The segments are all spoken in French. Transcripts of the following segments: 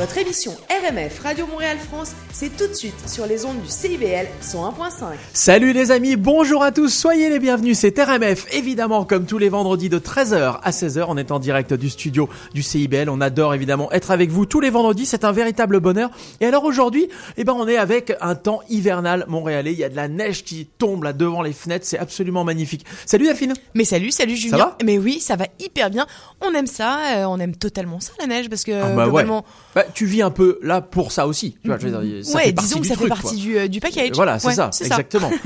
Votre émission RMF Radio Montréal France, c'est tout de suite sur les ondes du CIBL 101.5. Salut les amis, bonjour à tous, soyez les bienvenus, c'est RMF, évidemment comme tous les vendredis de 13h à 16h, on est en direct du studio du CIBL, on adore évidemment être avec vous tous les vendredis, c'est un véritable bonheur. Et alors aujourd'hui, eh ben on est avec un temps hivernal montréalais, il y a de la neige qui tombe là devant les fenêtres, c'est absolument magnifique. Salut Affine Mais salut, salut Julien. va? Mais oui, ça va hyper bien. On aime ça, euh, on aime totalement ça la neige parce que Ah bah ouais. Bah, tu vis un peu là pour ça aussi, tu vois, je veux dire, ça ouais, fait disons que ça truc, fait partie du, euh, du package. Voilà, c'est Ouais, ça, exactement.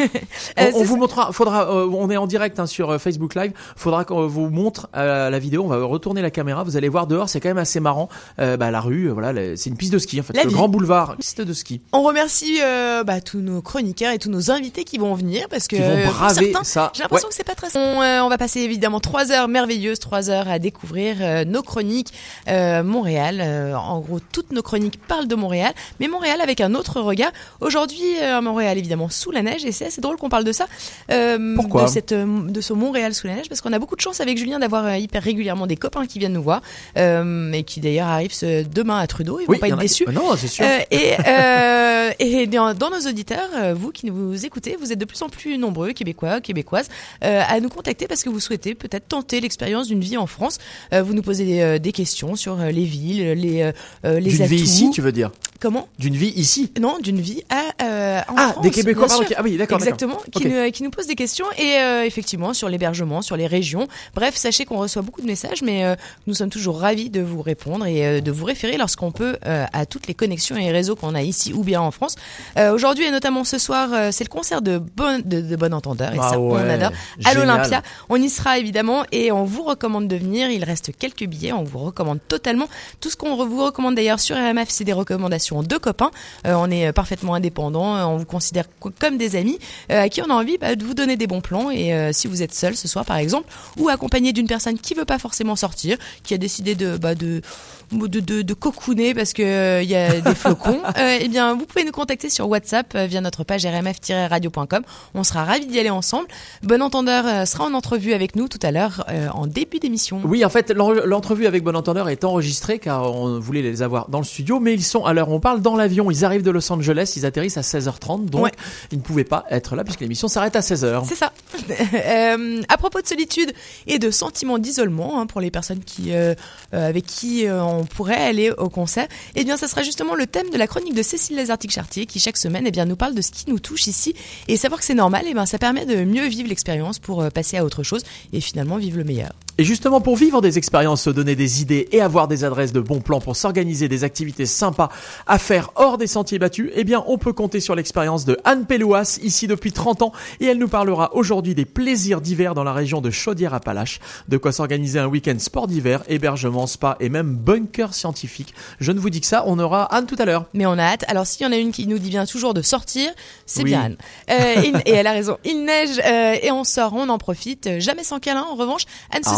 Euh, on, vous montrera, faudra, euh, on est en direct hein, sur euh, Facebook Live. Faudra qu'on vous montre euh, la vidéo. On va retourner la caméra. Vous allez voir dehors, c'est quand même assez marrant. Euh, bah, la rue, euh, voilà, c'est une piste de ski en fait. La le vie. grand boulevard, piste de ski. On remercie euh, bah, tous nos chroniqueurs et tous nos invités qui vont venir parce que vont euh, braver certains, ça. J'ai l'impression Ouais. que c'est pas très. On, euh, on va passer évidemment trois heures merveilleuses, trois heures à découvrir euh, nos chroniques euh, Montréal. Euh, en gros, toutes nos chroniques parlent de Montréal, mais Montréal avec un autre regard. Aujourd'hui, euh, Montréal évidemment sous la neige et c'est assez drôle qu'on parle de ça. Euh, Pourquoi de, cette, euh, de ce Montréal sous la neige parce qu'on a beaucoup de chance avec Julien d'avoir hyper régulièrement des copains qui viennent nous voir euh, et qui d'ailleurs arrivent ce- demain à Trudeau. Ils vont pas être a déçus. Non, c'est sûr. Euh, et et dans, dans nos auditeurs, vous qui nous écoutez, vous êtes de plus en plus nombreux, québécois, québécoises, à nous contacter parce que vous souhaitez peut-être tenter l'expérience d'une vie en France. Vous nous posez des, des questions sur les villes, les les D'une atouts. vie ici, tu veux dire Comment D'une vie ici. Non, d'une vie à euh, en Ah, France, des Québécois. bien pardon, sûr. qui- Ah oui, d'accord. d'accord. Exactement, qui, Ok. nous, qui nous pose des questions et euh, effectivement sur l'hébergement, sur les régions. Bref, sachez qu'on reçoit beaucoup de messages, mais euh, nous sommes toujours ravis de vous répondre et euh, de vous référer lorsqu'on peut euh, à toutes les connexions et réseaux qu'on a ici ou bien en France. Euh, Aujourd'hui et notamment ce soir, euh, c'est le concert de Bon, de, de Bon Entendeur et Ah ça, on adore. À génial. l'Olympia, on y sera évidemment et on vous recommande de venir. Il reste quelques billets, on vous recommande totalement. Tout ce qu'on re- vous recommande d'ailleurs sur RMF, c'est des recommandations de copains. Euh, on est parfaitement indépendants, euh, on vous considère co- comme des amis euh, à qui on a envie bah, de vous donner des bons plans. Et si vous êtes seul ce soir par exemple, ou accompagné d'une personne qui veut pas forcément sortir, qui a décidé de bah, de de, de, de cocooner parce que euh, y a des flocons, euh, eh bien vous pouvez nous contacter sur WhatsApp euh, via notre page rmf-radio.com. On sera ravis d'y aller ensemble. Bon entendeur euh, sera en entrevue avec nous tout à l'heure euh, en début d'émission. Oui, en fait, l'en- l'entrevue avec Bon Entendeur est enregistrée car on voulait les avoir dans le studio, mais ils sont à l'heure on parle dans l'avion. Ils arrivent de Los Angeles, ils atterrissent à 16h30, donc Ouais. ils ne pouvaient pas être là puisque l'émission s'arrête à 16h. C'est ça. À propos de solitude et de sentiment d'isolement hein, pour les personnes qui, avec qui euh, on pourrait aller au concert, eh bien, ça sera justement le thème de la chronique de Cécile Lazartique-Chartier qui chaque semaine, eh bien, nous parle de ce qui nous touche ici et savoir que c'est normal, eh ben, ça permet de mieux vivre l'expérience pour euh, passer à autre chose et finalement vivre le meilleur. Et justement, pour vivre des expériences, se donner des idées et avoir des adresses de bons plans pour s'organiser des activités sympas à faire hors des sentiers battus, eh bien, on peut compter sur l'expérience de Anne Pellouas, ici depuis 30 ans, et elle nous parlera aujourd'hui des plaisirs d'hiver dans la région de Chaudière-Appalaches, de quoi s'organiser un week-end sport d'hiver, hébergement, spa et même bunker scientifique. Je ne vous dis que ça, on aura Anne tout à l'heure. Mais on a hâte. Alors, s'il y en a une qui nous dit bien toujours de sortir, c'est Oui. bien Anne. Euh, il- et elle a raison. Il neige euh, et on sort, on en profite. Jamais sans câlin. En revanche,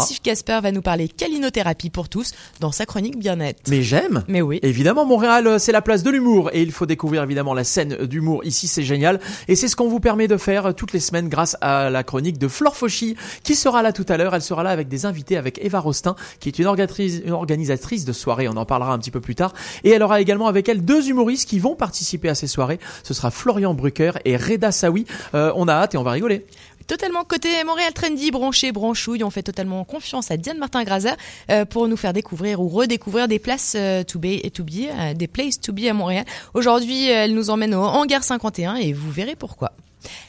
Anne-Sophie Casper va nous parler calinothérapie pour tous dans sa chronique bien-être. Mais j'aime Mais oui. Évidemment, Montréal, euh, c'est la place de l'humour et il faut découvrir évidemment la scène d'humour ici, c'est génial. Et c'est ce qu'on vous permet de faire euh, toutes les semaines grâce à la chronique de Flore Fauchy qui sera là tout à l'heure. Elle sera là avec des invités, avec Eva Rostin qui est une, organisatrice- une organisatrice de soirée. On en parlera un petit peu plus tard. Et elle aura également avec elle deux humoristes qui vont participer à ces soirées. Ce sera Florian Brucker et Reda Sawi. Euh, on a hâte et on va rigoler. Totalement côté Montréal Trendy, branché, branchouille, on fait totalement confiance à Diane Martin-Grazer euh, pour nous faire découvrir ou redécouvrir des places euh, to be et to be, euh, des places to be à Montréal. Aujourd'hui, elle nous emmène au Hangar 51 et vous verrez pourquoi.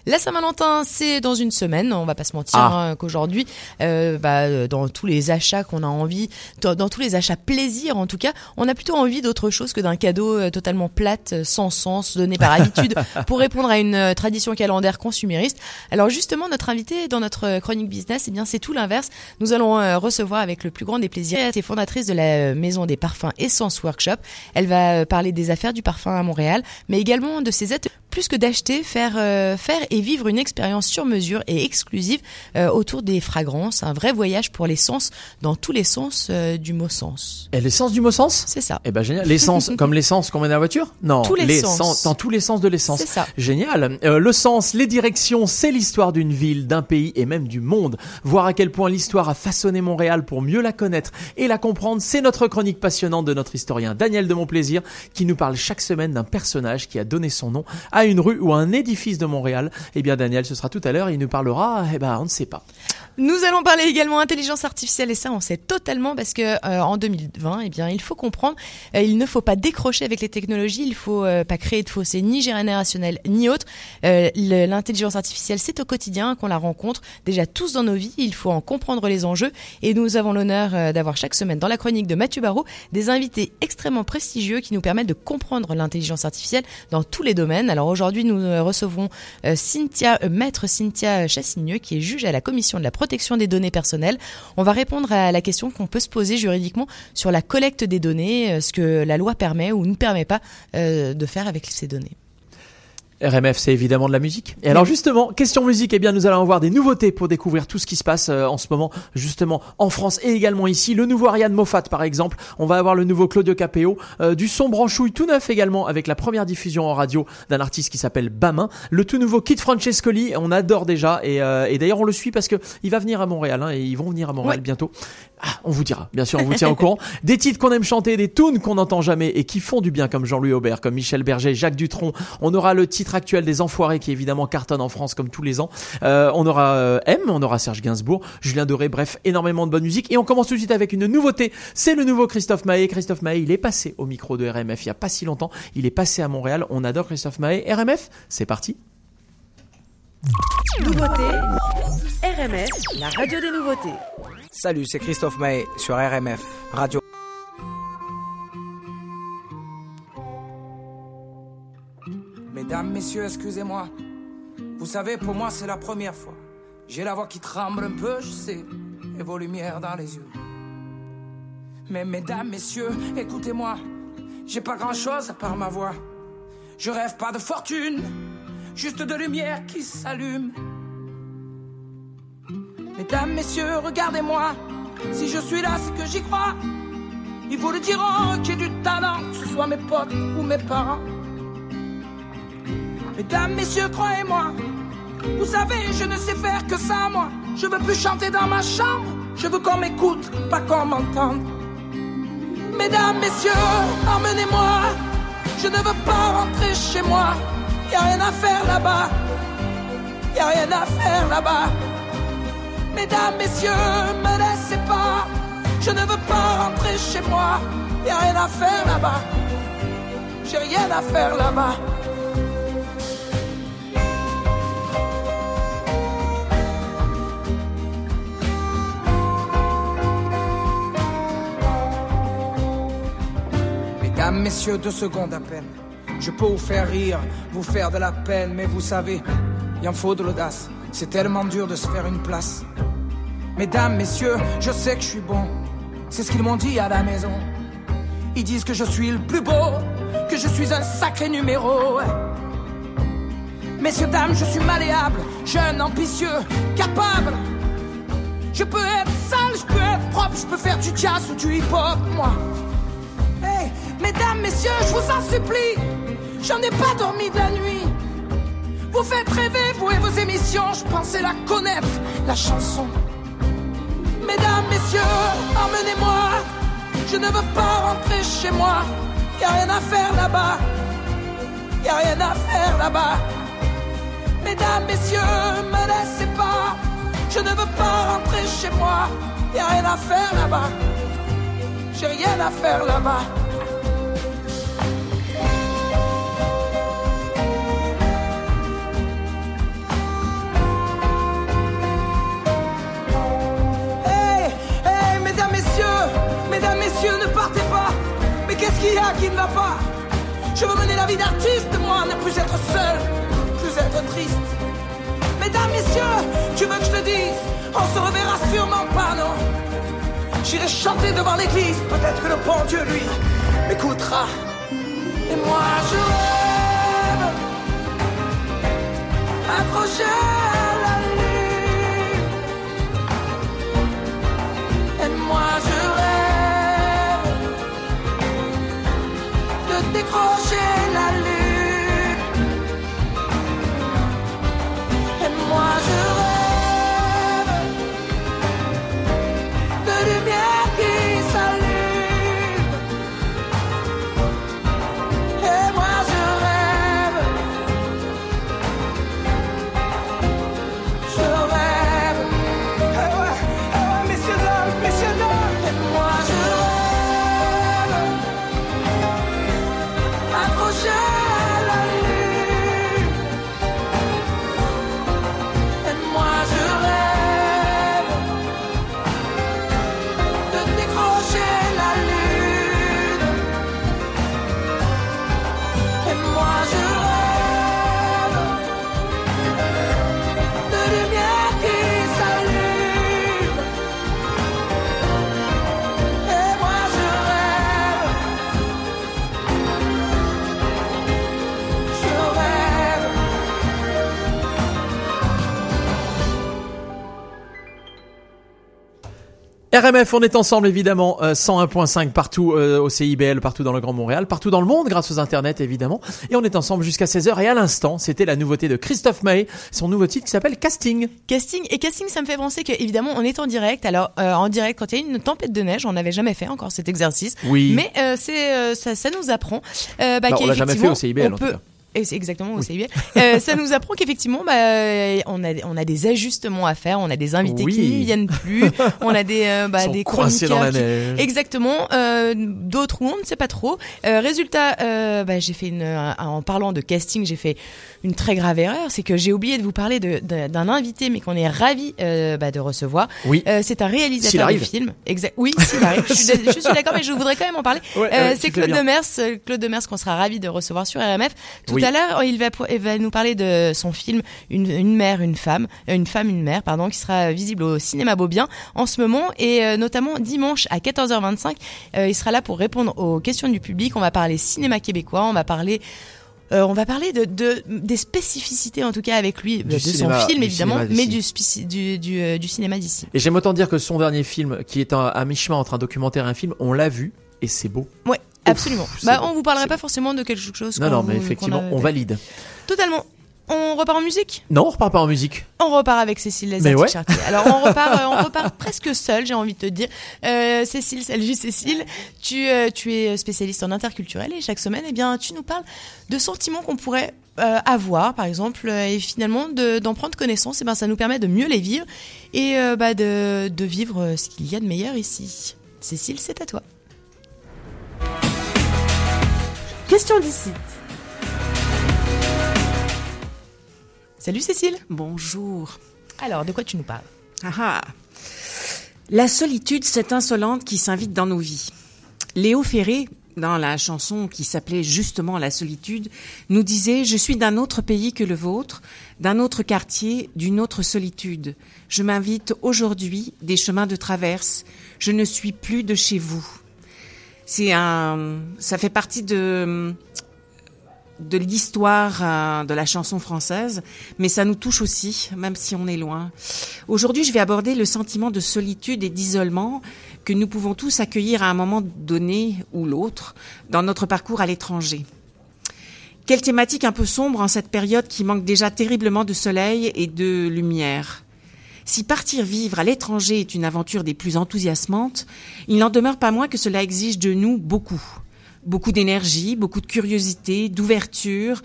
La Saint-Valentin, c'est dans une semaine. On va pas se mentir Ah. hein, qu'aujourd'hui, euh, bah, euh, dans tous les achats qu'on a envie, dans, tous les achats plaisir en tout cas, on a plutôt envie d'autre chose que d'un cadeau euh, totalement plate, sans sens, donné par habitude, pour répondre à une tradition calendaire consumériste. Alors justement, notre invité dans notre chronique business, eh bien c'est tout l'inverse. Nous allons recevoir avec le plus grand des plaisirs. Elle est fondatrice de la maison des parfums Essence Workshop. Elle va parler des affaires du parfum à Montréal, mais également de ses aides plus que d'acheter, faire, euh, faire et vivre une expérience sur mesure et exclusive euh, autour des fragrances. Un vrai voyage pour les sens, dans tous les sens euh, du mot sens. Et l'essence du mot sens? C'est ça. Eh ben génial. L'essence comme l'essence qu'on met dans la voiture? Non. Tous les l'essence, sens. Dans tous les sens de l'essence. C'est ça. Génial. Le sens, les directions, c'est l'histoire d'une ville, d'un pays et même du monde. Voir à quel point l'histoire a façonné Montréal pour mieux la connaître et la comprendre, c'est notre chronique passionnante de notre historien Daniel de Montplaisir qui nous parle chaque semaine d'un personnage qui a donné son nom à une rue ou un édifice de Montréal. Eh bien Daniel, ce sera tout à l'heure, il nous parlera, eh ben on ne sait pas. Nous allons parler également intelligence artificielle et ça on sait totalement parce que euh, en 2020 eh bien il faut comprendre euh, il ne faut pas décrocher avec les technologies il faut euh, pas créer de fossé ni générationnel ni autre le- l'intelligence artificielle c'est au quotidien qu'on la rencontre déjà tous dans nos vies il faut en comprendre les enjeux et nous avons l'honneur d'avoir chaque semaine dans la chronique de Mathieu Barrault des invités extrêmement prestigieux qui nous permettent de comprendre l'intelligence artificielle dans tous les domaines alors aujourd'hui nous euh, recevons euh, Cynthia euh, maître Cynthia Chassigneux qui est juge à la commission de la protection des données personnelles. On va répondre à la question qu'on peut se poser juridiquement sur la collecte des données, ce que la loi permet ou ne permet pas de faire avec ces données. RMF, c'est évidemment de la musique. Et alors justement, question musique, eh bien nous allons avoir des nouveautés pour découvrir tout ce qui se passe euh, en ce moment, justement en France et également ici. Le nouveau Ariane Moffat, par exemple. On va avoir le nouveau Claudio Capéo, euh, du son branchouille tout neuf également, avec la première diffusion en radio d'un artiste qui s'appelle Bamin. Le tout nouveau Kid Francescoli, on adore déjà. Et, euh, et d'ailleurs, on le suit parce que il va venir à Montréal, hein, et ils vont venir à Montréal Ouais. bientôt. Ah, on vous dira, bien sûr, on vous tient au courant. Des titres qu'on aime chanter, des tunes qu'on n'entend jamais et qui font du bien, comme Jean-Louis Aubert, comme Michel Berger, Jacques Dutronc. On aura le titre actuel des Enfoirés qui évidemment cartonne en France comme tous les ans. Euh, on aura euh, M, on aura Serge Gainsbourg, Julien Doré, bref, énormément de bonne musique. Et on commence tout de suite avec une nouveauté. C'est le nouveau Christophe Maé. Christophe Maé, il est passé au micro de RMF il y a pas si longtemps. Il est passé à Montréal. On adore Christophe Maé. RMF, c'est parti. Nouveauté, RMF, la radio des nouveautés. Salut, c'est Christophe Maé sur RMF Radio. Mesdames, messieurs, excusez-moi. Vous savez, pour moi, c'est la première fois. J'ai la voix qui tremble un peu, je sais, et vos lumières dans les yeux. Mais mesdames, messieurs, écoutez-moi. J'ai pas grand-chose à part ma voix. Je rêve pas de fortune, juste de lumière qui s'allume. Mesdames, messieurs, regardez-moi. Si je suis là, c'est que j'y crois. Ils vous le diront y ait du talent, que ce soit mes potes ou mes parents. Mesdames, messieurs, croyez-moi. Vous savez, je ne sais faire que ça, moi. Je veux plus chanter dans ma chambre. Je veux qu'on m'écoute, pas qu'on m'entende. Mesdames, messieurs, emmenez-moi. Je ne veux pas rentrer chez moi. Y a rien à faire là-bas. Y a rien à faire là-bas. Mesdames, messieurs, me laissez pas. Je ne veux pas rentrer chez moi. Y a rien à faire là-bas. J'ai rien à faire là-bas. Mesdames, messieurs, deux secondes à peine. Je peux vous faire rire, vous faire de la peine, mais vous savez, il en faut de l'audace. C'est tellement dur de se faire une place. Mesdames, messieurs, je sais que je suis bon. C'est ce qu'ils m'ont dit à la maison. Ils disent que je suis le plus beau, que je suis un sacré numéro. Messieurs, dames, je suis malléable, jeune, ambitieux, capable. Je peux être sale, je peux être propre, je peux faire du jazz ou du hip-hop, moi. Mesdames, messieurs, je vous en supplie, j'en ai pas dormi de la nuit. Vous faites rêver, vous et vos émissions, je pensais la connaître, la chanson. Mesdames, messieurs, emmenez-moi, je ne veux pas rentrer chez moi. Y a rien à faire là-bas, y a rien à faire là-bas. Mesdames, messieurs, me laissez pas, je ne veux pas rentrer chez moi. Y a rien à faire là-bas, j'ai rien à faire là-bas. Qu'est-ce qu'il y a qui ne va pas? Je veux mener la vie d'artiste, moi, ne plus être seul, plus être triste. Mesdames, messieurs, tu veux que je te dise On se reverra sûrement pas, non? J'irai chanter devant l'église, peut-être que le bon Dieu, lui, m'écoutera. Et moi, je rêve RMF, on est ensemble évidemment, 101.5 euh, partout euh, au CIBL, partout dans le Grand Montréal, partout dans le monde grâce aux internets évidemment. Et on est ensemble jusqu'à 16h et à l'instant, c'était la nouveauté de Christophe May, son nouveau titre qui s'appelle Casting. Casting et casting, ça me fait penser que évidemment on est en direct. Alors euh, en direct quand il y a une tempête de neige, on n'avait jamais fait encore cet exercice. Oui. Mais c'est ça, ça, nous apprend. Bah, on l'a jamais fait au CIBL en tout cas exactement au CIBL. Euh, ça nous apprend qu'effectivement, bah, on a on a des ajustements à faire, on a des invités qui ne viennent plus, on a des euh, bah, des chroniqueurs dans la neige. exactement, euh, d'autres où on ne sait pas trop. Euh, résultat, euh, bah, j'ai fait une en parlant de casting, j'ai fait une très grave erreur, c'est que j'ai oublié de vous parler d'un invité, mais qu'on est ravi bah, de recevoir. Oui. c'est un réalisateur de film. Exact. Oui, s'il arrive. je suis, d'accord, mais je voudrais quand même en parler. c'est Claude Demers, Claude Demers qu'on sera ravi de recevoir sur RMF. Tout à l'heure, il va, il va nous parler de son film Une, une mère, une femme, euh, une femme, une mère, pardon, qui sera visible au cinéma Beaubien en ce moment et euh, notamment dimanche à 14h25. Euh, il sera là pour répondre aux questions du public. On va parler cinéma québécois, on va parler on va parler de, de, des spécificités en tout cas avec lui de son film évidemment, mais du, du, du, du cinéma d'ici. Et j'aime autant dire que son dernier film, qui est à mi-chemin entre un documentaire et un film, on l'a vu et c'est beau. Ouais, Absolument. bah, on vous parlerait pas forcément de quelque chose. Non, non, mais effectivement, on valide. Totalement. On repart en musique? Non, on repart pas en musique. On repart avec Cécile. Ouais. Alors on repart, euh, on repart presque seul, j'ai envie de te dire. Euh, Cécile, salut Cécile. Tu, euh, tu es spécialiste en interculturel et chaque semaine, eh bien, tu nous parles de sentiments qu'on pourrait avoir, par exemple, et finalement d'en prendre connaissance. Et ben, ça nous permet de mieux les vivre et bah, de, de vivre ce qu'il y a de meilleur ici. Cécile, c'est à toi. Question d'ici. Salut Cécile. Bonjour. Alors, de quoi tu nous parles? Ah, ah. La solitude, cette insolente qui s'invite dans nos vies. Léo Ferré, dans la chanson qui s'appelait justement La solitude, nous disait Je suis d'un autre pays que le vôtre, d'un autre quartier, d'une autre solitude. Je m'invite aujourd'hui des chemins de traverse. Je ne suis plus de chez vous c'est un, ça fait partie de de l'histoire euh, de la chanson française, mais ça nous touche aussi, même si on est loin. Aujourd'hui, je vais aborder le sentiment de solitude et d'isolement que nous pouvons tous accueillir à un moment donné ou l'autre dans notre parcours à l'étranger. Quelle thématique un peu sombre en cette période qui manque déjà terriblement de soleil et de lumière? Si partir vivre à l'étranger est une aventure des plus enthousiasmantes, il n'en demeure pas moins que cela exige de nous beaucoup. Beaucoup d'énergie, beaucoup de curiosité, d'ouverture.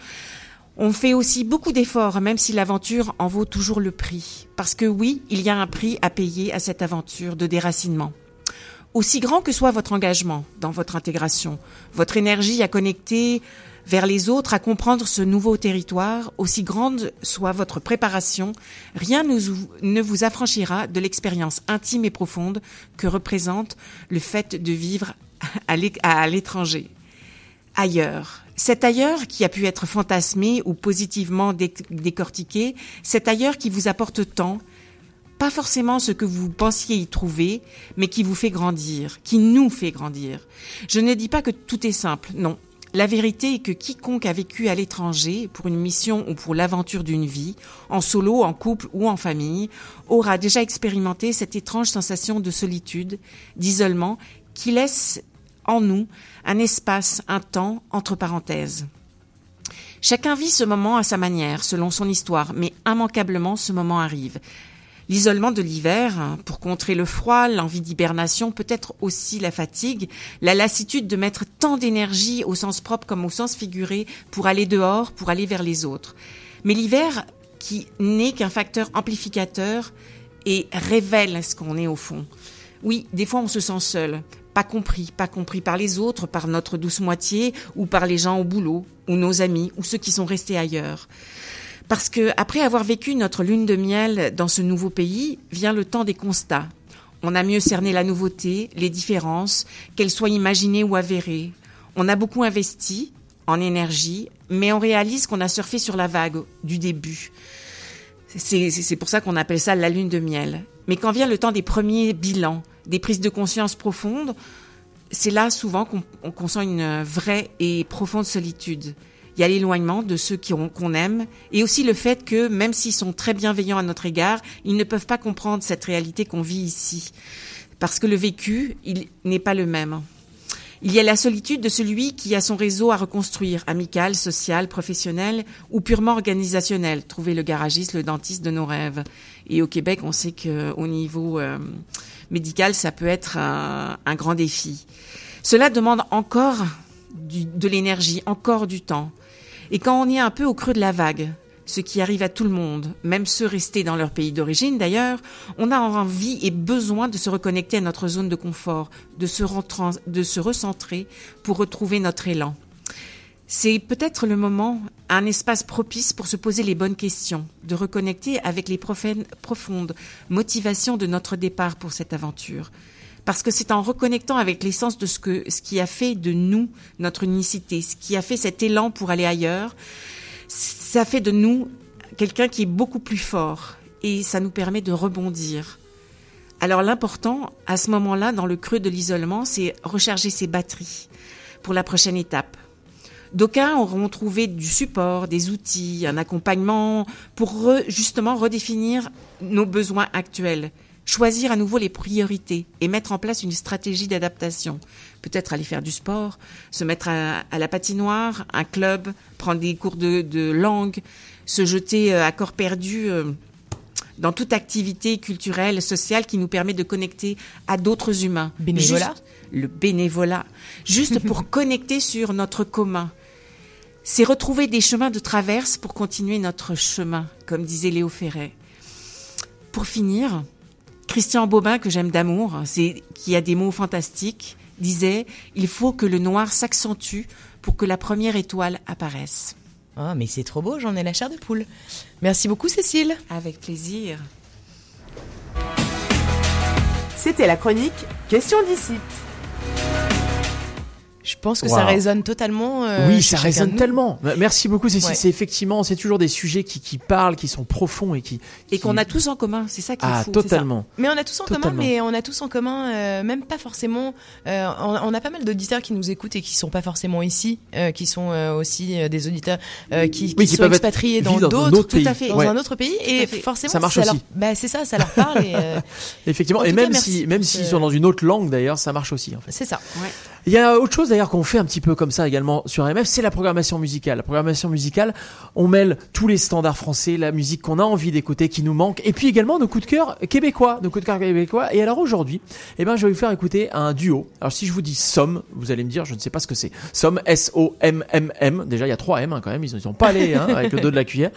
On fait aussi beaucoup d'efforts, même si l'aventure en vaut toujours le prix. Parce que oui, il y a un prix à payer à cette aventure de déracinement. Aussi grand que soit votre engagement dans votre intégration, votre énergie à connecter vers les autres, à comprendre ce nouveau territoire, aussi grande soit votre préparation, rien ne vous affranchira de l'expérience intime et profonde que représente le fait de vivre à l'étranger. Ailleurs. Cet ailleurs qui a pu être fantasmé ou positivement décortiqué, cet ailleurs qui vous apporte tant, pas forcément ce que vous pensiez y trouver, mais qui vous fait grandir, qui nous fait grandir. Je ne dis pas que tout est simple, non, La vérité est que quiconque a vécu à l'étranger pour une mission ou pour l'aventure d'une vie, en solo, en couple ou en famille, aura déjà expérimenté cette étrange sensation de solitude, d'isolement, qui laisse en nous un espace, un temps entre parenthèses. Chacun vit ce moment à sa manière, selon son histoire, mais immanquablement ce moment arrive. L'isolement de l'hiver, hein, pour contrer le froid, l'envie d'hibernation, peut-être aussi la fatigue, la lassitude de mettre tant d'énergie au sens propre comme au sens figuré pour aller dehors, pour aller vers les autres. Mais l'hiver, qui n'est qu'un facteur amplificateur et révèle ce qu'on est au fond. Oui, des fois on se sent seul, pas compris, pas compris par les autres, par notre douce moitié ou par les gens au boulot, ou nos amis, ou ceux qui sont restés ailleurs. Parce que après avoir vécu notre lune de miel dans ce nouveau pays, vient le temps des constats. On a mieux cerné la nouveauté, les différences, qu'elles soient imaginées ou avérées. On a beaucoup investi en énergie, mais on réalise qu'on a surfé sur la vague du début. C'est pour ça qu'on appelle ça la lune de miel. Mais quand vient le temps des premiers bilans, des prises de conscience profondes, c'est là souvent qu'on sent une vraie et profonde solitude il y a l'éloignement de ceux qu'on aime, et aussi le fait que, même s'ils sont très bienveillants à notre égard, ils ne peuvent pas comprendre cette réalité qu'on vit ici, parce que le vécu, il n'est pas le même. Il y a la solitude de celui qui a son réseau à reconstruire, amical, social, professionnel ou purement organisationnel. Trouver le garagiste, le dentiste de nos rêves. Et au Québec, on sait qu'au niveau euh, médical, ça peut être un, grand défi. Cela demande encore de l'énergie, encore du temps. Et quand on est un peu au creux de la vague, ce qui arrive à tout le monde, même ceux restés dans leur pays d'origine d'ailleurs, on a envie et besoin de se reconnecter à notre zone de confort, de se, de se recentrer pour retrouver notre élan. C'est peut-être le moment, un espace propice pour se poser les bonnes questions, de reconnecter avec les profondes motivations de notre départ pour cette aventure. Parce que c'est en reconnectant avec l'essence de ce, que, ce qui a fait de nous notre unicité, ce qui a fait cet élan pour aller ailleurs, ça fait de nous quelqu'un qui est beaucoup plus fort et ça nous permet de rebondir. Alors l'important à ce moment-là, dans le creux de l'isolement, c'est recharger ses batteries pour la prochaine étape. D'aucuns auront trouvé du support, des outils, un accompagnement pour justement redéfinir nos besoins actuels choisir à nouveau les priorités et mettre en place une stratégie d'adaptation. Peut-être aller faire du sport, se mettre à, la patinoire, un club, prendre des cours de, langue, se jeter euh, à corps perdu euh, dans toute activité culturelle, sociale qui nous permet de connecter à d'autres humains. Bénévolat Le bénévolat. Juste pour connecter sur notre commun. C'est retrouver des chemins de traverse pour continuer notre chemin, comme disait Léo Ferret. Pour finir, Christian Bobin, que j'aime d'amour, c'est qui a des mots fantastiques, disait Il faut que le noir s'accentue pour que la première étoile apparaisse. Ah, mais c'est trop beau, j'en ai la chair de poule. Merci beaucoup, Cécile. Avec plaisir. C'était la chronique Question d'ici. Je pense que ça résonne totalement. Euh, oui, ça résonne tellement. Merci beaucoup, Cécile. C'est effectivement, c'est toujours des sujets qui, qui, parlent, qui sont profonds et qui. Et qu'on a tous en commun. C'est ça qui ah, est fou. totalement. Mais on a tous en commun, mais on a tous en commun, euh, même pas forcément. Euh, on, a pas mal d'auditeurs qui nous écoutent et qui sont pas forcément ici, qui sont aussi des auditeurs qui, qui, sont expatriés dans d'autres, tout à fait, dans un autre pays. Et forcément, ça marche aussi. bah, c'est ça, ça leur parle. Et, Effectivement. Et même si, même s'ils sont dans une autre langue, d'ailleurs, ça marche aussi. En fait. C'est ça. Il y a autre chose d'ailleurs qu'on fait un petit peu comme ça également sur RMF, c'est la programmation musicale. La programmation musicale, on mêle tous les standards français, la musique qu'on a envie d'écouter, qui nous manque, et puis également nos coups de cœur québécois, nos coups de cœur québécois. Et alors aujourd'hui, eh ben, je vais vous faire écouter un duo. Alors si je vous dis Somme, vous allez me dire, je ne sais pas ce que c'est. Somme, S-O-M-M-M. Déjà, il y a trois M hein, quand même, ils ne sont pas allés hein, avec le dos de la cuillère.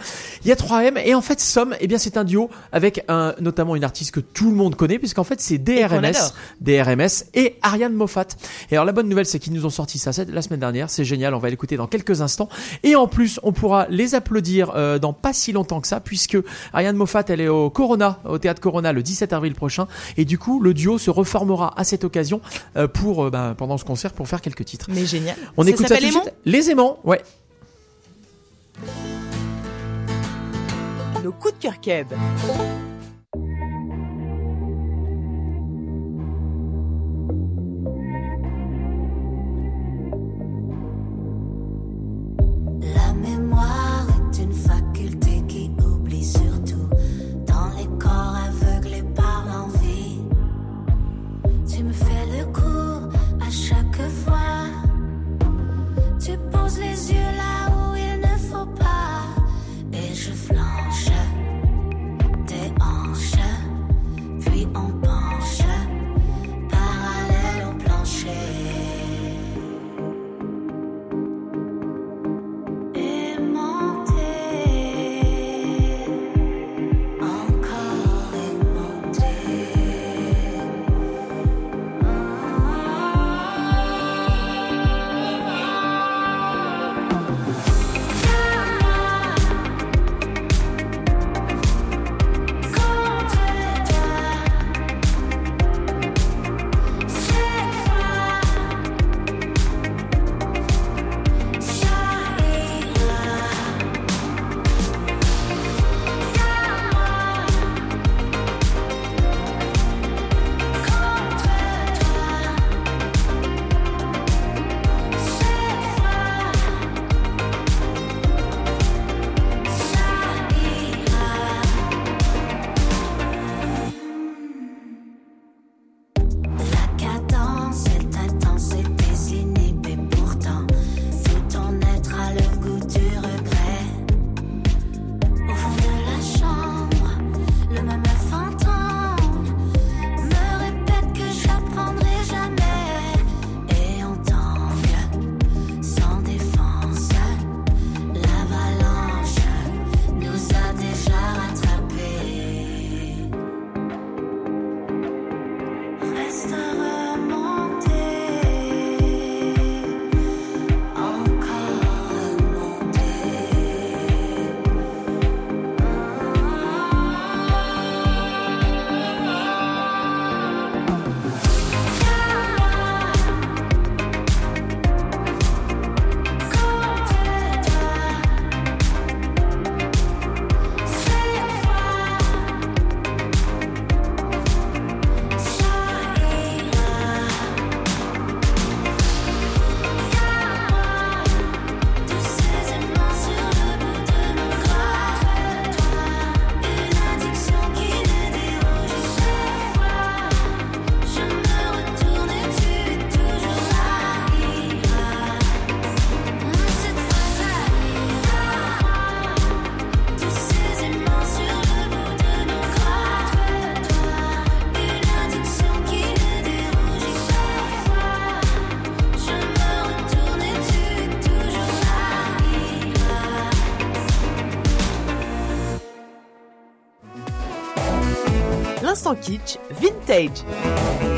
Il y a trois M, et en fait, Somme, eh bien, c'est un duo avec un, notamment une artiste que tout le monde connaît, puisqu'en fait, c'est DRMS, DRMS et Ariane Moffat. Et alors bonne nouvelle, c'est qu'ils nous ont sorti ça la semaine dernière. C'est génial. On va l'écouter dans quelques instants. Et en plus, on pourra les applaudir euh, dans pas si longtemps que ça, puisque Ariane Moffat, elle est au Corona, au théâtre Corona, le 17 avril prochain. Et du coup, le duo se reformera à cette occasion euh, pour euh, bah, pendant ce concert pour faire quelques titres. Mais génial. On écoute ça tout de suite. Les aimants, ouais. Nos coups de cœur La mémoire est une faculté qui oublie surtout dans les corps aveuglés par l'envie. Tu me fais le coup à chaque fois, tu poses les yeux là-haut. Keb. kitsch vintage.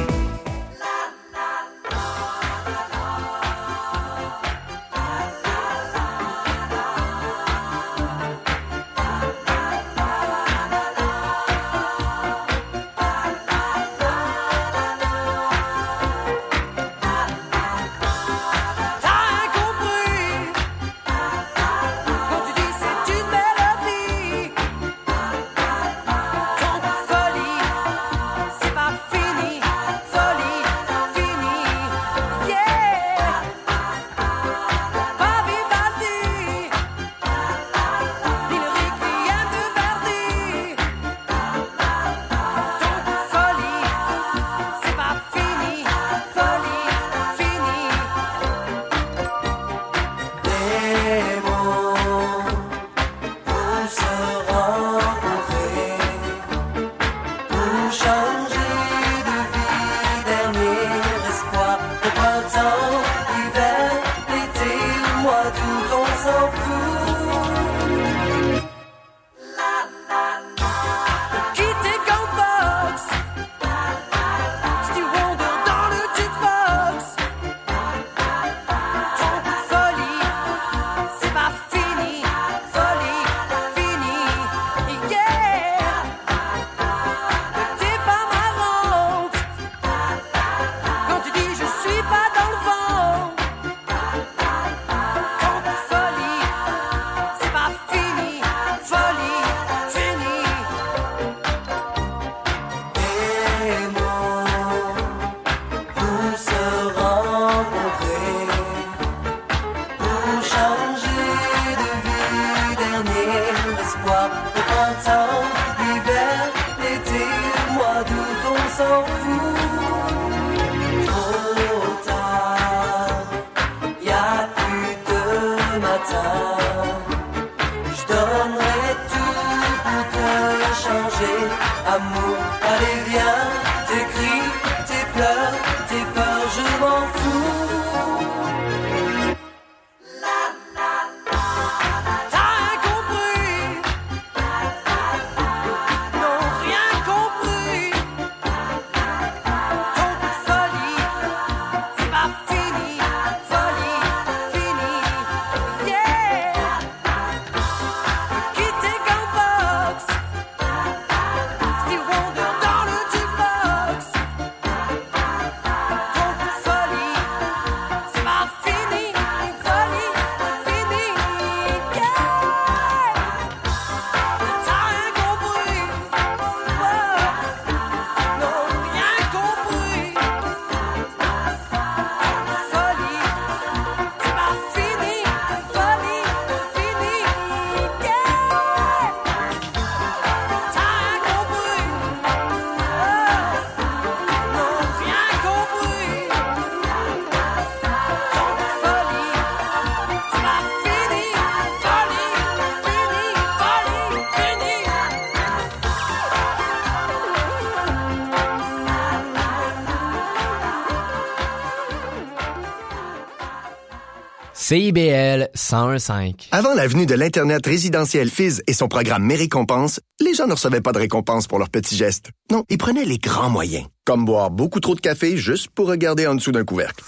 CIBL 101.5. Avant la venue de l'Internet résidentiel Fizz et son programme Mes récompenses, les gens ne recevaient pas de récompenses pour leurs petits gestes. Non, ils prenaient les grands moyens, comme boire beaucoup trop de café juste pour regarder en dessous d'un couvercle.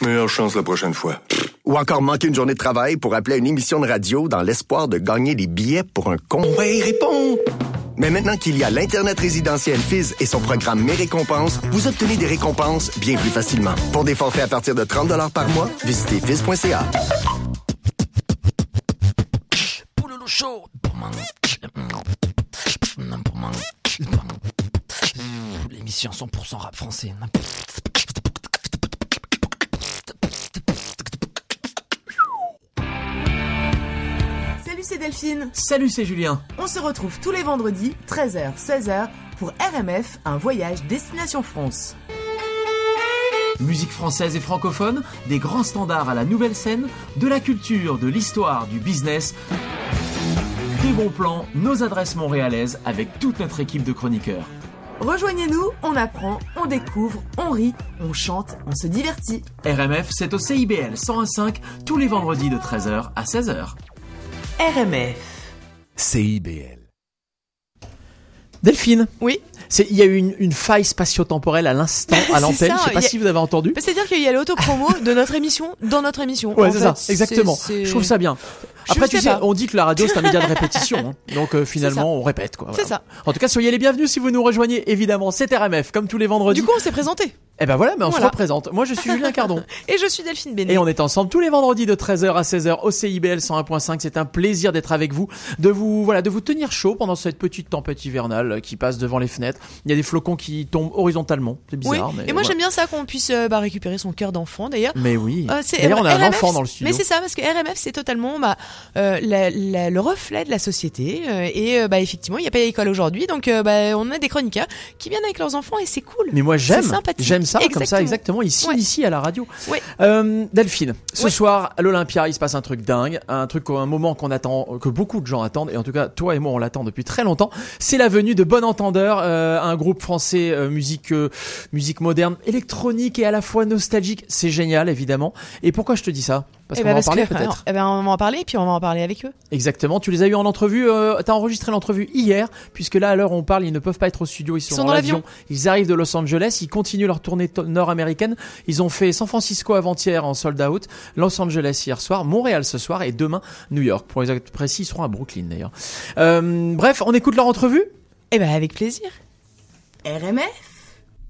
Meilleure chance la prochaine fois. Ou encore manquer une journée de travail pour appeler à une émission de radio dans l'espoir de gagner des billets pour un con. Ouais, réponds! Mais maintenant qu'il y a l'Internet résidentiel Fizz et son programme Mes récompenses, vous obtenez des récompenses bien plus facilement. Pour des forfaits à partir de 30 par mois, visitez chaud. L'émission 100% rap français. Delphine. Salut, c'est Julien. On se retrouve tous les vendredis, 13h, 16h, pour RMF, un voyage destination France. Musique française et francophone, des grands standards à la nouvelle scène, de la culture, de l'histoire, du business, des bons plans, nos adresses montréalaises avec toute notre équipe de chroniqueurs. Rejoignez-nous, on apprend, on découvre, on rit, on chante, on se divertit. RMF, c'est au CIBL 101.5 tous les vendredis de 13h à 16h. RMF. CIBL. Delphine, Oui. c'est- il y a eu une, une faille spatio-temporelle à l'instant à l'antenne. Je sais pas a- si vous avez entendu. C'est-à-dire qu'il y a l'autopromo de notre émission dans notre émission. Ouais, En c'est ça, exactement. Je trouve ça bien. Après, tu sais pas. on dit que la radio c'est un média de répétition, hein. donc euh, finalement on répète quoi. C'est ça. En tout cas, soyez les bienvenus si vous nous rejoignez. Évidemment, c'est RMF comme tous les vendredis. Du coup, on s'est présenté. Eh ben voilà, mais on se Voilà. représente. Moi, je suis Julien Cardon. Et je suis Delphine Bénet. Et on est ensemble tous les vendredis de 13h à 16h au CIBL 101.5. C'est un plaisir d'être avec vous, de vous voilà, de vous tenir chaud pendant cette petite tempête hivernale qui passe devant les fenêtres. Il y a des flocons qui tombent horizontalement. C'est Oui. bizarre, mais Et moi, j'aime bien ça qu'on puisse euh, bah, récupérer son cœur d'enfant, d'ailleurs. Mais oui. Euh, D'ailleurs, on a un enfant dans le studio. Mais c'est ça, parce que RMF, c'est totalement bah, euh, la- la- le reflet de la société. euh, et euh, bah, effectivement, il n'y a pas d'école aujourd'hui. Donc, euh, bah, on a des chroniqueurs qui viennent avec leurs enfants et c'est cool. Mais moi j'aime, j'aime ça comme ça Exactement. exactement. Ici, Ouais. ici à la radio. Ouais. Euh, Delphine, ce Ouais. soir à l'Olympia, il se passe un truc dingue, un truc, un moment qu'on attend, que beaucoup de gens attendent, et en tout cas toi et moi on l'attend depuis très longtemps. C'est la venue de Bon Entendeur, euh, un groupe français euh, musique, euh, musique moderne, électronique et à la fois nostalgique. C'est génial évidemment. Et pourquoi je te dis ça? Parce Eh qu'on ben, va en parce parler que- peut-être. eh ben, on va en parler, puis on va en parler avec eux. Exactement. Tu les as eu en entrevue. Euh, T'as enregistré l'entrevue hier, puisque là à l'heure où on parle, ils ne peuvent pas être au studio. Ils sont, Ils sont dans dans l'avion. Ils arrivent de Los Angeles. Ils continuent leur tournée to- nord-américaine. Ils ont fait San Francisco avant-hier en sold out, Los Angeles hier soir, Montréal ce soir et demain New York. Pour les être précis, ils seront à Brooklyn d'ailleurs. Euh, bref, on écoute leur entrevue? Eh ben, avec plaisir. RMF.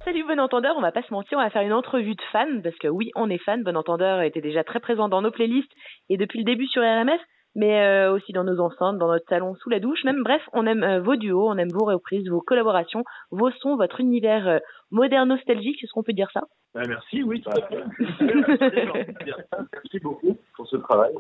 Salut Bon Entendeur, on va pas se mentir, on va faire une entrevue de fans, parce que oui, on est fans, Bon Entendeur était déjà très présent dans nos playlists et depuis le début sur RMF, mais euh, aussi dans nos enceintes, dans notre salon, sous la douche, même bref, on aime euh, vos duos, on aime vos reprises, vos collaborations, vos sons, votre univers euh, moderne nostalgique, est-ce qu'on peut dire ça? Bah, merci, oui. à fait. merci beaucoup pour ce travail.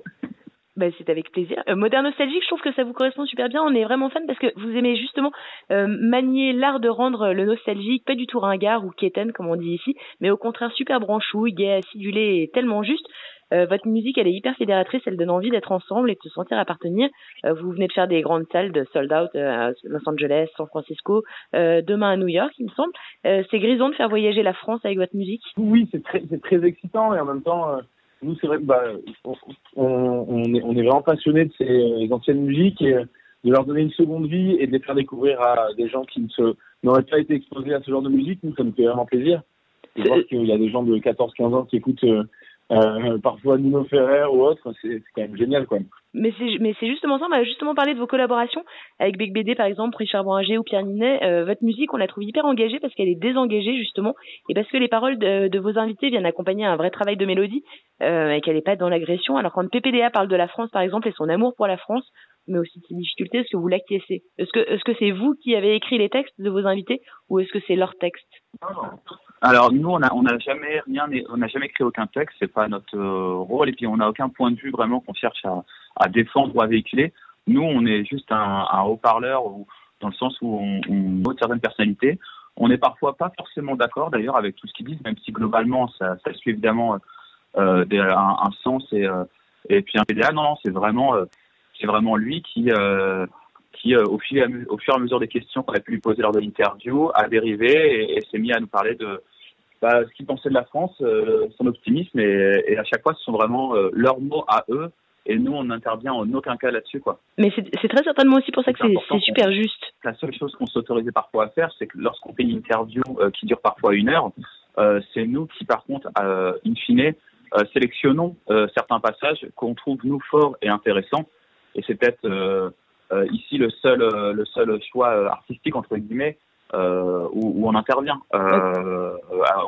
Ben, c'est avec plaisir. Euh, moderne nostalgique, je trouve que ça vous correspond super bien. On est vraiment fan parce que vous aimez justement euh, manier l'art de rendre le nostalgique pas du tout ringard ou quétaine comme on dit ici, mais au contraire super branchouille, gai, acidulé et tellement juste. Euh, votre musique, elle est hyper fédératrice, elle donne envie d'être ensemble et de se sentir appartenir. Euh, vous venez de faire des grandes salles de sold out euh, à Los Angeles, San Francisco, euh, demain à New York, il me semble. C'est grisant de faire voyager la France avec votre musique. Oui, c'est très, très excitant et en même temps, nous, c'est vrai bah, on, on, est, on est vraiment passionné de ces euh, anciennes musiques et euh, de leur donner une seconde vie et de les faire découvrir à des gens qui ne se, n'auraient pas été exposés à ce genre de musique. Nous, ça nous fait vraiment plaisir. De voir qu'il y a des gens de 14-15 ans qui écoutent euh, parfois Nino Ferrer ou autre, c'est quand même génial, quoi. Mais c'est mais c'est justement ça. On va justement parler de vos collaborations avec Big BD par exemple, Richard Bouranger ou Pierre Ninet. Euh, votre musique, on la trouve hyper engagée parce qu'elle est désengagée justement et parce que les paroles de, de vos invités viennent accompagner un vrai travail de mélodie euh, et qu'elle n'est pas dans l'agression. Alors quand PPDA parle de la France par exemple et son amour pour la France, mais aussi de ses difficultés, est-ce que vous l'acquiescez? Est-ce que est-ce que c'est vous qui avez écrit les textes de vos invités ou est-ce que c'est leur texte? Alors nous, on n'a on a jamais rien, on n'a jamais créé aucun texte, c'est pas notre euh, rôle, et puis on n'a aucun point de vue vraiment qu'on cherche à, à défendre ou à véhiculer. Nous, on est juste un, un haut-parleur, dans le sens où on, on note certaines personnalités. On n'est parfois pas forcément d'accord d'ailleurs avec tout ce qu'ils disent, même si globalement ça, ça suit évidemment euh, un, un sens et, euh, et puis un PDA. Non, non, c'est vraiment, euh, c'est vraiment lui qui, euh, qui euh, au, fur et à, mu- au fur et à mesure des questions qu'on a pu lui poser lors de l'interview, a dérivé et, et s'est mis à nous parler de bah, ce qu'il pensait de la France, euh, son optimisme, et, et à chaque fois, ce sont vraiment euh, leurs mots à eux, et nous, on n'intervient en aucun cas là-dessus, quoi. Mais c'est très certainement aussi pour ça que c'est super juste. La seule chose qu'on s'autorisait parfois à faire, c'est que lorsqu'on fait une interview euh, qui dure parfois une heure, c'est nous qui, par contre, in fine, sélectionnons certains passages qu'on trouve nous forts et intéressants. Et c'est peut-être ici le seul, euh, le seul choix euh, artistique entre guillemets euh, où, où on intervient. Euh, euh,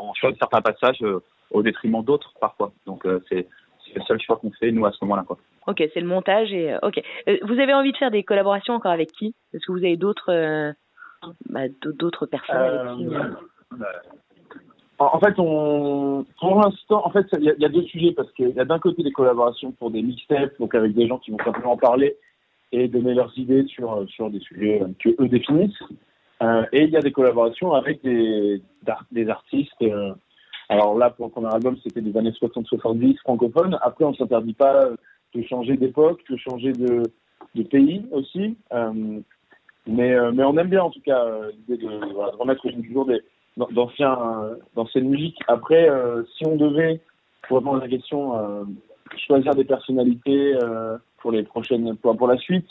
on choisit certains passages euh, au détriment d'autres parfois. Donc euh, c'est le seul choix qu'on fait nous à ce moment-là, quoi. Ok, c'est le montage et euh, ok. Euh, vous avez envie de faire des collaborations encore avec qui? Est-ce que vous avez d'autres euh, bah, d'autres personnes avec qui euh, En en fait, on, pour l'instant, en fait, il y, a- il y a deux sujets parce qu'il y a d'un côté des collaborations pour des mixtapes, donc avec des gens qui vont simplement en parler et donner leurs idées sur sur des sujets euh, que eux définissent. Euh, et il y a des collaborations avec des des artistes. euh, alors là, pour le premier album, c'était des années 60-70 francophones. Après, on s'interdit pas de changer d'époque, de changer de, de pays aussi. Euh, mais, euh, mais on aime bien en tout cas euh, l'idée de, de remettre jour des, d'an- d'anciens, d'anciennes musiques. Après, si on devait, pour répondre à la question, choisir des personnalités pour les prochaines, pour, pour la suite,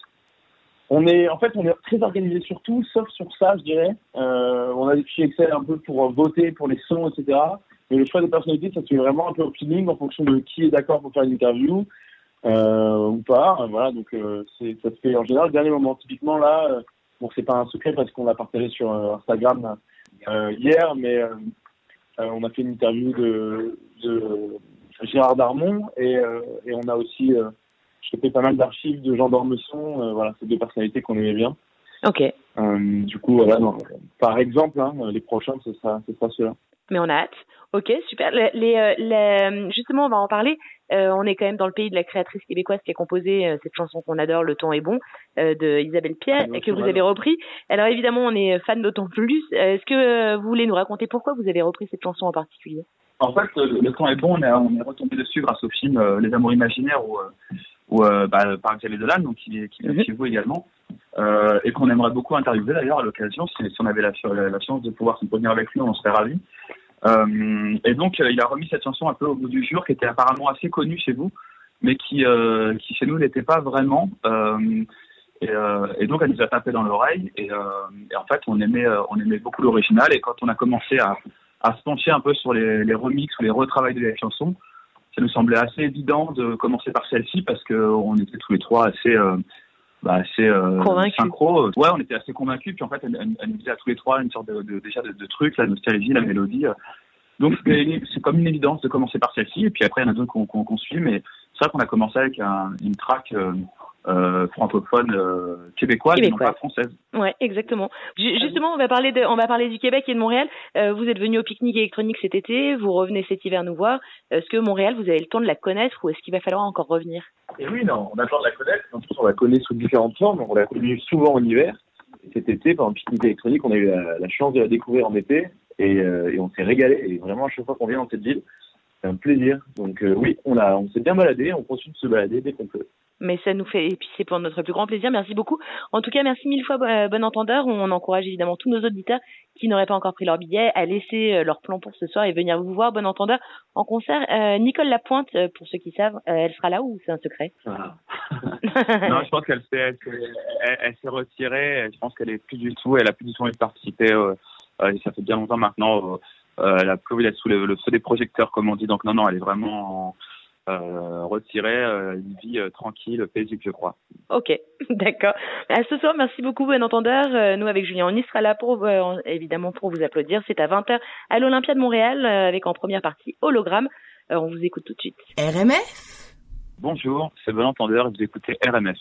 on est, en fait, on est très organisé sur tout, sauf sur ça, je dirais. Euh, on a des fichiers Excel un peu pour voter pour les sons, etc. Mais le choix des personnalités, ça se fait vraiment un peu au feeling en fonction de qui est d'accord pour faire une interview euh, ou pas. Voilà, donc euh, ça se fait en général. Dernier moment, typiquement là, euh, bon, c'est pas un secret parce qu'on l'a partagé sur euh, Instagram euh, hier, mais euh, euh, on a fait une interview de, Gérard Darmon et, euh, on a aussi euh, chopé pas mal d'archives de Jean d'Ormesson. Euh, voilà, c'est deux personnalités qu'on aimait bien. Ok, Euh, du coup, voilà, non, par exemple, hein, les prochains, ce sera, ce sera ceux-là. mais on a hâte. Ok, super. Les, les, euh, les- justement, on va en parler. Euh, on est quand même dans le pays de la créatrice québécoise qui a composé euh, cette chanson qu'on adore, Le temps est bon, euh, de Isabelle Pierre, Bien que vous avez repris. Alors évidemment, on est fan d'autant plus. Est-ce que vous voulez nous raconter pourquoi vous avez repris cette chanson en particulier? En fait, le, temps est bon. On est, on est retombé dessus grâce au film Les Amours imaginaires, où, où euh, bah, par Xavier Dolan, donc qui est, qui est chez vous également, euh, et qu'on aimerait beaucoup interviewer d'ailleurs à l'occasion. Si, si on avait la, la, la chance de pouvoir s'entretenir avec lui, on en serait ravis. Euh, et donc, il a remis cette chanson un peu au bout du jour, qui était apparemment assez connue chez vous, mais qui, euh, qui chez nous n'était pas vraiment. Euh, et, euh, et donc, elle nous a tapé dans l'oreille. Et, euh, et en fait, on aimait, euh, on aimait beaucoup l'original. Et quand on a commencé à, à se pencher un peu sur les, les remixes ou les retravails de la chanson, ça nous semblait assez évident de commencer par celle-ci parce qu'on était tous les trois assez, euh, bah, assez euh, synchro. Ouais, on était assez convaincus. Puis en fait, elle, elle- nous disait à tous les trois une sorte de, de- déjà de, de truc, la nostalgie, la mélodie. euh. Donc c'est comme une évidence de commencer par celle-ci. Et puis après, il y en a d'autres qu'on qu'on suit. Mais c'est vrai qu'on a commencé avec un- une track euh, euh, francophone euh, québécoise, et non pas française. Ouais, exactement. Ju- Justement, on va parler de, on va parler du Québec et de Montréal. Euh, vous êtes venu au pique-nique électronique cet été, vous revenez cet hiver nous voir. Est-ce que Montréal, vous avez le temps de la connaître ou est-ce qu'il va falloir encore revenir? Et oui, non, on a le temps de la connaître. En plus, on la connaît sous différentes formes. On l'a connue souvent en hiver. Et cet été, pendant le pique-nique électronique, on a eu la, la chance de la découvrir en été. Et, euh, et on s'est régalé. Et vraiment, à chaque fois qu'on vient dans cette ville, c'est un plaisir. Donc euh, oui, on a, on s'est bien baladé, on continue de se balader dès qu'on peut. Mais ça nous fait, et puis c'est pour notre plus grand plaisir. Merci beaucoup. En tout cas, merci mille fois, euh, bon entendeur. On encourage évidemment tous nos auditeurs qui n'auraient pas encore pris leur billet à laisser euh, leur plan pour ce soir et venir vous voir, bon entendeur, en concert. Euh, Nicole Lapointe, euh, pour ceux qui savent, euh, elle sera là ou c'est un secret? Non, je pense qu'elle s'est, elle, s'est- elle- elle s'est retirée. Je pense qu'elle est plus du tout, elle a plus du tout envie de participer. ça fait bien longtemps maintenant. elle a plus envie d'être sous le, le feu des projecteurs, comme on dit. Donc non, non, elle est vraiment euh, retirée. euh, une vie euh, tranquille, paisible, je crois. Ok, d'accord. À ce soir, merci beaucoup, bon entendeur. Nous, avec Julien, on y sera là pour évidemment pour vous applaudir. C'est à 20h à l'Olympia de Montréal, avec en première partie hologramme. On vous écoute tout de suite. RMF Bonjour, c'est bon entendeur. Vous écoutez RMF.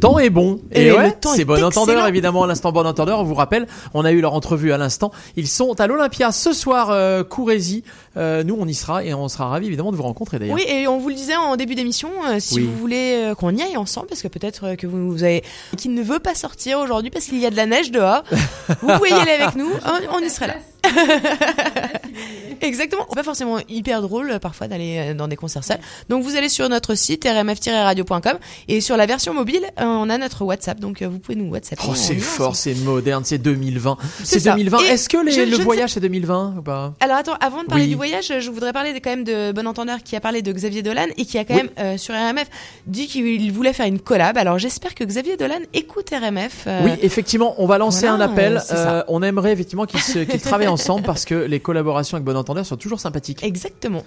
Temps est bon. Et Et, le ouais, temps c'est est bon entendeur, évidemment, à l'instant bon entendeur. On vous rappelle, on a eu leur entrevue à l'instant. Ils sont à l'Olympia ce soir, euh, Courrézy. Euh, nous, on y sera et on sera ravis, évidemment, de vous rencontrer d'ailleurs. Oui, et on vous le disait en début d'émission, euh, si Oui. vous voulez euh, qu'on y aille ensemble, parce que peut-être euh, que vous, vous avez qui ne veut pas sortir aujourd'hui parce qu'il y a de la neige dehors, vous pouvez y aller avec nous, on, on y sera là. Exactement. C'est pas forcément hyper drôle euh, parfois d'aller euh, dans des concerts seuls. Donc vous allez sur notre site rmf-radio.com et sur la version mobile, euh, on a notre WhatsApp. Donc vous pouvez nous WhatsApp. Oh, c'est fort, c'est moderne, c'est 2020. C'est C'est ça. 2020. Et Est-ce que les- je- le je voyage c'est 2020 ou pas? Alors attends, avant de parler Oui. du voyage, je voudrais parler quand même de Bon Entendeur qui a parlé de Xavier Dolan et qui a quand Oui. même euh, sur RMF dit qu'il voulait faire une collab. Alors j'espère que Xavier Dolan écoute RMF. euh, Oui, effectivement, on va lancer voilà, un appel. Euh, on aimerait effectivement qu'ils se- qu'ils travaillent ensemble parce que les collaborations avec Bon Entendeur sont toujours sympathiques. Exactement.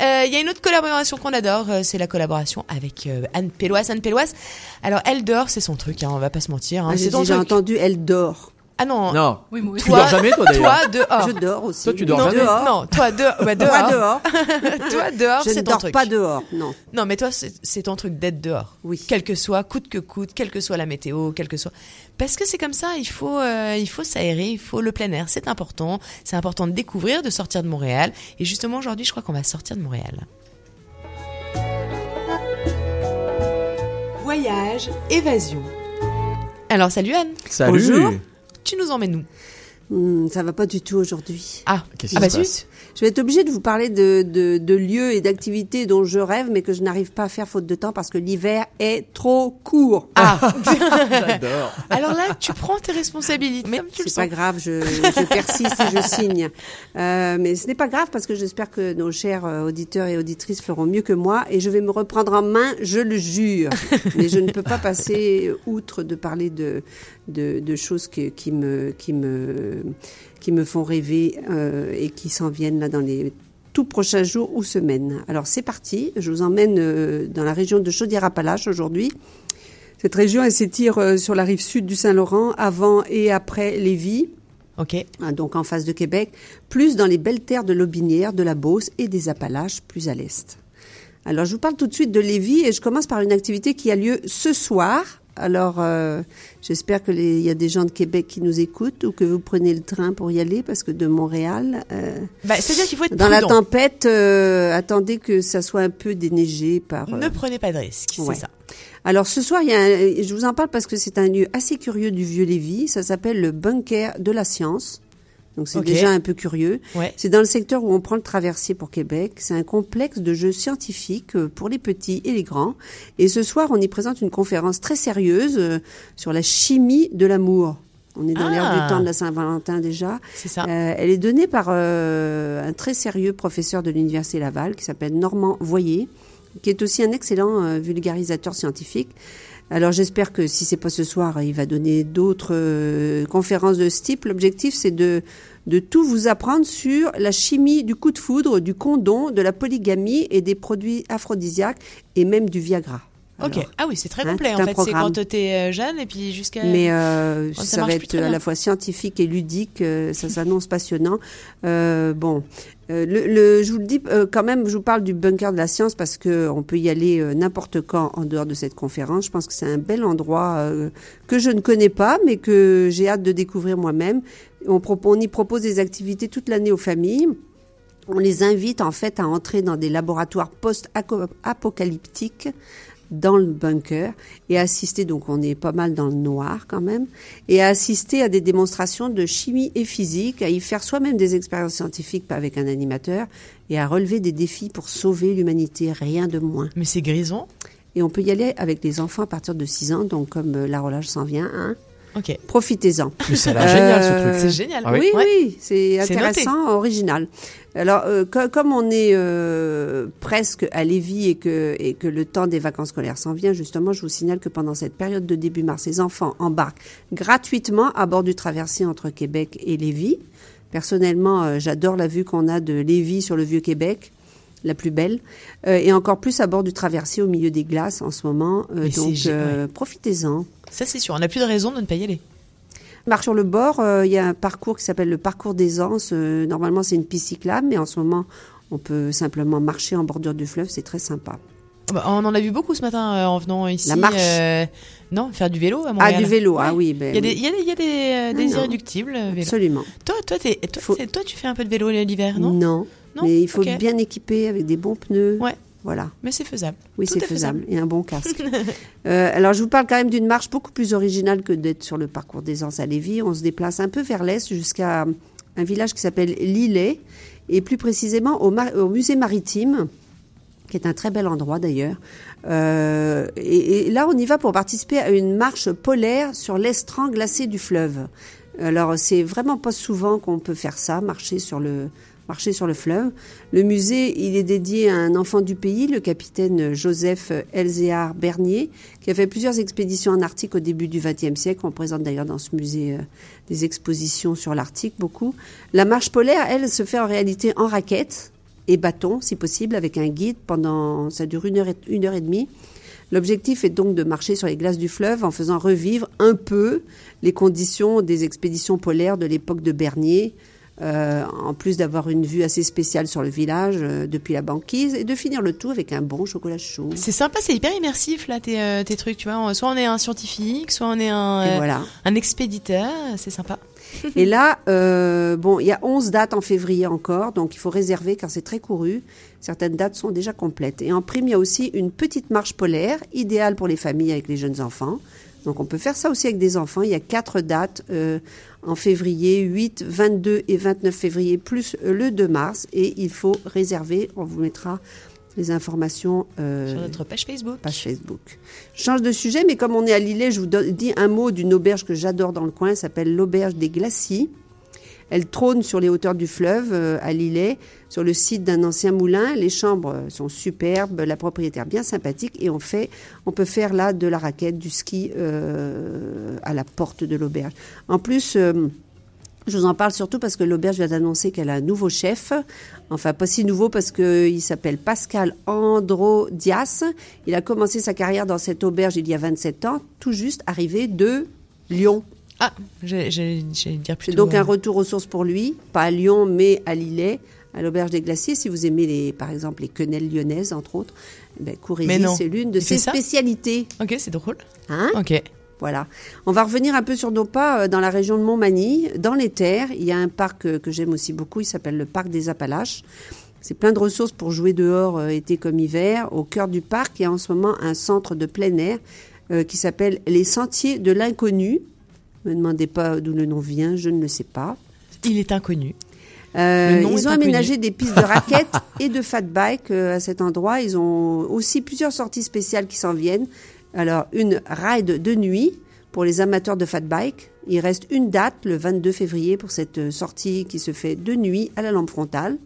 Euh, Il y a une autre collaboration qu'on adore, euh, c'est la collaboration avec euh, Anne Péloise. Anne Péloise, alors elle dort, c'est son truc, hein, on va pas se mentir. hein, Ah, J'ai déjà truc. entendu, elle dort. Ah non. Non. Oui, moi Tu dors jamais, toi, d'ailleurs Toi dehors. Je dors aussi. Toi, tu dors non, jamais Dehors. Non, toi dehors. Bah, Moi, dehors. dehors. toi dehors, Je ne c'est ton dors truc. pas dehors, non. Non, mais toi, c'est c'est ton truc d'être dehors. Oui. Quel que soit, coûte que coûte, quelle que soit la météo, quel que soit. Parce que c'est comme ça, il faut, euh, il faut s'aérer, il faut le plein air, c'est important. C'est important de découvrir, de sortir de Montréal. Et justement, aujourd'hui, je crois qu'on va sortir de Montréal. Voyage, évasion. Alors, salut Anne. Salut. Bonjour. Tu nous emmènes où Hmm, ça va pas du tout aujourd'hui. Ah, Qu'est-ce ah qui bah se passe. Je vais être obligée de vous parler de, de, de lieux et d'activités dont je rêve, mais que je n'arrive pas à faire faute de temps parce que l'hiver est trop court. Ah, J'adore. alors là, tu prends tes responsabilités. Mais comme tu le C'est pas sens. grave, je, je persiste et je signe. Euh, mais ce n'est pas grave parce que j'espère que nos chers euh, auditeurs et auditrices feront mieux que moi et je vais me reprendre en main, je le jure. mais je ne peux pas passer outre de parler de, de, de choses que- qui, me, qui, me, qui me font rêver euh, et qui s'en viennent là dans les tout prochains jours ou semaines. Alors c'est parti, je vous emmène euh, dans la région de Chaudière-Appalaches aujourd'hui. Cette région, elle s'étire euh, sur la rive sud du Saint-Laurent, avant et après Lévis, Ok. hein, donc en face de Québec, plus dans les belles terres de l'Aubinière, de la Beauce et des Appalaches, plus à l'est. Alors, je vous parle tout de suite de Lévis et je commence par une activité qui a lieu ce soir. Alors, euh, j'espère que les- il y a des gens de Québec qui nous écoutent ou que vous prenez le train pour y aller parce que de Montréal, euh, Bah, c'est-à-dire qu'il faut être dans la tempête, euh, attendez que ça soit un peu déneigé par. euh, Ne prenez pas de risques, Ouais. c'est ça. alors ce soir, il y a un- je vous en parle parce que c'est un lieu assez curieux du Vieux-Lévis. Ça s'appelle le bunker de la science. Donc c'est déjà un peu curieux. Ouais. C'est dans le secteur où on prend le traversier pour Québec. C'est un complexe de jeux scientifiques euh, pour les petits et les grands. Et ce soir, on y présente une conférence très sérieuse euh, sur la chimie de l'amour. On est dans Ah. l'ère du temps de la Saint-Valentin déjà. C'est ça. Euh, elle est donnée par euh, un très sérieux professeur de l'Université Laval qui s'appelle Normand Voyer, qui est aussi un excellent euh, vulgarisateur scientifique. Alors j'espère que si c'est pas ce soir, il va donner d'autres euh, conférences de ce type. L'objectif c'est de de tout vous apprendre sur la chimie du coup de foudre, du condom, de la polygamie et des produits aphrodisiaques et même du Viagra. Ok. Ah oui, c'est très hein, complet en fait. C'est quand t'es euh, jeune et puis jusqu'à. Mais euh, Oh, ça ça, va être à la fois scientifique et ludique. euh, ça s'annonce passionnant. Euh, bon, euh, le, le- je vous le dis euh, quand même. Je vous parle du bunker de la science parce que on peut y aller euh, n'importe quand en dehors de cette conférence. Je pense que c'est un bel endroit euh, que je ne connais pas, mais que j'ai hâte de découvrir moi-même. On, on y propose des activités toute l'année aux familles. On les invite en fait à entrer dans des laboratoires post-apocalyptiques dans le bunker et à assister, donc on est pas mal dans le noir quand même, et à assister à des démonstrations de chimie et physique, à y faire soi-même des expériences scientifiques pas avec un animateur et à relever des défis pour sauver l'humanité, rien de moins. Mais c'est grisant. Et on peut y aller avec les enfants à partir de 6 ans, donc comme euh, la relâche s'en vient, hein, Ok. profitez-en. Mais ça a l'air génial ce truc. C'est génial. Ah oui oui, Ouais. oui, c'est C'est intéressant, original. Alors, euh, co- comme on est euh, presque à Lévis et que, et que le temps des vacances scolaires s'en vient, justement, je vous signale que pendant cette période de début mars, les enfants embarquent gratuitement à bord du traversier entre Québec et Lévis. Personnellement, euh, j'adore la vue qu'on a de Lévis sur le Vieux-Québec la plus belle, euh, et encore plus à bord du traversier au milieu des glaces en ce moment. Euh, donc, euh, profitez-en. Ça c'est sûr. On n'a plus de raison de ne pas y aller. Marche sur le bord, euh, il y a un parcours qui s'appelle le parcours des Anses. Euh, normalement, c'est une piste cyclable, mais en ce moment, on peut simplement marcher en bordure du fleuve. C'est très sympa. Bah, on en a vu beaucoup ce matin euh, en venant ici. La marche. euh, non, faire du vélo à Ah, Montréal. du vélo, ah oui. Ben, Il y a des, oui. il y a des, il y a des, euh, des non. irréductibles vélo. Absolument. Toi, toi, toi, Faut- c'est- toi, tu fais un peu de vélo l'hiver, non? Non, Non? Mais il faut Ok. être bien équipé avec des bons pneus. Ouais. Voilà. Mais c'est faisable. Oui, c'est est faisable. Et un bon casque. Euh, alors, je vous parle quand même d'une marche beaucoup plus originale que d'être sur le parcours des Anses à Lévis. On se déplace un peu vers l'est jusqu'à un village qui s'appelle Lillet, et plus précisément au musée maritime, qui est un très bel endroit d'ailleurs. Euh, et, et là, on y va pour participer à une marche polaire sur l'estran glacé du fleuve. Alors, c'est vraiment pas souvent qu'on peut faire ça, marcher sur le marcher sur le fleuve. Le musée, il est dédié à un enfant du pays, le capitaine Joseph Elzéar Bernier, qui a fait plusieurs expéditions en Arctique au début du XXe siècle. On présente d'ailleurs dans ce musée euh, des expositions sur l'Arctique, beaucoup. La marche polaire, elle, se fait en réalité en raquette et bâton, si possible, avec un guide pendant, ça dure une heure et, une heure et demie. L'objectif est donc de marcher sur les glaces du fleuve en faisant revivre un peu les conditions des expéditions polaires de l'époque de Bernier, euh, en plus d'avoir une vue assez spéciale sur le village euh, depuis la banquise et de finir le tout avec un bon chocolat chaud. C'est sympa, c'est hyper immersif là tes, euh, tes trucs, tu vois. Soit on est un scientifique, soit on est un, voilà. un expéditeur, c'est sympa. Et là, bon, il y a 11 dates en février encore, donc il faut réserver car c'est très couru. Certaines dates sont déjà complètes. Et en prime, il y a aussi une petite marche polaire, idéale pour les familles avec les jeunes enfants. Donc on peut faire ça aussi avec des enfants. Il y a quatre dates euh, en février, 8, 22 et 29 février, plus le 2 mars. Et il faut réserver. On vous mettra les informations euh, Sur notre page Facebook. page Facebook. Je change de sujet, mais comme on est à Lillet, je vous dis un mot d'une auberge que j'adore dans le coin. Elle s'appelle l'auberge des Glacis. Elle trône sur les hauteurs du fleuve euh, à Lillet, sur le site d'un ancien moulin. Les chambres sont superbes, la propriétaire bien sympathique, et on fait, on peut faire là de la raquette, du ski euh, à la porte de l'auberge. En plus. euh, je vous en parle surtout parce que l'auberge vient d'annoncer qu'elle a un nouveau chef. Enfin, pas si nouveau parce qu'il s'appelle Pascal Androdias. Il a commencé sa carrière dans cette auberge il y a 27 ans, tout juste arrivé de Lyon. Ah, j'allais dire plutôt. Donc un euh, retour aux sources pour lui, pas à Lyon, mais à Lillet, à l'auberge des Glaciers. Si vous aimez, les, par exemple, les quenelles lyonnaises, entre autres, ben, courez-y, non. c'est l'une de ses spécialités. Ok, c'est drôle. Hein Ok. Voilà. On va revenir un peu sur nos pas euh, dans la région de Montmagny. Dans les terres, il y a un parc euh, que j'aime aussi beaucoup. Il s'appelle le parc des Appalaches. C'est plein de ressources pour jouer dehors, été comme hiver. Au cœur du parc, il y a en ce moment un centre de plein air qui s'appelle les Sentiers de l'Inconnu. Ne me demandez pas d'où le nom vient, je ne le sais pas. Il est inconnu. Euh, ils ont aménagé des pistes de raquettes et de fat bike euh, à cet endroit. Ils ont aussi plusieurs sorties spéciales qui s'en viennent. Alors, une ride de nuit pour les amateurs de fat bike. Il reste une date, le 22 février, pour cette euh, sortie qui se fait de nuit à la lampe frontale.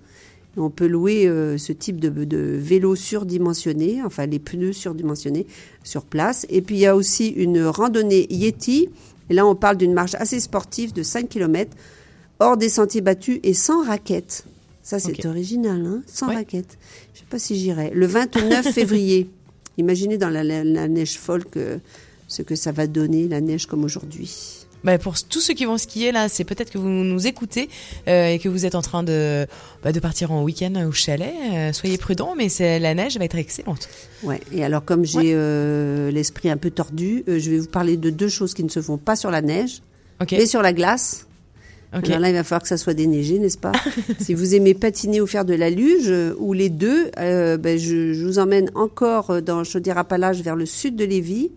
On peut louer euh, ce type de, de vélo surdimensionné, enfin les pneus surdimensionnés sur place. Et puis il y a aussi une randonnée Yeti. Et là, on parle d'une marche assez sportive de 5 km hors des sentiers battus et sans raquettes. Ça, c'est original, hein Sans Ouais. raquettes. Je sais pas si j'irai. Le 29 février. Imaginez dans la, la- la neige folk euh, ce que ça va donner, la neige comme aujourd'hui. Bah, pour tous ceux qui vont skier là, c'est peut-être que vous nous écoutez euh, et que vous êtes en train de, bah, de partir en week-end au chalet. Euh, soyez prudents, mais la neige va être excellente. Ouais. Et alors, comme j'ai euh, l'esprit un peu tordu, euh, je vais vous parler de deux choses qui ne se font pas sur la neige, Ok. mais sur la glace. Ok. Alors là, il va falloir que ça soit déneigé, n'est-ce pas? Si vous aimez patiner ou faire de la luge, euh, ou les deux, euh, ben, je, je vous emmène encore dans Chaudière-Appalaches vers le sud de Lévis.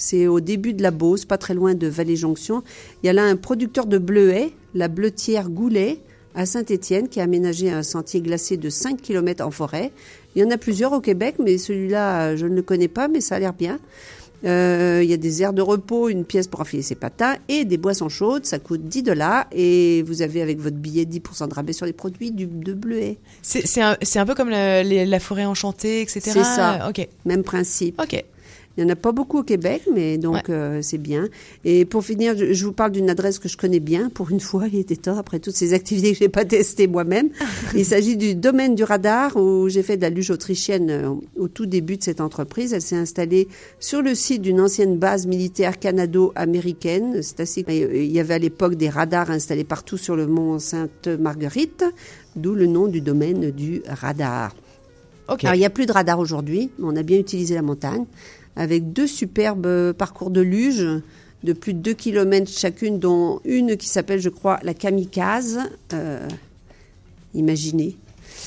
C'est au début de la Beauce, pas très loin de Vallée-Jonction. Il y a là un producteur de bleuets, la bleutière Goulet, à Saint-Étienne, qui a aménagé un sentier glacé de 5 km en forêt. Il y en a plusieurs au Québec, mais celui-là, je ne le connais pas, mais ça a l'air bien. Euh, il y a des aires de repos, une pièce pour enfiler ses patins et des boissons chaudes. Ça coûte 10 dollars et vous avez avec votre billet 10% de rabais sur les produits du, de bleuet. C'est un, peu comme les- la forêt enchantée, etc. C'est ça. Ok. Même principe. Ok. Il n'y en a pas beaucoup au Québec, mais donc euh, c'est bien. Et pour finir, je, je vous parle d'une adresse que je connais bien. Pour une fois, il était temps, après toutes ces activités que je n'ai pas testées moi-même. il s'agit du domaine du radar, où j'ai fait de la luge autrichienne euh, au tout début de cette entreprise. Elle s'est installée sur le site d'une ancienne base militaire canado-américaine. C'est assez... Il y avait à l'époque des radars installés partout sur le mont Sainte-Marguerite, d'où le nom du domaine du radar. Alors, il n'y a plus de radar aujourd'hui, mais on a bien utilisé la montagne, avec deux superbes euh, parcours de luge de plus de 2 km chacune, dont une qui s'appelle, je crois, la Kamikaze. Euh, imaginez.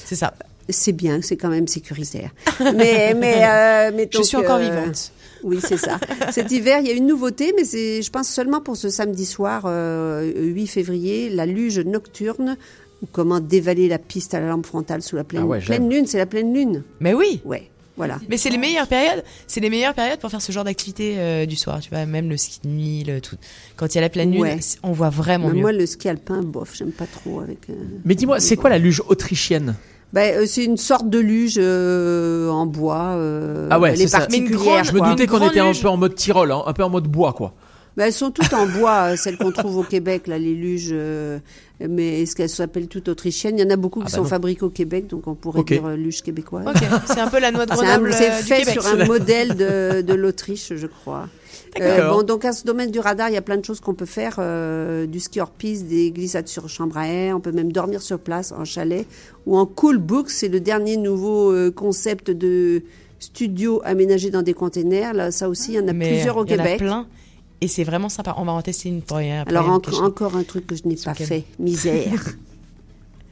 C'est ça. C'est bien, c'est quand même sécuritaire. mais mais, euh, mais Je donc, suis encore euh, vivante. Oui, c'est ça. Cet hiver, il y a une nouveauté, mais c'est, je pense seulement pour ce samedi soir, euh, 8 février, la luge nocturne, ou comment dévaler la piste à la lampe frontale sous la pleine, Ah ouais, pleine lune. C'est la pleine lune. Mais oui. Ouais, voilà. Mais c'est les meilleures périodes. C'est les meilleures périodes pour faire ce genre d'activité euh, du soir. Tu vois, même le ski de nuit, le tout. Quand il y a la pleine lune, Ouais. on voit vraiment Mais mieux. moi, le ski alpin, bof, j'aime pas trop avec. euh, Mais dis-moi, c'est quoi la luge autrichienne Ben, euh, c'est une sorte de luge euh, en bois. euh, Ah ouais, c'est est ça. particulière. Je me doutais qu'on était un peu en mode Tyrol, hein, un peu en mode bois, quoi. Ben, elles sont toutes en bois, euh, celles qu'on trouve au Québec, là, les luges. euh, mais est-ce qu'elles s'appellent toutes autrichiennes? Il y en a beaucoup qui Ah bah sont non. fabriquées au Québec, donc on pourrait dire euh, luge québécoise. Ok, c'est un peu la noix de Grenoble, C'est euh, du fait Québec. sur un modèle de, de l'Autriche, je crois. Euh, D'accord. bon, donc à ce domaine du radar, il y a plein de choses qu'on peut faire, euh, du ski hors piste, des glissades sur chambre à air, on peut même dormir sur place en chalet ou en cool book, c'est le dernier nouveau euh, concept de studio aménagé dans des containers. Là, ça aussi, il y en a Mais plusieurs au il y en a Québec. plein. Et c'est vraiment sympa. On va en tester une pour rien. Alors enco- encore un truc que je n'ai pas fait, misère.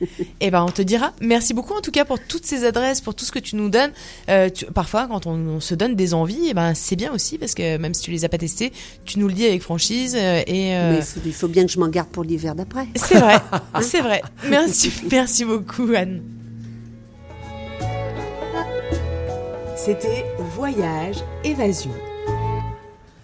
Eh ben, on te dira. Merci beaucoup en tout cas pour toutes ces adresses, pour tout ce que tu nous donnes. Euh, tu- parfois, quand on, on se donne des envies, eh ben, c'est bien aussi parce que même si tu les as pas testées, tu nous le dis avec franchise euh, et. euh, Mais il faut, il faut bien que je m'en garde pour l'hiver d'après. C'est vrai, c'est vrai. Merci, merci beaucoup Anne. C'était Voyage Évasion.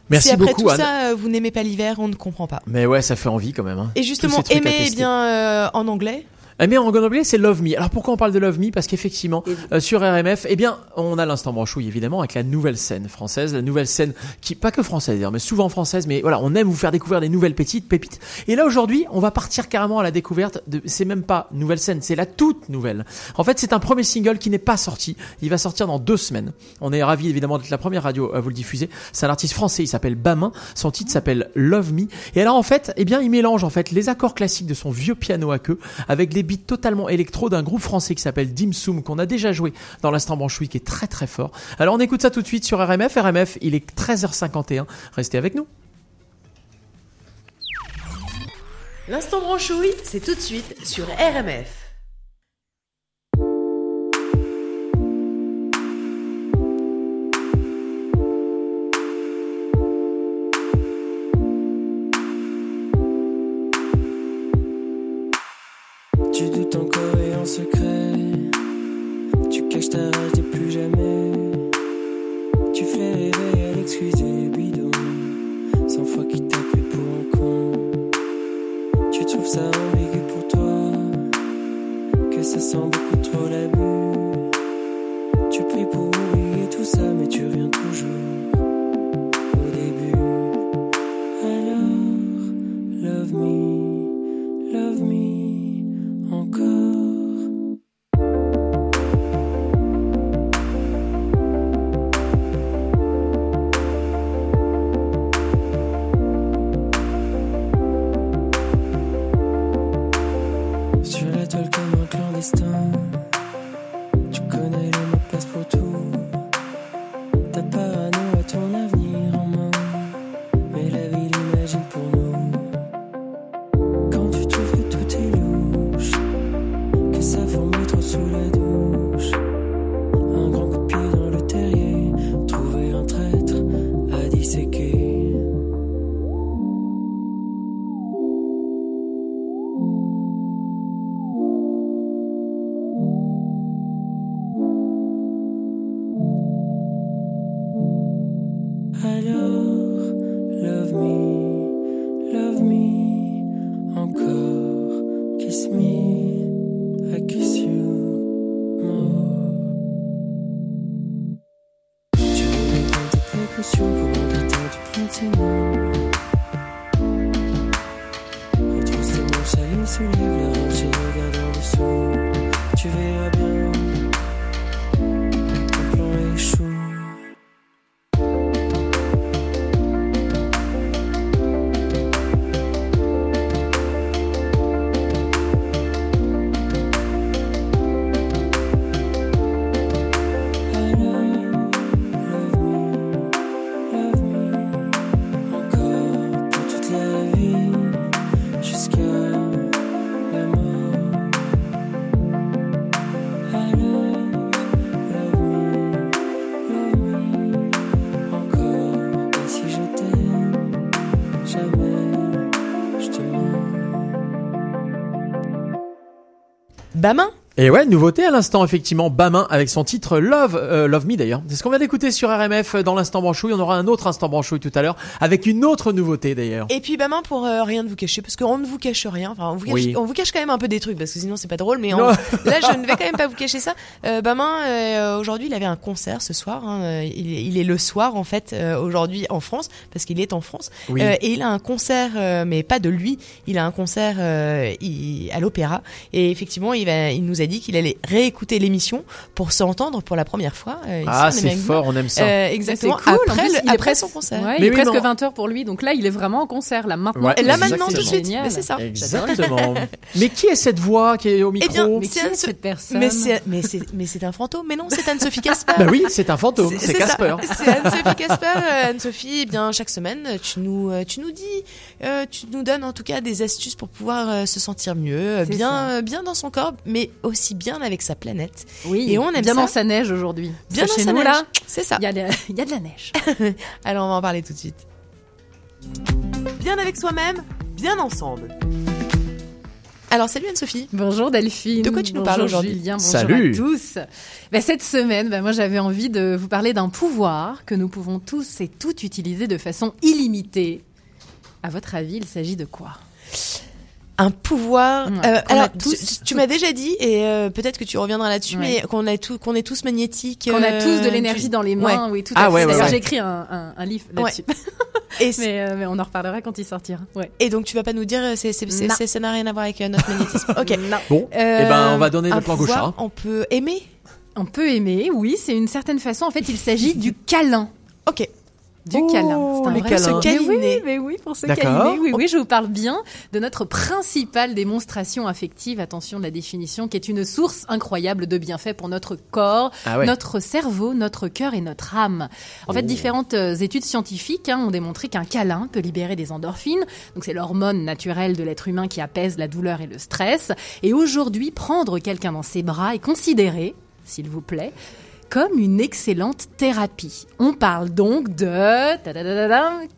Merci si après beaucoup, tout Anne. ça, euh, vous n'aimez pas l'hiver, on ne comprend pas. Mais ouais, ça fait envie quand même. hein. Et justement, aimer bien euh, en anglais. Bien, en anglais, c'est Love Me. Alors pourquoi on parle de Love Me? Parce qu'effectivement, euh, sur RMF, eh bien, on a l'instant branchouille évidemment avec la nouvelle scène française, la nouvelle scène qui pas que française d'ailleurs, mais souvent française. Mais voilà, on aime vous faire découvrir des nouvelles petites pépites. Et là aujourd'hui, on va partir carrément à la découverte de. C'est même pas nouvelle scène, c'est la toute nouvelle. En fait, c'est un premier single qui n'est pas sorti. Il va sortir dans deux semaines. On est ravis évidemment d'être la première radio à vous le diffuser. C'est un artiste français. Il s'appelle Bamin. Son titre s'appelle Love Me. Et alors en fait, eh bien, il mélange en fait les accords classiques de son vieux piano à queue avec les beats totalement électro d'un groupe français qui s'appelle Dim Sum qu'on a déjà joué dans l'instant branchouille qui est très très fort. Alors on écoute ça tout de suite sur RMF. RMF, il est 13h51. Restez avec nous. L'instant branchouille, c'est tout de suite sur RMF. Bamin Et ouais, nouveauté à l'instant, effectivement, Bamin avec son titre Love, euh, Love Me d'ailleurs. C'est ce qu'on vient d'écouter sur RMF dans l'instant branchouille. On aura un autre instant branchouille tout à l'heure avec une autre nouveauté d'ailleurs. Et puis Bamin pour euh, rien de vous cacher, parce qu'on ne vous cache rien. Enfin, on vous cache, Oui. on vous cache quand même un peu des trucs, parce que sinon c'est pas drôle. Mais on- là, je ne vais quand même pas vous cacher ça. Euh, Bamin, euh, aujourd'hui, il avait un concert ce soir. hein. Euh, Il, est- il est le soir en fait euh, aujourd'hui en France, parce qu'il est en France. Oui. Euh, et il a un concert, euh, mais pas de lui. Il a un concert euh, il- à l'Opéra. Et effectivement, il, va, il nous a dit qu'il allait réécouter l'émission pour s'entendre pour la première fois. euh, ici Ah, c'est fort, on aime ça. Euh, exactement. C'est cool. Après, plus, le- son concert. Ouais, Mais il est presque mais on- 20h pour lui, donc là, il est vraiment en concert, là, maintenant. Ouais, là, C'est maintenant, tout de suite. génial. Mais c'est ça. Exactement. Mais qui est cette voix qui est au micro Eh bien, Mais c'est qui est Anne- cette personne? Mais c'est un fantôme. Mais non, c'est Anne-Sophie Casper. Bah oui, c'est un fantôme, c'est. Casper. C'est Anne-Sophie Casper. Euh, Anne-Sophie, eh bien chaque semaine, tu nous euh, tu nous dis, tu nous donnes en tout cas des astuces pour pouvoir se sentir mieux, bien bien dans son corps, mais aussi bien avec sa planète. Oui, Et on aime bien ça. dans sa neige aujourd'hui. Bien dans chez sa nous, neige. là, C'est ça. il y, a de- il y a de la neige. Alors on va en parler tout de suite. Bien avec soi-même, bien ensemble. Alors salut Anne-Sophie. Bonjour Delphine. De quoi tu nous Bonjour parles aujourd'hui Julien, bonjour Salut. à tous. Ben, cette semaine, ben, moi j'avais envie de vous parler d'un pouvoir que nous pouvons tous et toutes utiliser de façon illimitée. À votre avis, il s'agit de quoi? Un pouvoir. Ouais, euh, alors, tous, tu, m'as déjà dit, et euh, peut-être que tu reviendras là-dessus, Ouais. mais qu'on a tout, qu'on est tous magnétiques. Qu'on a euh, tous de l'énergie tu- dans les mains, Ouais. oui, tout Ah à fait. ouais, ouais, D'ailleurs, ouais. j'ai écrit un, un- un livre là-dessus. Et, mais, euh, mais on en reparlera quand il sortira. Ouais. et donc tu vas pas nous dire, c'est, ça n'a rien à voir avec euh, notre magnétisme. Ok. Non. Bon, Euh, eh ben on va donner le plan gauche. hein. On peut aimer? On peut aimer, oui, c'est une certaine façon. En fait, il s'agit du câlin. Ok. Du Oh, câlin. C'est un vrai câlins. Mais oui, câliner. mais oui, pour se câliner. Oui, oui, je vous parle bien de notre principale démonstration affective, attention de la définition, qui est une source incroyable de bienfaits pour notre corps, Ah ouais. notre cerveau, notre cœur et notre âme. En fait, différentes euh, études scientifiques hein, ont démontré qu'un câlin peut libérer des endorphines, donc c'est l'hormone naturelle de l'être humain qui apaise la douleur et le stress. Et aujourd'hui, prendre quelqu'un dans ses bras est considéré, s'il vous plaît, comme une excellente thérapie. On parle donc de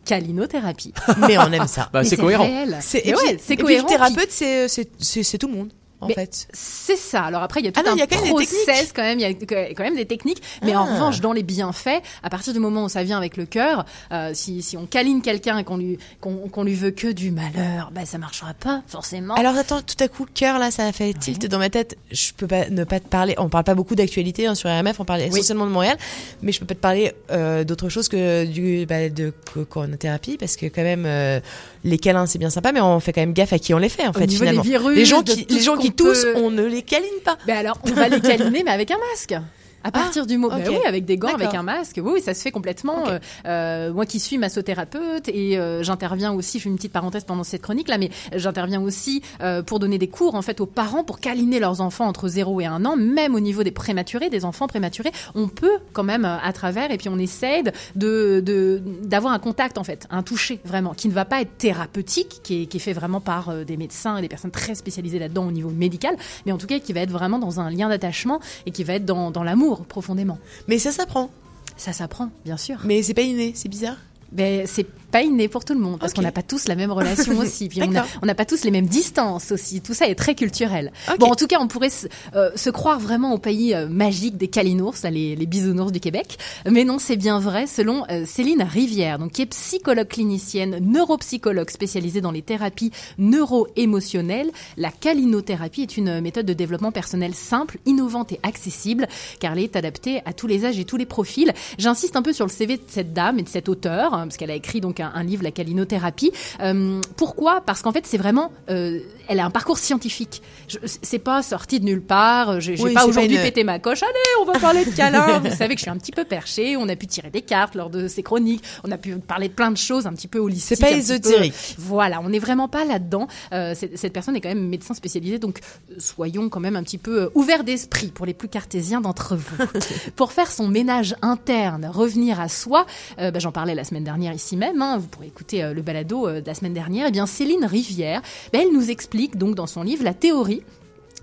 calinothérapie. Mais on aime ça. Bah, Mais c'est cohérent. réel. C'est, Mais et ouais, puis, c'est et puis cohérent. le thérapeute, c'est, c'est tout le monde, en Mais- fait. C'est ça. Alors après, il y a tout Ah non, un il y a quand process quand même. Il y a quand même des techniques. Mais en Ah. revanche, dans les bienfaits, à partir du moment où ça vient avec le cœur, euh, si, si on câline quelqu'un et qu'on lui qu'on lui veut que du malheur, bah ça marchera pas forcément. Alors attends, tout à coup, le cœur là, ça a fait tilt dans ma tête. Je peux pas ne pas te parler. On parle pas beaucoup d'actualité hein, sur RMF, on parle essentiellement de Montréal, mais je peux pas te parler euh, d'autre chose que du bah, de co- coronathérapie parce que quand même euh, les câlins c'est bien sympa, mais on fait quand même gaffe à qui on les fait en Au fait finalement. des virus, les gens qui les gens qui toussent, peut- on ne les câline pas. Ben alors, on va les câliner, mais avec un masque. À partir du moment, ok. Ben oui, avec des gants, avec un masque, oui, ça se fait complètement. Euh, euh, moi qui suis massothérapeute et euh, j'interviens aussi, je fais une petite parenthèse pendant cette chronique là, mais j'interviens aussi euh, pour donner des cours en fait aux parents pour câliner leurs enfants entre 0 et 1 an, même au niveau des prématurés, des enfants prématurés, on peut quand même euh, à travers et puis on essaie de de- d'avoir un contact en fait, un toucher vraiment, qui ne va pas être thérapeutique, qui est, qui est fait vraiment par euh, des médecins et des personnes très spécialisées là-dedans au niveau médical, mais en tout cas qui va être vraiment dans un lien d'attachement et qui va être dans, dans l'amour profondément. Mais ça s'apprend. Ça s'apprend, bien sûr. Mais c'est pas inné, c'est bizarre. Ben, c'est pas inné pour tout le monde parce qu'on n'a pas tous la même relation aussi. Puis on n'a pas tous les mêmes distances aussi. Tout ça est très culturel. Bon, en tout cas, on pourrait se, euh, se croire vraiment au pays euh, magique des calinours, là, les, les bisounours du Québec. Mais non, c'est bien vrai selon euh, Céline Rivière, donc qui est psychologue clinicienne, neuropsychologue spécialisée dans les thérapies neuro-émotionnelles. La calinothérapie est une méthode de développement personnel simple, innovante et accessible, car elle est adaptée à tous les âges et tous les profils. J'insiste un peu sur le CV de cette dame et de cet auteur, hein, parce qu'elle a écrit donc un, un livre, La calinothérapie. Euh, pourquoi? Parce qu'en fait, c'est vraiment, euh, elle a un parcours scientifique. C'est pas sorti de nulle part. J'ai j'ai Oui, pas aujourd'hui une- pété ma coche. Allez, on va parler de câlins. Vous savez que je suis un petit peu perchée. On a pu tirer des cartes lors de ces chroniques. On a pu parler de plein de choses un petit peu holistiques. C'est pas petit peu- ésotérique. Voilà, on n'est vraiment pas là-dedans. Euh, cette personne est quand même médecin spécialisé, donc euh, soyons quand même un petit peu euh, ouverts d'esprit pour les plus cartésiens d'entre vous. pour faire son ménage interne, revenir à soi, euh, bah, j'en parlais la semaine dernière ici même, hein, vous pourrez écouter euh, le balado euh, de la semaine dernière, et bien Céline Rivière, bah, elle nous explique donc dans son livre la théorie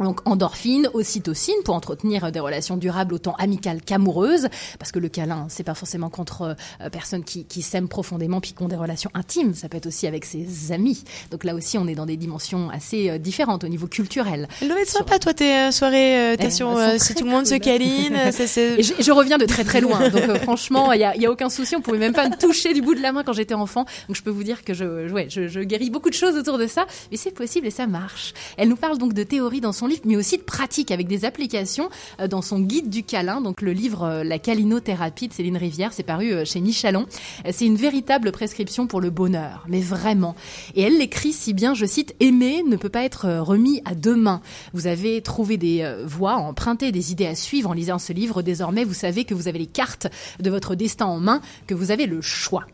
Donc endorphine, ocytocine pour entretenir des relations durables autant amicales qu'amoureuses, parce que le câlin, c'est pas forcément contre euh, personnes qui, qui s'aiment profondément puis qui ont des relations intimes, ça peut être aussi avec ses amis. Donc là aussi, on est dans des dimensions assez euh, différentes au niveau culturel. Elle doit être sympa, toi, tes euh, soirées, euh, Eh, t'es sur, si tout le monde se cool. câline, c'est- c'est- Et je, je reviens de très très loin, donc franchement, il y a, il y a aucun souci, on pouvait même pas me toucher du bout de la main quand j'étais enfant, donc je peux vous dire que je, ouais, je, je guéris beaucoup de choses autour de ça, mais c'est possible et ça marche. Elle nous parle donc de théorie dans son livre, mais aussi de pratique avec des applications euh, dans son guide du câlin, donc le livre euh, La câlinothérapie de Céline Rivière, c'est paru euh, chez Michalon. C'est une véritable prescription pour le bonheur, mais vraiment. Et elle l'écrit si bien, je cite, aimer ne peut pas être remis à deux mains. Vous avez trouvé des voies, emprunté des idées à suivre en lisant ce livre. Désormais, vous savez que vous avez les cartes de votre destin en main, que vous avez le choix.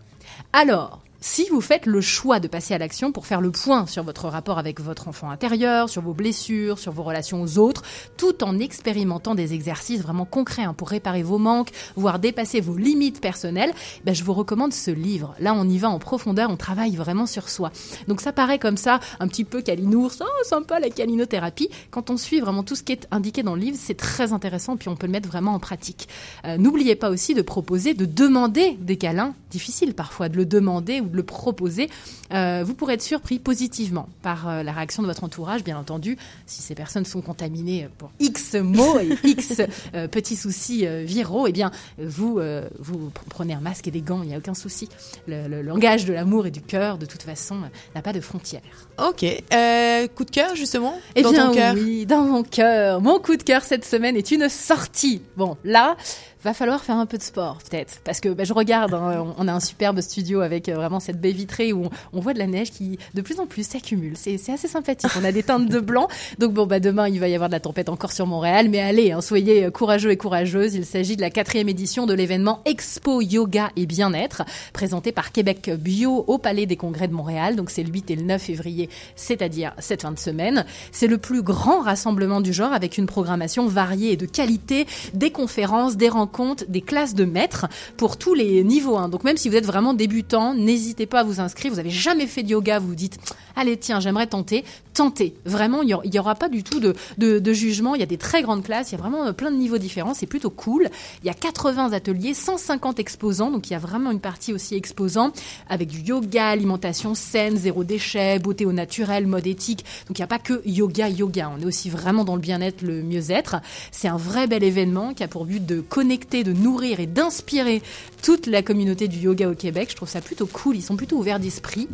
Alors, si vous faites le choix de passer à l'action pour faire le point sur votre rapport avec votre enfant intérieur, sur vos blessures, sur vos relations aux autres, tout en expérimentant des exercices vraiment concrets hein, pour réparer vos manques, voire dépasser vos limites personnelles, ben, je vous recommande ce livre. Là, on y va en profondeur, on travaille vraiment sur soi. Donc ça paraît comme ça, un petit peu calinours, oh sympa la calinothérapie. Quand on suit vraiment tout ce qui est indiqué dans le livre, c'est très intéressant, puis on peut le mettre vraiment en pratique. Euh, N'oubliez pas aussi de proposer, de demander des câlins, difficile parfois de le demander le proposer. Euh, vous pourrez être surpris positivement par euh, la réaction de votre entourage, bien entendu, si ces personnes sont contaminées pour X mots et X euh, petits soucis viraux, eh bien, vous, vous pr- prenez un masque et des gants, il n'y a aucun souci. Le, le langage de l'amour et du cœur, de toute façon, n'a pas de frontières. Ok. Euh, coup de cœur, justement Eh dans bien ton cœur oui, dans mon cœur. Mon coup de cœur cette semaine est une sortie. Bon, là, va falloir faire un peu de sport, peut-être. Parce que bah, je regarde, hein, on a un superbe studio avec euh, vraiment cette baie vitrée où on, on voit de la neige qui, de plus en plus, s'accumule. C'est c'est assez sympathique. On a des teintes de blanc. Donc bon, bah, demain, il va y avoir de la tempête encore sur Montréal. Mais allez, hein, soyez euh, courageux et courageuses. Il s'agit de la quatrième édition de l'événement Expo Yoga et Bien-être, présenté par Québec Bio au Palais des Congrès de Montréal. Donc c'est le 8 et le 9 février, c'est-à-dire cette fin de semaine. C'est le plus grand rassemblement du genre avec une programmation variée et de qualité, des conférences, des rencontres, des classes de maîtres pour tous les niveaux. hein. Donc même si vous êtes vraiment débutant, n'hésitez pas à vous inscrire. Vous avez jamais fait de yoga, vous vous dites, allez tiens, j'aimerais tenter. Tentez. Vraiment, il y aura- pas du tout de, de, de jugement. Il y a des très grandes classes, il y a vraiment euh, plein de niveaux différents. C'est plutôt cool. Il y a 80 ateliers, 150 exposants. Donc il y a vraiment une partie aussi exposant avec du yoga, alimentation saine, zéro déchet, beauté naturel, mode éthique. Donc il n'y a pas que yoga, yoga. On est aussi vraiment dans le bien-être, le mieux-être. C'est un vrai bel événement qui a pour but de connecter, de nourrir et d'inspirer toute la communauté du yoga au Québec. Je trouve ça plutôt cool. Ils sont plutôt ouverts d'esprit.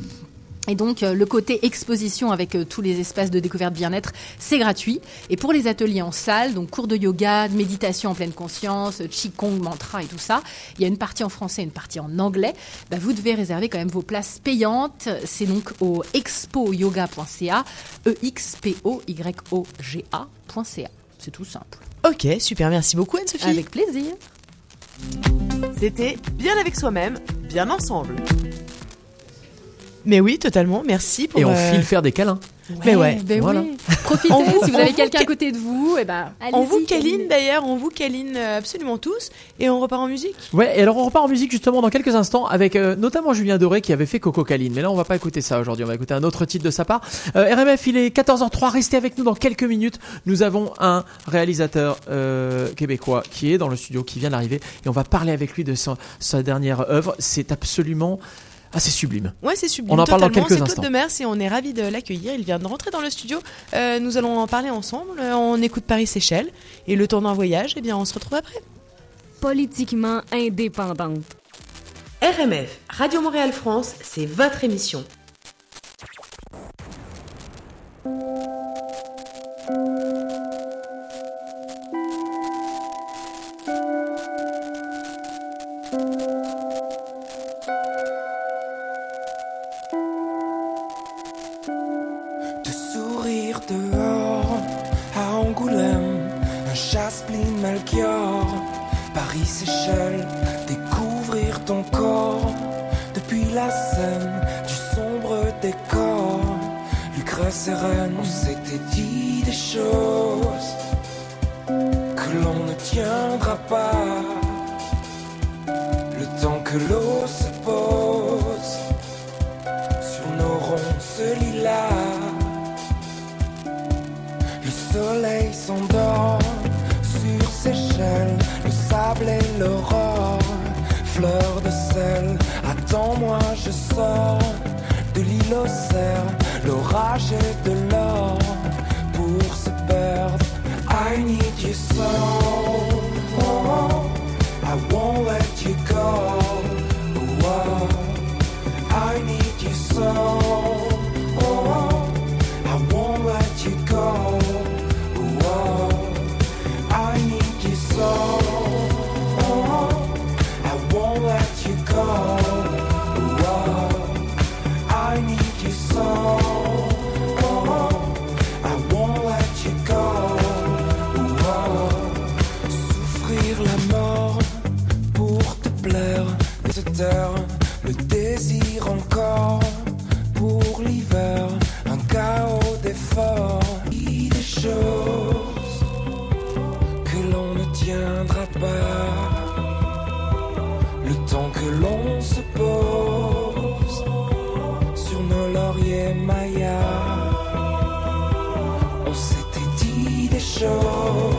Et donc euh, le côté exposition avec euh, tous les espaces de découverte bien-être, c'est gratuit. Et pour les ateliers en salle, donc cours de yoga, de méditation en pleine conscience, euh, qigong, mantra et tout ça, il y a une partie en français, et une partie en anglais. Bah, vous devez réserver quand même vos places payantes. C'est donc au expoyoga.ca, e x p o y o g a.ca. C'est tout simple. Ok, super, merci beaucoup Anne-Sophie. Avec plaisir. C'était bien avec soi-même, bien ensemble. Mais oui, totalement, merci pour... Et on euh, file faire des câlins. Mais ouais, ben voilà. oui. Profitez, On vous- si vous on avez vous quelqu'un à côté de vous, et ben, On vous câline d'ailleurs, on vous câline euh, absolument tous et on repart en musique. Ouais, et alors on repart en musique justement dans quelques instants avec euh, notamment Julien Doré qui avait fait Coco Caline. Mais là, on va pas écouter ça aujourd'hui, on va écouter un autre titre de sa part. Euh, RMF, il est 14h03, restez avec nous dans quelques minutes. Nous avons un réalisateur euh, québécois qui est dans le studio, qui vient d'arriver, et on va parler avec lui de sa, sa dernière œuvre. C'est absolument assez sublime. Ouais, c'est sublime. On en parle dans totalement. quelques C'est instants. Claude Demers et on est ravis de l'accueillir. Il vient de rentrer dans le studio. Euh, nous allons en parler ensemble. Euh, On écoute Paris-Séchelles et le temps d'un voyage. Eh bien, on se retrouve après. Politiquement indépendante. RMF, Radio Montréal France, c'est votre émission. on s'était dit des choses que l'on ne tiendra pas. Le temps que l'eau se pose sur nos ronces là le soleil s'endort sur ses chaînes, le sable et l'aurore, fleur de sel. Attends-moi, je sors de l'île aux L'orage est de l'or pour se perdre. I need you so. Oh, I won't let you go. Oh, I need you so. Le désir encore pour l'hiver, un chaos d'efforts, des choses que l'on ne tiendra pas. Le temps que l'on se pose sur nos lauriers mayas, on s'était dit des choses.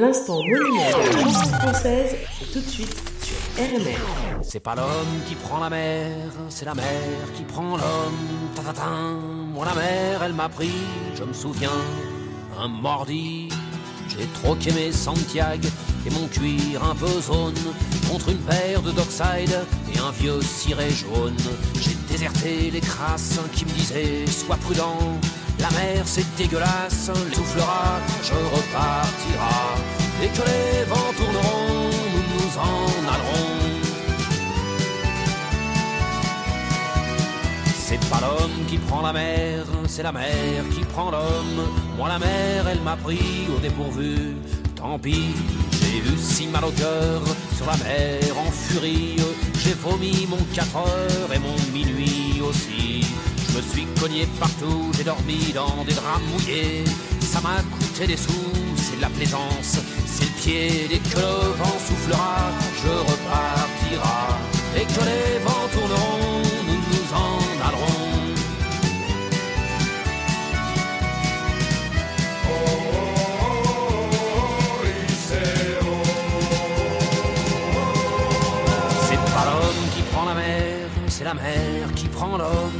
L'instant monument de la française, c'est tout de suite sur RMR. C'est pas l'homme qui prend la mer, c'est la mer qui prend l'homme. Ta-ta-ta. Moi la mer, elle m'a pris, je me souviens, un mordi. J'ai troqué mes Santiago et mon cuir un peu zone contre une paire de Dockside et un vieux ciré jaune. J'ai déserté les crasses qui me disaient sois prudent. La mer c'est dégueulasse, les soufflera, je repartira. Et que les vents tourneront, nous nous en allerons. C'est pas l'homme qui prend la mer, c'est la mer qui prend l'homme. Moi la mer, elle m'a pris au dépourvu. Tant pis, j'ai eu si mal au cœur sur la mer en furie. J'ai vomi mon 4 heures et mon minuit aussi. Je me suis cogné partout, j'ai dormi dans des draps mouillés. Ça m'a coûté des sous, c'est de la plaisance, c'est le pied. Dès que le vent soufflera, je repartira. Et que les vents tourneront, nous nous en allerons. C'est pas l'homme qui prend la mer, c'est la mer qui prend l'homme.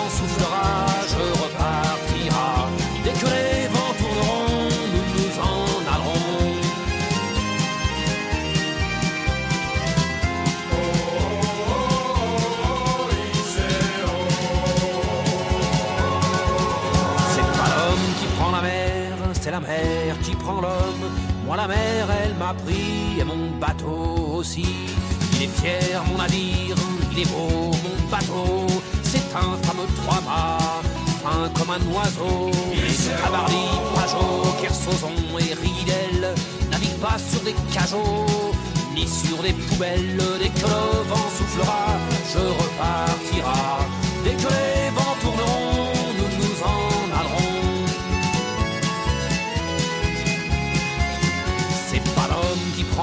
Mer, qui prend l'homme. Moi la mer, elle m'a pris et mon bateau aussi. Il est fier, mon navire, il est beau, mon bateau. C'est un fameux trois-mâts, fin comme un oiseau. Cabarly, Pajot, Kersozon et Ridel naviguent pas sur des cajots, ni sur des poubelles. Dès que le vent soufflera, je repartira. Dès que les vents tourneront,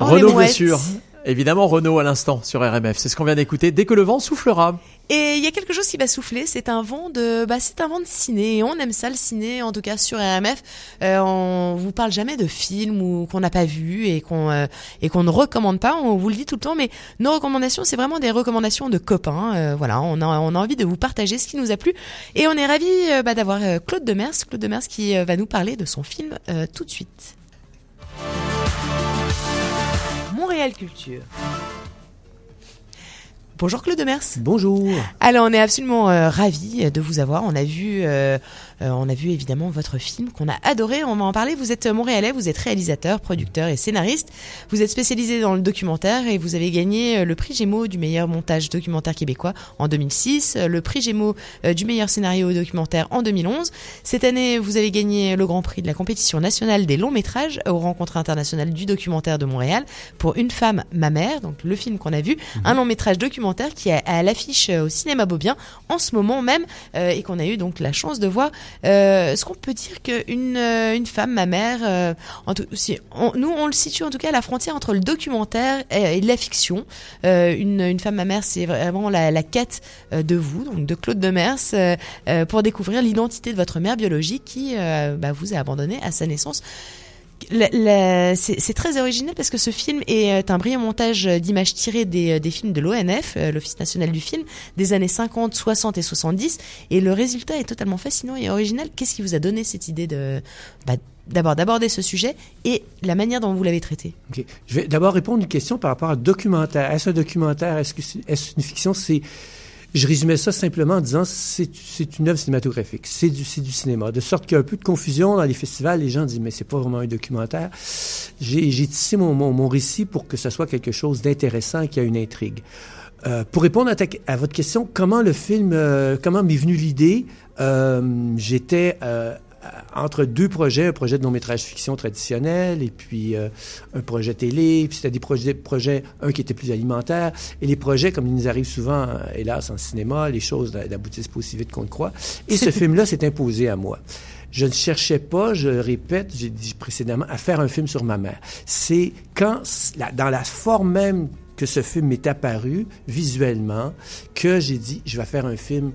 Renault, bien mouettes. sûr. Évidemment, Renault à l'instant sur RMF. C'est ce qu'on vient d'écouter. Dès que le vent soufflera. Et il y a quelque chose qui va souffler, c'est un vent de, bah, c'est un vent de ciné. Et on aime ça le ciné, en tout cas sur RMF. Euh, on vous parle jamais de films ou qu'on n'a pas vu et qu'on euh, et qu'on ne recommande pas. On vous le dit tout le temps, mais nos recommandations, c'est vraiment des recommandations de copains. Euh, voilà, on a on a envie de vous partager ce qui nous a plu et on est ravi bah, d'avoir euh, Claude Demers, Claude Demers qui euh, va nous parler de son film euh, tout de suite. Culture. Bonjour Claude Demers. Bonjour. Alors on est absolument euh, ravis de vous avoir. On a vu, euh, on a vu évidemment votre film qu'on a adoré. On va en parler. Vous êtes montréalais, vous êtes réalisateur, producteur et scénariste. Vous êtes spécialisé dans le documentaire et vous avez gagné euh, le prix Gémeaux du meilleur montage documentaire québécois en 2006, euh, le prix Gémeaux euh, du meilleur scénario documentaire en 2011. Cette année, vous avez gagné le grand prix de la compétition nationale des longs métrages aux rencontres internationales du documentaire de Montréal pour Une femme, ma mère, donc le film qu'on a vu, un long métrage documentaire qui est à l'affiche euh, au cinéma Beaubien en ce moment même euh, et qu'on a eu donc la chance de voir. Euh, Est-ce qu'on peut dire qu'une euh, une femme, ma mère, euh, en tout, si, on- nous on le situe en tout cas à la frontière entre le documentaire et, la fiction. Euh, une, une femme, ma mère, c'est vraiment la, la quête euh, de vous, donc de Claude Demers, euh, pour découvrir l'identité de votre mère biologique qui bah, vous a abandonné à sa naissance. C'est très original parce que ce film est un brillant montage d'images tirées des, des films de l'ONF, euh, l'Office national du film, des années 50, 60 et 70. Et le résultat est totalement fascinant et original. Qu'est-ce qui vous a donné cette idée de bah, d'abord d'aborder ce sujet et la manière dont vous l'avez traité? Je vais d'abord répondre à une question par rapport à documentaire. Est-ce un documentaire? Est-ce est-ce une fiction? C'est je résumais ça simplement en disant c'est une œuvre cinématographique, c'est du cinéma, de sorte qu'il y a un peu de confusion dans les festivals. Les gens disent mais c'est pas vraiment un documentaire. J'ai tissé mon, récit pour que ce soit quelque chose d'intéressant et qui a une intrigue. Euh, pour répondre à, votre question, comment le film, euh, comment m'est venue l'idée? Euh, J'étais entre deux projets, un projet de long métrage fiction traditionnel et puis euh, un projet télé, puis c'était des projets, projets, un qui était plus alimentaire, et les projets, comme il nous arrive souvent, euh, hélas, en cinéma, les choses n'aboutissent pas aussi vite qu'on le croit. Et ce film-là s'est imposé à moi. Je ne cherchais pas, je répète, j'ai dit précédemment, à faire un film sur ma mère. C'est quand, la- dans la forme même que ce film m'est apparu visuellement, que j'ai dit, je vais faire un film,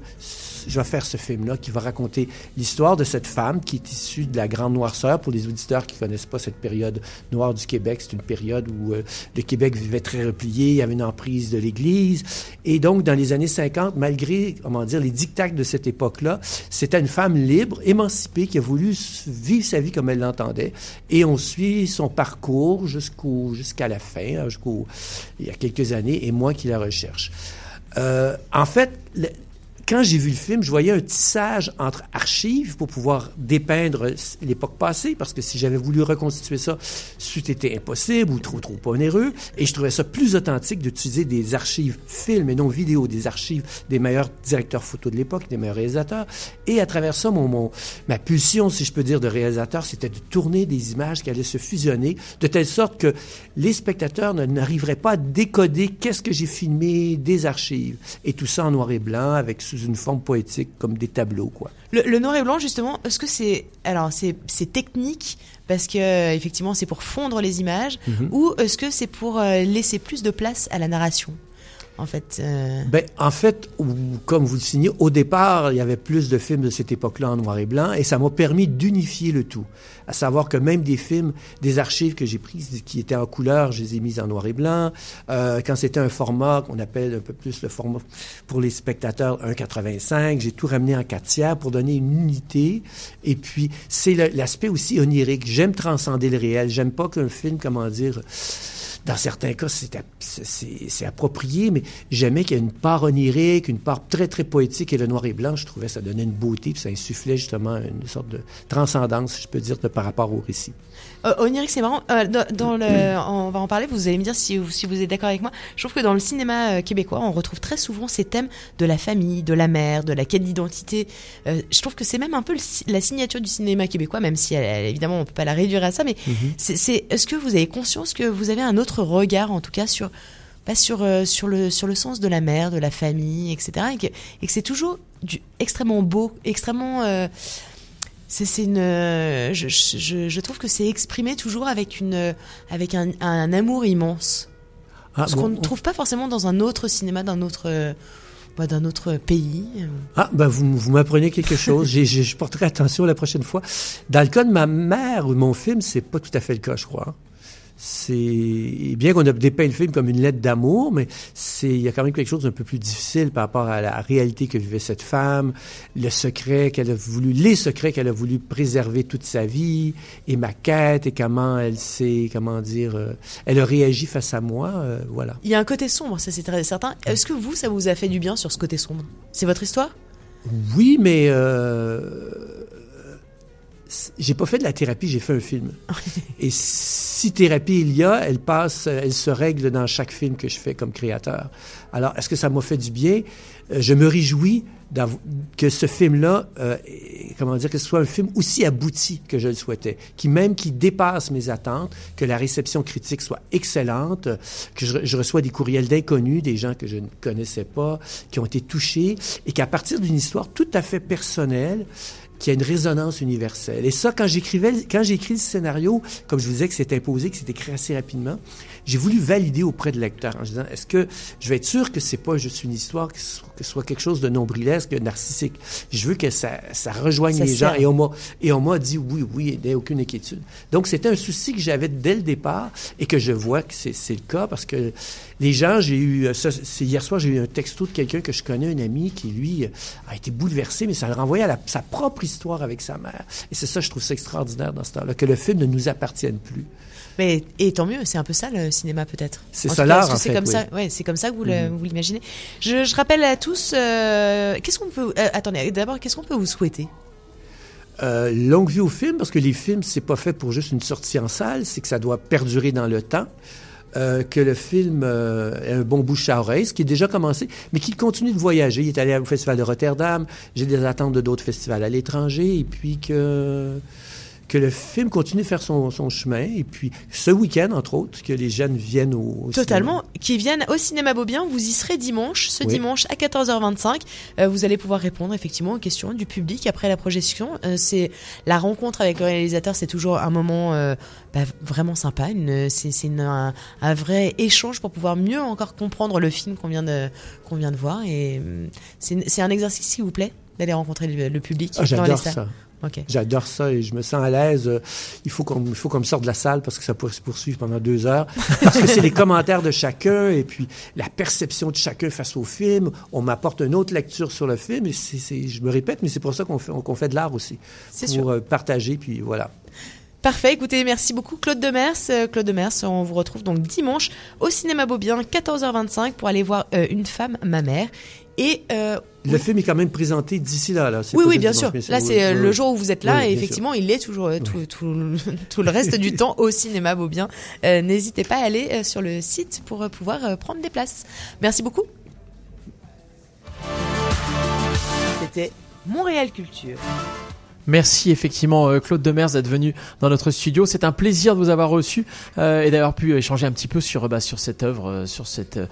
je vais faire ce film-là qui va raconter l'histoire de cette femme qui est issue de la Grande Noirceur. Pour les auditeurs qui connaissent pas cette période noire du Québec, c'est une période où euh, le Québec vivait très replié, il y avait une emprise de l'Église. Et donc, dans les années 50, malgré, comment dire, les dictats de cette époque-là, c'était une femme libre, émancipée, qui a voulu vivre sa vie comme elle l'entendait. Et on suit son parcours jusqu'à la fin, hein, jusqu'au, il y a quelques années, et moi qui la recherche. Euh, en fait, quand j'ai vu le film, je voyais un tissage entre archives pour pouvoir dépeindre l'époque passée, parce que si j'avais voulu reconstituer ça, c'eût été impossible ou trop, trop onéreux. Et je trouvais ça plus authentique d'utiliser des archives films et non vidéo, des archives des meilleurs directeurs photo de l'époque, des meilleurs réalisateurs. Et à travers ça, mon, mon, ma pulsion, si je peux dire, de réalisateur, c'était de tourner des images qui allaient se fusionner de telle sorte que les spectateurs n'arriveraient pas à décoder qu'est-ce que j'ai filmé des archives. Et tout ça en noir et blanc, avec sous une forme poétique, comme des tableaux, quoi. Le, le noir et blanc, justement, est-ce que c'est alors c'est c'est technique parce que euh, effectivement c'est pour fondre les images Mhm. ou est-ce que c'est pour euh, laisser plus de place à la narration? En fait, euh, Ben, en fait, comme vous le signez, au départ, il y avait plus de films de cette époque-là en noir et blanc, et ça m'a permis d'unifier le tout. À savoir que même des films, des archives que j'ai prises qui étaient en couleur, je les ai mises en noir et blanc. Euh, quand c'était un format qu'on appelle un peu plus le format pour les spectateurs 1,85, j'ai tout ramené en 4 tiers pour donner une unité. Et puis, c'est l'aspect aussi onirique. J'aime transcender le réel. J'aime pas qu'un film, comment dire, dans certains cas, c'est ap- c'est- c'est c'est approprié, mais j'aimais qu'il y ait une part onirique, une part très, très poétique, et le noir et blanc, je trouvais ça donnait une beauté, puis ça insufflait justement une sorte de transcendance, je peux dire, de, par rapport au récit. Euh, onirique, c'est marrant. Euh, dans, dans le, on va en parler. Vous allez me dire si vous, si vous êtes d'accord avec moi. Je trouve que dans le cinéma euh, québécois, on retrouve très souvent ces thèmes de la famille, de la mère, de la quête d'identité. Euh, je trouve que c'est même un peu le la signature du cinéma québécois, même si elle- évidemment on peut pas la réduire à ça. Mais Mhm. c'est, c'est- est-ce que vous avez conscience que vous avez un autre regard, en tout cas sur pas sur sur le sur le sens de la mère, de la famille, etc. Et que, et que c'est toujours du, extrêmement beau, extrêmement c'est une euh, je, je, je trouve que c'est exprimé toujours avec une euh, avec un, un amour immense Ah, ce bon, qu'on ne trouve pas forcément dans un autre cinéma d'un autre euh, bah, d'un autre pays Ah, ben vous, vous m'apprenez quelque chose. Je porterai attention la prochaine fois. Dans le cas de ma mère ou de mon film, c'est pas tout à fait le cas, je crois. C'est bien qu'on a dépeint le film comme une lettre d'amour, mais c'est il y a quand même quelque chose d'un peu plus difficile par rapport à la réalité que vivait cette femme, le secret qu'elle a voulu, les secrets qu'elle a voulu préserver toute sa vie, et ma quête et comment elle s'est, comment dire, euh, elle a réagi face à moi, euh, voilà. il y a un côté sombre ça c'est très certain. Est-ce que vous ça vous a fait du bien sur ce côté sombre? C'est votre histoire? Oui, mais euh, j'ai pas fait de la thérapie, j'ai fait un film. Et si thérapie il y a, elle passe, elle se règle dans chaque film que je fais comme créateur. Alors, est-ce que ça m'a fait du bien? Euh, Je me réjouis que ce film-là, euh, comment dire, que ce soit un film aussi abouti que je le souhaitais, qui même qui dépasse mes attentes, que la réception critique soit excellente, euh, que je, je reçois des courriels d'inconnus, des gens que je ne connaissais pas, qui ont été touchés, et qu'à partir d'une histoire tout à fait personnelle, qui a une résonance universelle. Et ça, quand j'écrivais, quand j'ai le scénario, comme je vous disais que c'est imposé, que c'est écrit assez rapidement, j'ai voulu valider auprès de lecteur en disant, est-ce que je vais être sûr que c'est pas juste une histoire, que ce soit, que ce soit quelque chose de nombrilesque, narcissique? Je veux que ça, ça rejoigne Ça les gens. Et on m'a, et on m'a dit oui, oui, il n'y a aucune inquiétude. Donc, c'était un souci que j'avais dès le départ et que je vois que c'est, le cas parce que les gens, j'ai eu, euh, ça, c'est hier soir, j'ai eu un texto de quelqu'un que je connais, un ami qui, lui, a été bouleversé, mais ça le renvoyait à la- sa propre histoire avec sa mère. Et c'est ça, je trouve ça extraordinaire dans ce temps-là, que le film ne nous appartienne plus. Mais et tant mieux c'est un peu ça le cinéma peut-être C'est ça l'art, c'est comme oui. ça ouais c'est comme ça que vous Mhm. vous l'imaginez je, je rappelle à tous euh, qu'est-ce qu'on peut euh, attendez d'abord qu'est-ce qu'on peut vous souhaiter Euh, longue vie au film, parce que les films, c'est pas fait pour juste une sortie en salle, c'est que ça doit perdurer dans le temps. Euh, que le film euh, ait un bon bouche à oreille, ce qui est déjà commencé, mais qu'il continue de voyager. Il est allé au Festival de Rotterdam, j'ai des attentes de d'autres festivals à l'étranger, et puis que, que le film continue de faire son, son chemin, et puis ce week-end, entre autres, que les jeunes viennent au, au Totalement, qui viennent au cinéma Beaubien. Vous y serez dimanche, ce Oui. dimanche à 14h25. Euh, vous allez pouvoir répondre effectivement aux questions du public après la projection. Euh, c'est la rencontre avec le réalisateur, c'est toujours un moment euh, bah, vraiment sympa. C'est, un, un vrai échange pour pouvoir mieux encore comprendre le film qu'on vient de qu'on vient de voir. Et hum, c'est, c'est un exercice, s'il vous plaît, d'aller rencontrer le, le public Ah, dans les j'adore ça. Ok. J'adore ça et je me sens à l'aise. Il faut qu'on il faut qu'on me sorte de la salle parce que ça pourrait se poursuivre pendant deux heures. Parce que c'est les commentaires de chacun et puis la perception de chacun face au film. On m'apporte une autre lecture sur le film et c'est, je me répète, mais c'est pour ça qu'on fait, qu'on fait de l'art aussi. C'est pour sûr. euh, partager puis voilà. Parfait, écoutez, merci beaucoup Claude Demers. Euh, Claude Demers, on vous retrouve donc dimanche au cinéma Beaubien, 14h25, pour aller voir euh, Une femme, ma mère. Et euh, Le film est quand même présenté d'ici là. là. C'est oui, oui, bien sûr. Là, oui, c'est euh, oui, le oui. jour où vous êtes là, Oui, et effectivement, il est toujours euh, tout, tout, tout le reste du temps au cinéma Beaubien. Euh, N'hésitez pas à aller euh, sur le site pour euh, pouvoir euh, prendre des places. Merci beaucoup. C'était Montréal Culture. Merci effectivement euh, Claude Demers d'être venu dans notre studio. C'est un plaisir de vous avoir reçu euh, et d'avoir pu échanger un petit peu sur bah, sur cette œuvre, euh, sur cette euh,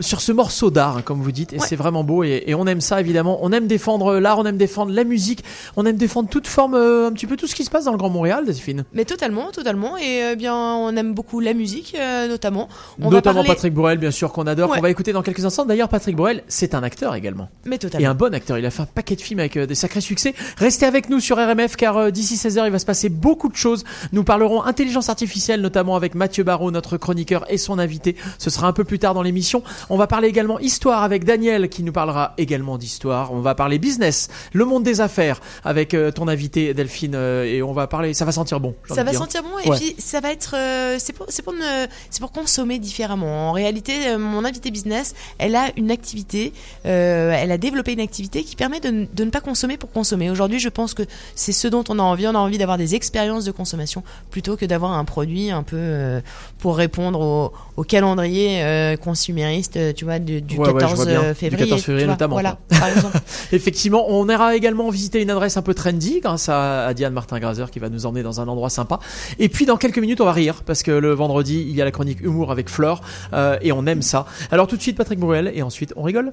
sur ce morceau d'art, hein, comme vous dites. Et Ouais. c'est vraiment beau et, et on aime ça évidemment. On aime défendre l'art, on aime défendre la musique, on aime défendre toute forme, euh, un petit peu tout ce qui se passe dans le Grand Montréal, Delphine. Mais totalement, totalement. Et euh, bien, on aime beaucoup la musique, euh, notamment. On Notamment parler- Patrick Borel, bien sûr, qu'on adore, Ouais. qu'on va écouter dans quelques instants. D'ailleurs, Patrick Borel, c'est un acteur également. Mais totalement. Et un bon acteur. Il a fait un paquet de films avec euh, des sacrés succès. Restez avec nous sur RMF car euh, d'ici 16h, il va se passer beaucoup de choses. Nous parlerons intelligence artificielle, notamment avec Mathieu Barraud, notre chroniqueur et son invité. Ce sera un peu plus tard dans l'émission. On va parler également histoire avec Daniel qui nous parlera également d'histoire. On va parler business, le monde des affaires avec euh, ton invité Delphine euh, et on va parler, ça va sentir bon. Ça va dire. sentir bon et Ouais. puis ça va être c'est pour c'est pour ne- c'est pour consommer différemment. En réalité, mon invité business, elle a une activité, euh, elle a développé une activité qui permet de ne pas consommer pour consommer. Aujourd'hui, je pense que c'est ce dont on a envie. On a envie d'avoir des expériences de consommation plutôt que d'avoir un produit un peu euh, pour répondre au, au calendrier euh, consumériste, euh, tu vois, du, du Ouais, ouais, je 14 vois bien. euh, Du février. 14 février vois. notamment, Voilà, par exemple. Effectivement, on ira également visiter une adresse un peu trendy grâce à, à Diane Martin-Grazer qui va nous emmener dans un endroit sympa. Et puis dans quelques minutes, on va rire parce que le vendredi, il y a la chronique humour avec Flore euh, et on aime ça. Alors tout de suite, Patrick Bruel et ensuite on rigole.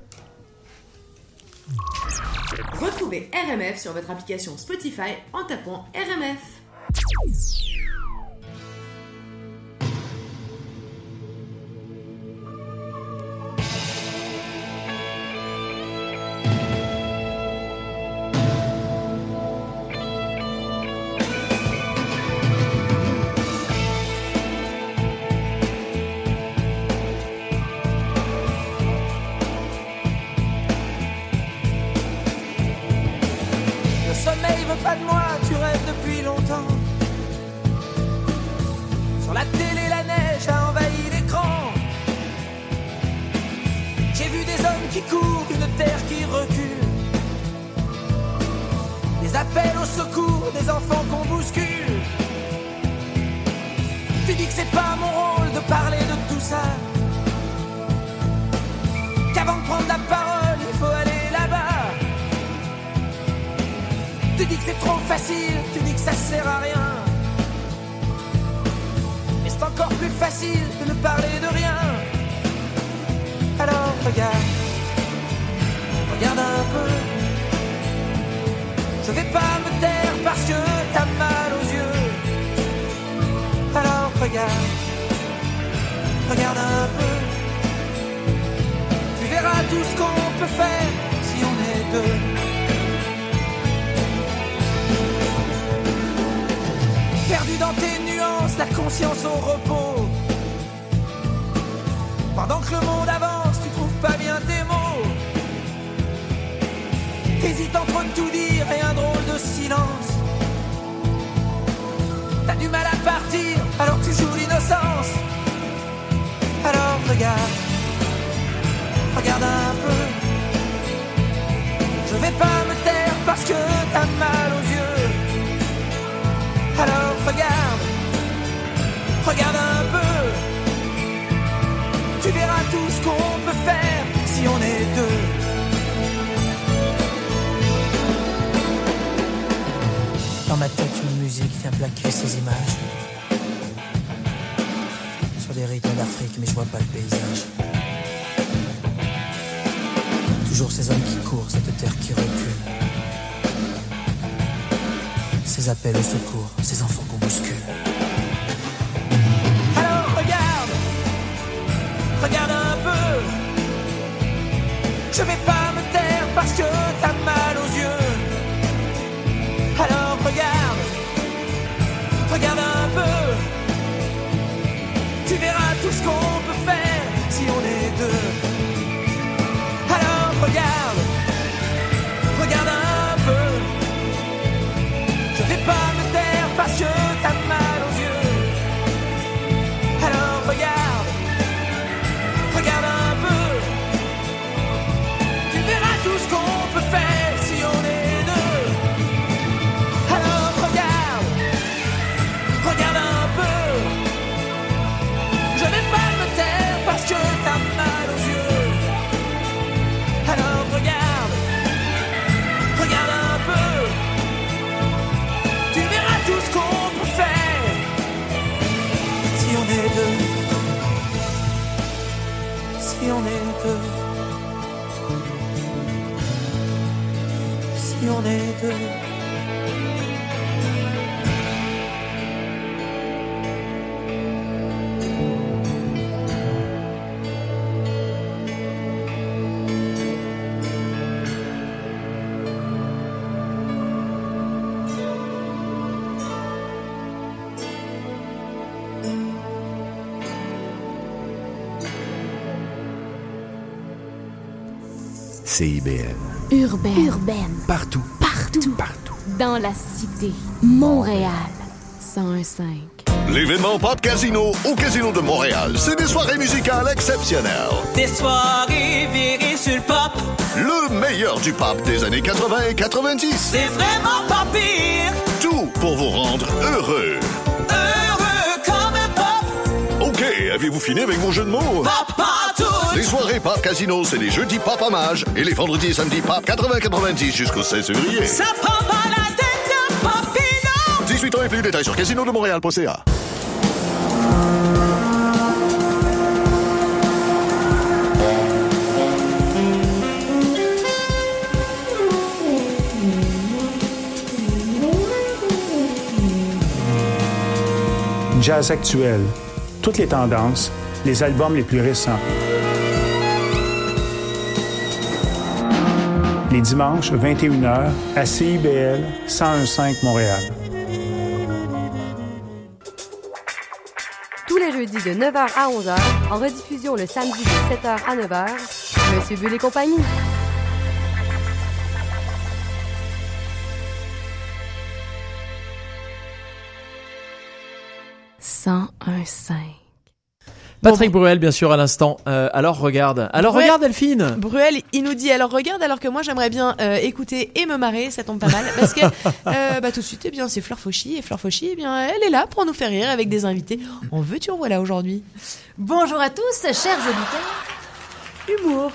RMF sur votre application Spotify en tapant RMF. Appels au secours, ces enfants Si on est deux. CIBL. Urbaine. Urbaine. Partout. Partout. Partout. Dans la cité. Montréal. 101.5. L'événement Pop Casino au Casino de Montréal, c'est des soirées musicales exceptionnelles. Des soirées virées sur le pop. Le meilleur du pop des années 80 et 90. C'est vraiment pas pire. Tout pour vous rendre heureux. Heureux comme un pop. OK, avez-vous fini avec vos jeux de mots? Papa tout. Les soirées Pop Casino, c'est les jeudis Pop Hommage et les vendredis et samedis Pop 80-90 jusqu'au 16 février. Ça prend pas la tête de Popino. 18 ans et plus, détails sur casinodemontréal.ca. Jazz actuel, toutes les tendances, les albums les plus récents. Les dimanches, 21h, à CIBL 1015 Montréal. Tous les jeudis de 9h à 11h, en rediffusion le samedi de 7h à 9h, Monsieur Bull et compagnie. Patrick Bruel, bien sûr, à l'instant. Euh, alors regarde. Alors Bruel- regarde, Delphine. Bruel, il nous dit alors regarde alors que moi j'aimerais bien euh, écouter et me marrer, ça tombe pas mal parce que euh, bah tout de suite eh bien c'est Fleur Fauchy et Fleur Fauchy eh bien elle est là pour nous faire rire avec des invités. En veux-tu en voilà aujourd'hui? Bonjour à tous, chers auditeurs. Humour.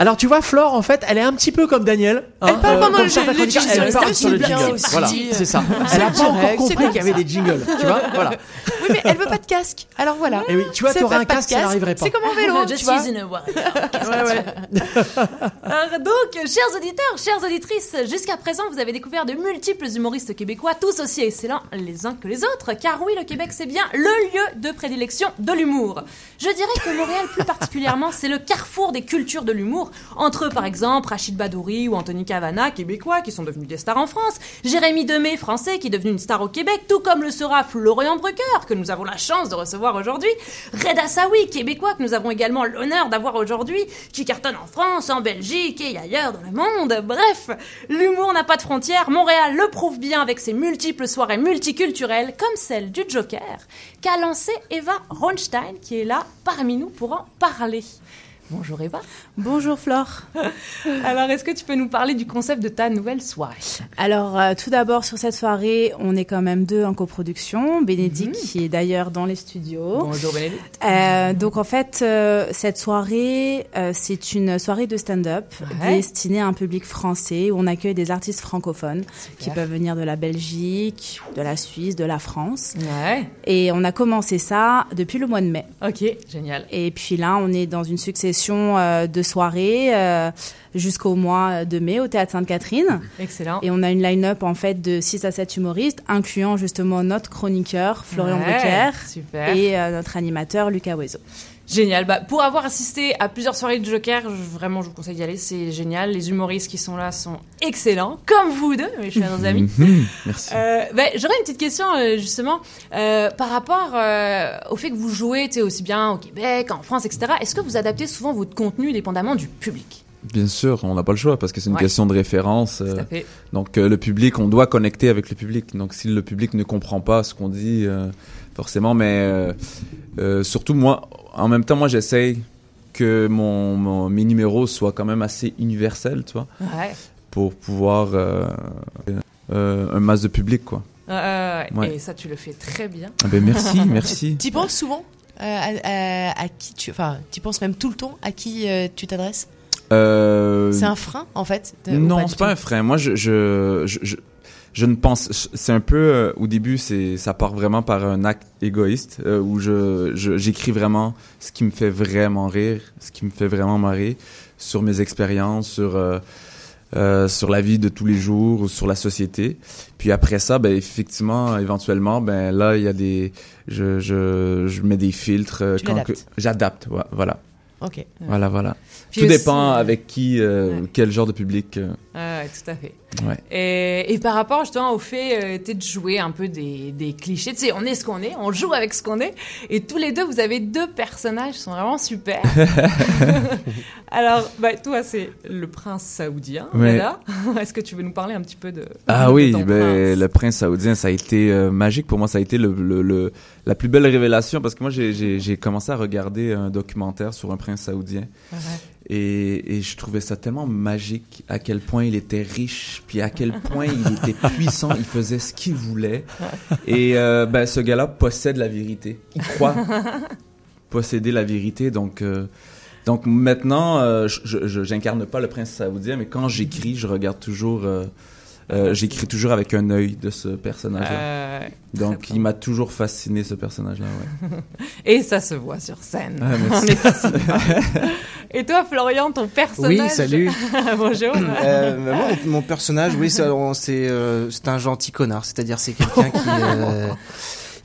Alors tu vois, Flore, en fait, elle est un petit peu comme Daniel. hein, Elle parle pendant le- certains le jingle, elle parle c'est sur le jingle. aussi. Voilà, c'est ça. Elle a pas direct, encore compris qu'il y avait des jingles, tu vois. Voilà. Oui mais elle veut pas de casque. Alors voilà. Et oui, tu vois, pas un pas de casque, ça n'arriverait pas. C'est comme en vélo, Je tu vois. suis une warrior. Ouais, ouais. Euh, donc, chers auditeurs, chères auditrices, jusqu'à présent, vous avez découvert de multiples humoristes québécois, tous aussi excellents les uns que les autres, car oui, le Québec, c'est bien le lieu de prédilection de l'humour. Je dirais que Montréal, plus particulièrement, c'est le carrefour des cultures de l'humour, entre eux, par exemple, Rachid Badouri ou Anthony Cavana, québécois, qui sont devenus des stars en France, Jérémy Demé, français, qui est devenu une star au Québec, tout comme le sera Florian Brucker, que nous avons la chance de recevoir aujourd'hui, Reda Sawi, québécois, que nous avons également l'honneur d'avoir aujourd'hui, qui cartonne en France, en Belgique et ailleurs dans le monde. Bref, l'humour n'a pas de frontières. Montréal le prouve bien avec ses multiples soirées multiculturelles, comme celle du Joker, qu'a lancé Eva Ronstein, qui est là parmi nous pour en parler. Bonjour Eva. Bonjour Flore. Alors, est-ce que tu peux nous parler du concept de ta nouvelle soirée? Alors, euh, tout d'abord, sur cette soirée, on est quand même deux en coproduction. Bénédicte, qui est d'ailleurs dans les studios. Bonjour Bénédicte. Euh, donc, en fait, euh, cette soirée, c'est une soirée de stand-up Ouais. destinée à un public français où on accueille des artistes francophones qui peuvent venir de la Belgique, de la Suisse, de la France. Ouais. Et on a commencé ça depuis le mois de mai. Ok, génial. Et puis là, on est dans une succession euh, de soirées euh, jusqu'au mois de mai au Théâtre Sainte-Catherine. Excellent. Et on a une line-up en fait de 6 à 7 humoristes, incluant justement notre chroniqueur Florian Ouais, super. et euh, notre animateur Lucas Oiseau. Génial. Bah, pour avoir assisté à plusieurs soirées de Joker, je- vraiment, je vous conseille d'y aller. C'est génial. Les humoristes qui sont là sont excellents, comme vous deux, mes chers amis. Mhm, merci. Euh, bah, J'aurais une petite question euh, justement euh, par rapport euh, au fait que vous jouez aussi bien au Québec, en France, etc. Est-ce que vous adaptez souvent votre contenu dépendamment du public? Bien sûr, on n'a pas le choix parce que c'est une Ouais. question de référence. euh, à fait. donc le public, on doit connecter avec le public. Donc si le public ne comprend pas ce qu'on dit, euh, forcément, mais euh, euh, surtout moi, en même temps, moi j'essaye que mon, mon- mes numéros soient quand même assez universels, tu vois, Ouais. pour pouvoir euh, euh, un masse de public, quoi. Euh, ouais. Et ça, tu le fais très bien. Ah ben, merci, merci. Tu penses souvent euh, à, à- à qui tu, enfin, tu penses même tout le temps à qui euh, tu t'adresses? Euh, C'est un frein en fait. de- Non, c'est pas un frein. Moi, je, je, je, je- je ne pense, c'est un peu euh, au début, c'est ça part vraiment par un acte égoïste euh, où je j'écris vraiment ce qui me fait vraiment rire, ce qui me fait vraiment marrer sur mes expériences, sur euh, sur la vie de tous les jours ou sur la société. Puis après ça, ben effectivement, éventuellement, ben là il y a des, je je je mets des filtres j'adapte, ouais, voilà. Ok. Voilà, voilà. Puis Tout aussi, dépend avec qui, quel genre de public. Ah tout à fait. Ouais. Et, et par rapport justement au fait euh, de jouer un peu des, des clichés, tu sais, on est ce qu'on est, on joue avec ce qu'on est, et tous les deux, vous avez deux personnages qui sont vraiment super. Alors, bah, toi, c'est le prince saoudien, Ouais. Est-ce que tu veux nous parler un petit peu de Ah de oui, ton ben, le prince saoudien, ça a été euh, magique pour moi. Ça a été le, le, le- la plus belle révélation parce que moi, j'ai- commencé à regarder un documentaire sur un prince saoudien. Ouais. Et, et je trouvais ça tellement magique à quel point il était riche, puis à quel point il était puissant, il faisait ce qu'il voulait. Et euh, ben, ce gars-là possède la vérité. Il croit posséder la vérité. Donc, euh, donc maintenant, euh, je- j'incarne pas le prince saoudien, mais quand j'écris, je regarde toujours, euh, j'écris toujours avec un œil de ce personnage-là. Euh, donc, il m'a toujours fasciné ce personnage-là. Ouais. Et ça se voit sur scène. Ah, merci. On est fasciné. Et toi, Florian, ton personnage? Oui, salut. Bonjour. Euh, bah, moi, mon, mon personnage, oui, c'est euh, un gentil connard. C'est-à-dire, c'est quelqu'un qui, euh,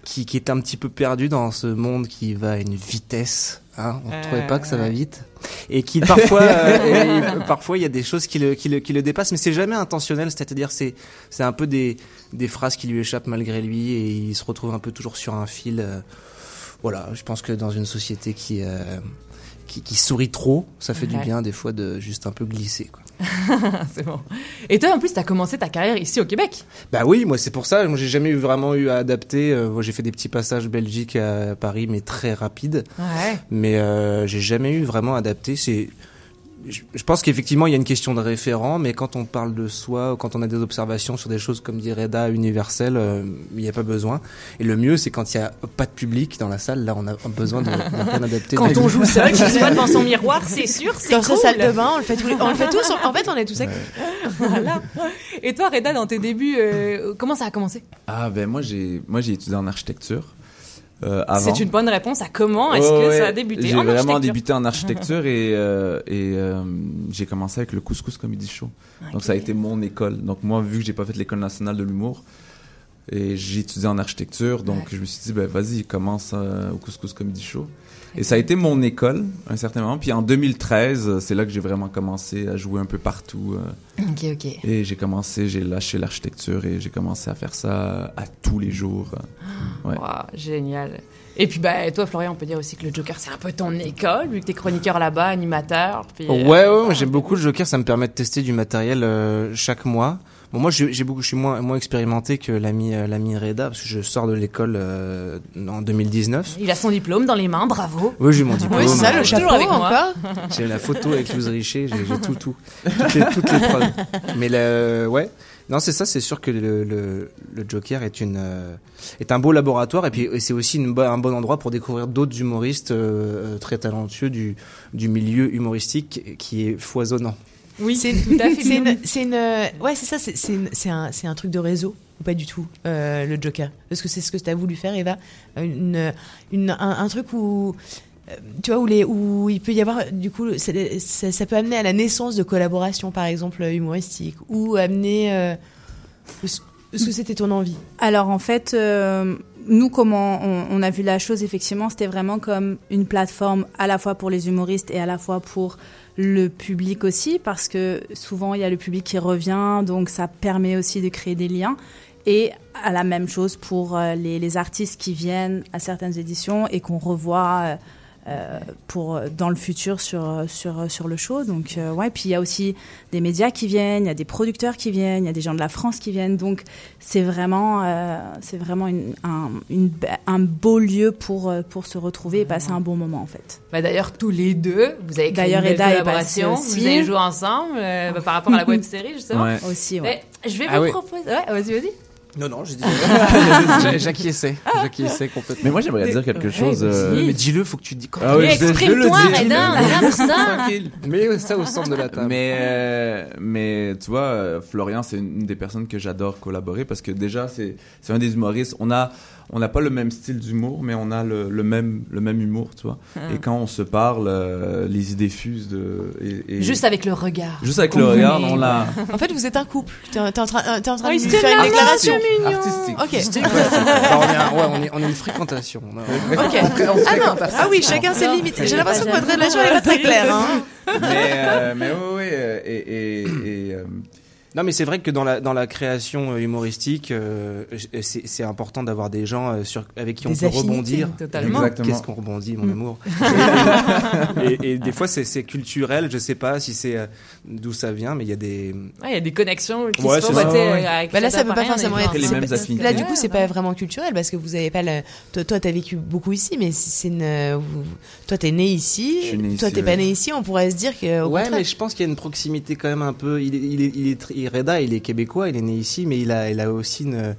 qui qui est un petit peu perdu dans ce monde qui va à une vitesse. Hein, on ne trouvait pas que ça va vite. Et qui parfois euh, et parfois il y a des choses qui le qui le qui le dépassent mais c'est jamais intentionnel. C'est-à-dire c'est c'est un peu des des phrases qui lui échappent malgré lui et il se retrouve un peu toujours sur un fil euh, voilà. Je pense que dans une société qui euh, qui, qui sourit trop ça fait du bien des fois de juste un peu glisser quoi. c'est bon. Et toi, en plus, tu as commencé ta carrière ici au Québec. Bah oui, moi c'est pour ça. Moi j'ai jamais eu vraiment eu à adapter. Euh, j'ai fait des petits passages Belgique à Paris, mais très rapides. Ouais. Mais euh, j'ai jamais eu vraiment adapté. C'est, je, pense qu'effectivement il y a une question de référent, mais quand on parle de soi, quand on a des observations sur des choses comme dit Reda universelles, euh, il n'y a pas besoin. Et le mieux c'est quand il y a pas de public dans la salle. Là on a besoin de, de rien adapter. Quand on joue seul, chez soi devant son miroir, c'est sûr, c'est Dans cool. sa salle de bain, on le fait tous les- on le fait tous. En fait, on est tous avec. voilà. Et toi, Reda, dans tes débuts, euh, comment ça a commencé? Ah ben moi j'ai moi j'ai étudié en architecture. Euh. C'est une bonne réponse à comment est-ce que ouais. ça a débuté J'ai en vraiment architecture. débuté en architecture et, euh, et euh, j'ai commencé avec le Couscous Comedy Show. Donc ça a été mon école. Donc moi, vu que j'ai pas fait l'école nationale de l'humour, et j'ai étudié en architecture, donc je me suis dit, ben vas-y, commence au Couscous Comedy Show. Et ça a été mon école, à un certain moment. Puis en 2013, euh, c'est là que j'ai vraiment commencé à jouer un peu partout. euh, Ok, ok. et j'ai commencé, j'ai lâché l'architecture et j'ai commencé à faire ça à tous les jours. Ouais. Waouh, génial. Et puis, bah, toi, Florian, on peut dire aussi que le Joker, c'est un peu ton école, vu que t'es chroniqueur là-bas, animateur. Puis, euh, Ouais, ouais, moi, j'aime beaucoup le Joker. Ça me permet de tester du matériel euh, chaque mois. Bon, moi, j'ai j'ai beaucoup, je suis moins, moins expérimenté que l'ami, euh, l'ami Reda, parce que je sors de l'école euh, en 2019. Il a son diplôme dans les mains, bravo. Oui, j'ai mon diplôme. Oui, ça, le Euh, chapeau avec moi. J'ai la photo avec Louise Richer, j'ai tout, tout. Toutes les, toutes les preuves. Mais le, ouais. Non, c'est ça, c'est sûr que le, le, le Joker est une, euh, est un beau laboratoire et puis et c'est aussi une, un bon endroit pour découvrir d'autres humoristes euh, euh, très talentueux du, du milieu humoristique qui est foisonnant. Oui, c'est tout à fait. C'est une, ouais, c'est ça, c'est un, un truc de réseau ou pas du tout euh, le Joker? Parce que c'est ce que tu as voulu faire, Eva, une, une, un, un truc où euh, tu vois où les où il peut y avoir du coup ça, ça peut amener à la naissance de collaborations par exemple humoristiques ou amener euh, est-ce est-ce que c'était ton envie Alors en fait, euh, nous comment on, on a vu la chose effectivement, c'était vraiment comme une plateforme à la fois pour les humoristes et à la fois pour le public aussi, parce que souvent il y a le public qui revient, donc ça permet aussi de créer des liens. Et à la même chose pour euh, les, les artistes qui viennent à certaines éditions et qu'on revoit euh, pour dans le futur sur sur sur le show. Donc euh, ouais, puis il y a aussi des médias qui viennent, il y a des producteurs qui viennent, il y a des gens de la France qui viennent. Donc c'est vraiment euh, c'est vraiment une, un une, un beau lieu pour pour se retrouver et passer un bon moment en fait. Bah, D'ailleurs, tous les deux, vous avez créé D'ailleurs, une Eda collaboration. aussi. Vous avez joué ensemble euh, bah, par rapport à la web série, justement. Ouais. Aussi, ouais. Mais je vais Ah vous oui. proposer. Ouais, vas-y, vas-y. Non, non, j'ai dit. J'acquiesçais. J'acquiesçais complètement. Mais moi, j'aimerais dire quelque chose. euh, Mais dis-le, faut que tu dis quoi. Ah oui, je- je vais le dire. Tranquille. Mets ça au centre de la table. Mais, euh, mais tu vois, euh, Florian, c'est une des personnes que j'adore collaborer parce que déjà, c'est c'est un des humoristes. On a on n'a pas le même style d'humour, mais on a le, le même le même humour, tu vois. Ah. Et quand on se parle, euh, les idées fusent de. Et, et- Juste avec le regard. Juste avec le regard, on l'a. En fait, vous êtes un couple. T'es en train, t'es en train Oh, de il lui se faire une déclaration. Artistique. Ok. Artistique. Enfin, on, est, ouais, on, est, on est une fréquentation. Ok. Ah non. Ah oui, chacun ses limites. J'ai l'impression que votre relation elle est pas très claire. Hein. mais euh, mais oui, oui, euh, et, et, et, euh, Non, mais c'est vrai que dans la, dans la création euh, humoristique, euh, j- c'est important d'avoir des gens euh, sur, avec qui on peut rebondir. totalement. Exactement. Qu'est-ce qu'on rebondit, mon Mm. amour? Et, des fois, c'est culturel. Je sais pas si c'est euh, d'où ça vient, mais il y a des. Ouais, il y a des connexions qui Ouais, se font. bah, ça. Ouais. avec Bah là, ça peut pas forcément être. les mêmes affinités. Là, du coup, c'est pas vraiment culturel parce que vous avez pas le. Toi, toi, t'as vécu beaucoup ici, mais si c'est une. Toi, t'es né ici. Je suis né toi, t'es pas né ici. On pourrait se dire que. au Ouais, contraire. mais je pense qu'il y a une proximité quand même un peu. Il est, il est, il est, Reda, il est québécois, il est né ici, mais il a, il a aussi une,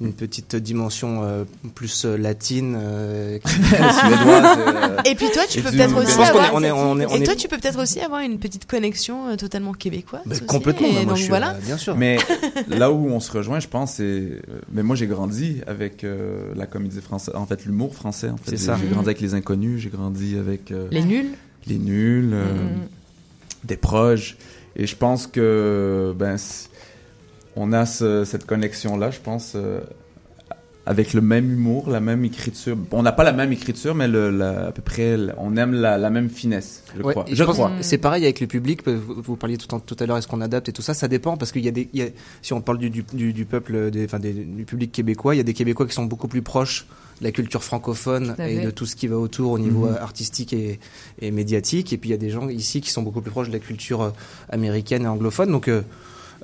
une petite dimension euh, plus euh, latine, euh, suédoise. euh. Et puis toi, tu peux peut-être aussi est- avoir. on est- on est- on Et est- toi, tu peux peut-être aussi avoir une petite connexion euh, totalement québécoise. Bah, aussi. complètement, Et bah, donc je suis, voilà. euh, bien sûr. Mais là où on se rejoint, je pense, c'est. Mais moi, j'ai grandi avec euh, la comédie française, en fait, l'humour français. En fait, C'est ça. J'ai grandi avec les inconnus, j'ai grandi avec. euh, Les nuls. Les nuls, euh, Mhm. des proches. Et je pense que. Ben, on a ce- cette connexion-là, je pense. Avec le même humour, la même écriture. On n'a pas la même écriture, mais le, la- à peu près, on aime la, la même finesse, je Ouais, crois. Je crois. C'est pareil avec le public. Vous, parliez tout, en- tout à l'heure, est-ce qu'on adapte et tout ça Ça dépend parce qu'il y a des. il y a- si on parle du, du, du, du peuple, des, enfin, des- du public québécois, il y a des Québécois qui sont beaucoup plus proches de la culture francophone et de tout ce qui va autour au niveau Mhm. euh, artistique et, et médiatique. Et puis il y a des gens ici qui sont beaucoup plus proches de la culture euh, américaine et anglophone. Donc euh,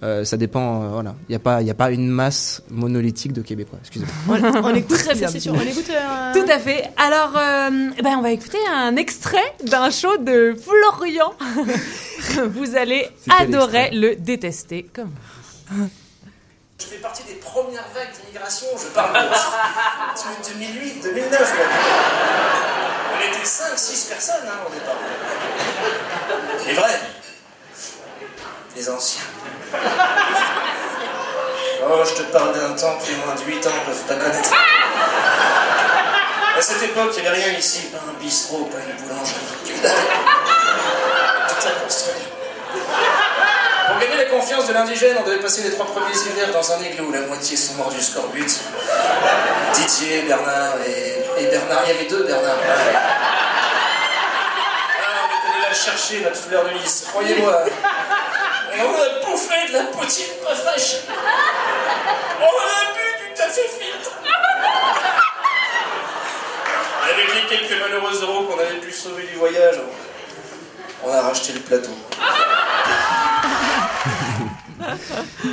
euh, ça dépend. euh, voilà, il n'y a pas, il y a pas une masse monolithique de Québécois. Excusez-moi. On, on écoute Très bien. c'est sûr. On écoute. euh, Tout à fait. Alors, euh, eh ben, on va écouter un extrait d'un show de Florian. Vous allez C'est adorer le détester comme Je fais partie des premières vagues d'immigration. Je parle de, de 2008, 2009. là. On était 5-6 personnes hein, au départ. Les vrais. Les anciens. Oh, je te parle d'un temps que les moins de 8 ans ne peuvent pas connaître. À cette époque, il n'y avait rien ici. Pas un bistrot, pas une boulangerie. Tout à construire. Pour gagner la confiance de l'indigène, on devait passer les trois premiers hivers dans un igloo. La moitié sont morts du scorbut. Didier, Bernard et, et Bernard. Il y avait deux Bernard. Ah, on est allé la chercher, notre fleur de lys. Croyez-moi. Et on a bouffé de la poutine pas fraîche. On a bu du café filtre. Avec les quelques malheureux euros qu'on avait pu sauver du voyage, on a racheté le plateau.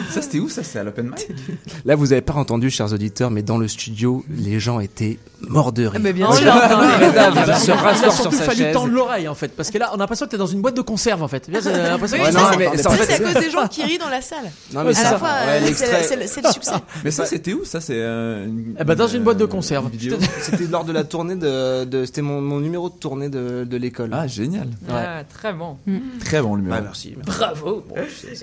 Ça, c'était où ça? C'est à l'open mic? Là, vous n'avez pas entendu, chers auditeurs, mais dans le studio, les gens étaient morts de rire. Mais bien On sûr. se surtout sur sa fallu chaise. tendre l'oreille en fait, parce que là on a l'impression que t'es dans une boîte de conserve en fait. J'ai l'impression que mais ça, en Ça, fait, c'est à cause des gens qui rient dans la salle. Non, mais à c'est la ça. fois, Ouais, euh, c'est le- c'est le succès. Mais ça, c'était où Ça, c'est. euh, une- Eh ben, dans une boîte de conserve. C'était lors de la tournée de, de c'était mon, mon numéro de tournée de, de l'école. Ah, génial. Ah, très bon. Très bon numéro. Ouais, merci. merci. Bravo.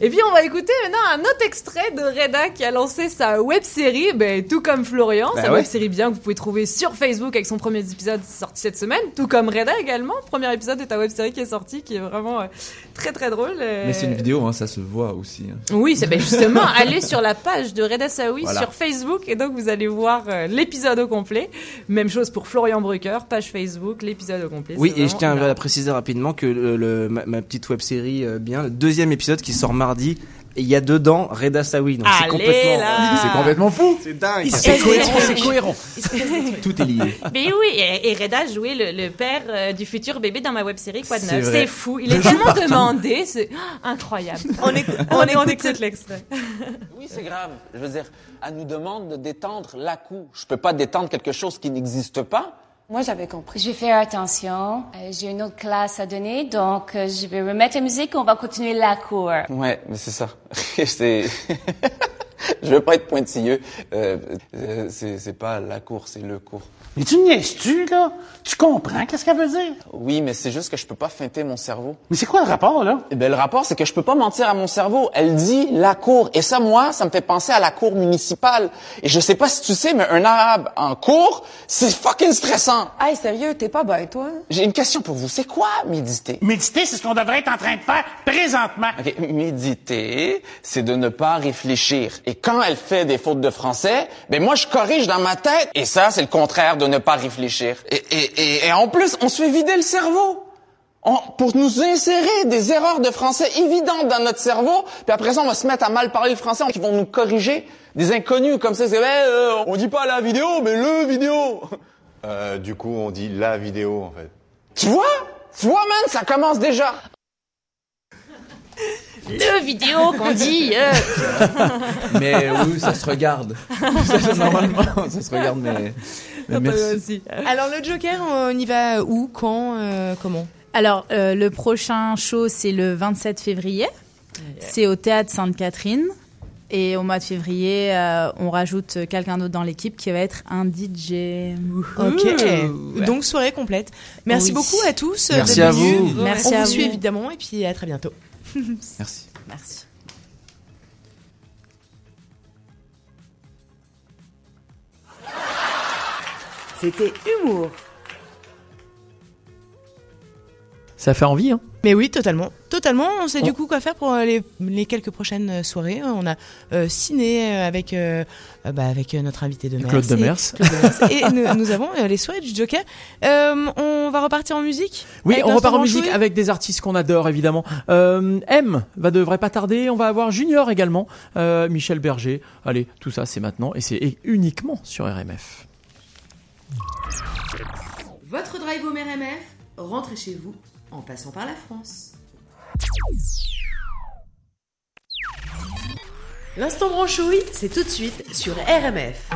Et puis on va écouter maintenant un autre extrait de Reda qui a lancé sa web série, ben, tout comme Florian, Bah sa web série bien que vous pouvez trouver sur Facebook avec son premier épisode sorti cette semaine, tout comme Reda également. Premier épisode de ta web série qui est sorti, qui est vraiment euh, très très drôle. euh. Mais c'est une vidéo, hein, ça se voit aussi. hein. Oui, c'est ben, justement allez sur la page de Reda Saoui Voilà. sur Facebook et donc vous allez voir euh, l'épisode au complet. Même chose pour Florian Brucker, page Facebook, l'épisode au complet. Oui, et je tiens à préciser rapidement que le, le- ma, ma petite web série, euh, bien, le deuxième épisode qui sort mardi, et il y a dedans Reda Saoui. Donc c'est complètement. C'est complètement fou. c'est dingue. C'est cohérent, c'est cohérent. Tout est lié. Mais oui, et, et Reda jouait le, le père euh, du futur bébé dans ma web série Quoi de C'est neuf. C'est fou, il est tellement demandé, c'est incroyable. On, écoute, on, on écoute l'extrait. Oui, c'est grave. Je veux dire, elle nous demande de détendre la cou. Je peux pas détendre quelque chose qui n'existe pas. Moi, j'avais compris. Je vais faire attention. Euh, J'ai une autre classe à donner, donc euh, je vais remettre la musique. On va continuer la cour. Ouais, mais c'est ça. c'est... je veux pas être pointilleux. Euh, euh, c'est c'est pas la cour, c'est le cours. Mais tu niaises-tu, là? Tu comprends qu'est-ce qu'elle veut dire? Oui, mais c'est juste que je peux pas feinter mon cerveau. Mais c'est quoi le rapport, là? Eh ben, le rapport, c'est que je peux pas mentir à mon cerveau. Elle dit la cour. Et ça, moi, ça me fait penser à la cour municipale. Et je sais pas si tu sais, mais un arabe en cour, c'est fucking stressant. Hey, sérieux, t'es pas bête, toi? J'ai une question pour vous. C'est quoi méditer? Méditer, c'est ce qu'on devrait être en train de faire présentement. OK, méditer, c'est de ne pas réfléchir. Et quand elle fait des fautes de français, ben moi je corrige dans ma tête. Et ça, c'est le contraire de ne pas réfléchir. Et, et, et, et en plus, on se fait vider le cerveau. On- pour nous insérer des erreurs de français évidentes dans notre cerveau, puis après ça, on va se mettre à mal parler le français, qui vont nous corriger. Des inconnus comme ça, c'est ouais, euh, on dit pas la vidéo, mais le vidéo. Euh, du coup, on dit la vidéo, en fait. Tu vois? Tu vois, man, ça commence déjà. Le vidéo qu'on dit. euh. Mais oui, ça se regarde. Ça, Normalement, ça se regarde, mais, mais merci. Alors le Joker, on y va où, quand, euh, comment? Alors, euh, le prochain show, c'est le 27 février. C'est au Théâtre Sainte-Catherine. Et au mois de février, euh, on rajoute quelqu'un d'autre dans l'équipe qui va être un DJ. Ok. Donc soirée complète. Merci Oui. beaucoup à tous. Merci à vous. Merci on à vous suit vous. évidemment et puis à très bientôt. Merci. Merci. C'était Humour. Ça fait envie, hein Mais oui, totalement. Totalement. On sait On- du coup quoi faire pour euh, les, les quelques prochaines euh, soirées. On a euh, ciné euh, avec, euh, euh, bah, avec euh, notre invité de Claude Demers. Et, Claude Demers. Et nous, nous avons euh, les soirées du Joker. Euh, on va repartir en musique Oui, on repart en musique avec des artistes qu'on adore évidemment. Euh, M va devrait pas tarder. On va avoir Junior également, euh, Michel Berger. Allez, tout ça c'est maintenant et c'est uniquement sur RMF. Votre drive home RMF, rentrez chez vous en passant par la France. L'instant branchouille, c'est tout de suite sur RMF.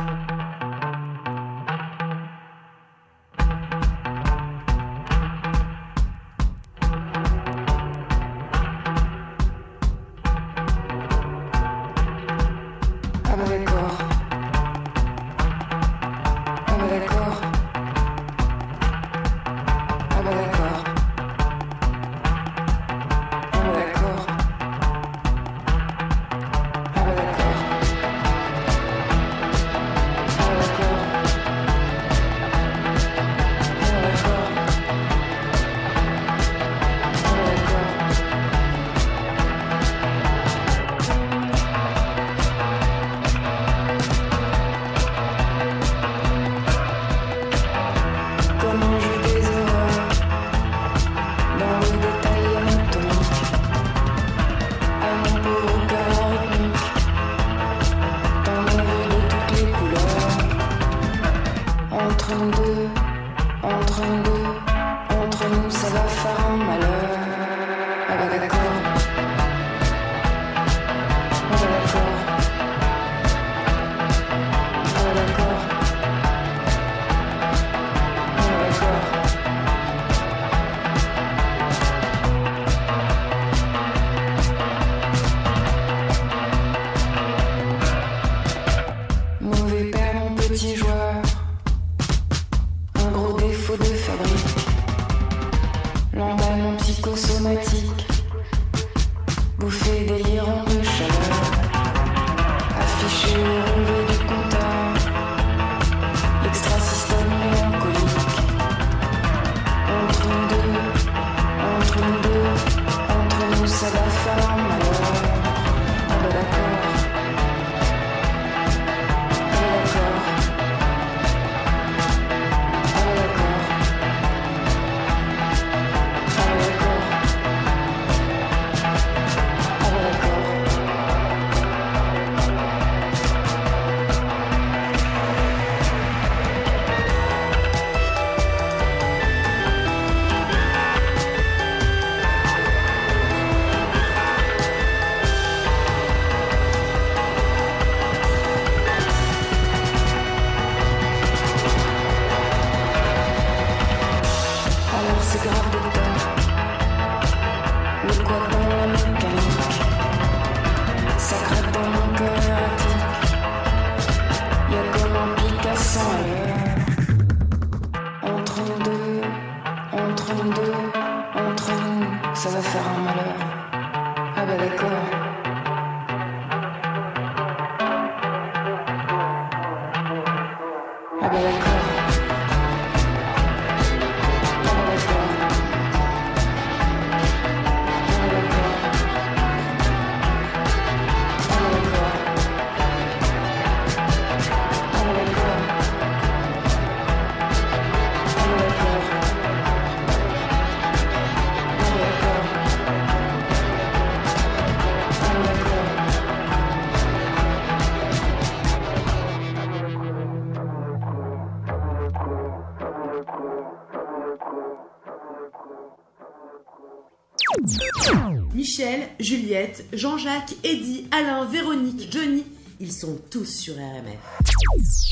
Jean-Jacques, Eddy, Alain, Véronique, Johnny, ils sont tous sur RMF.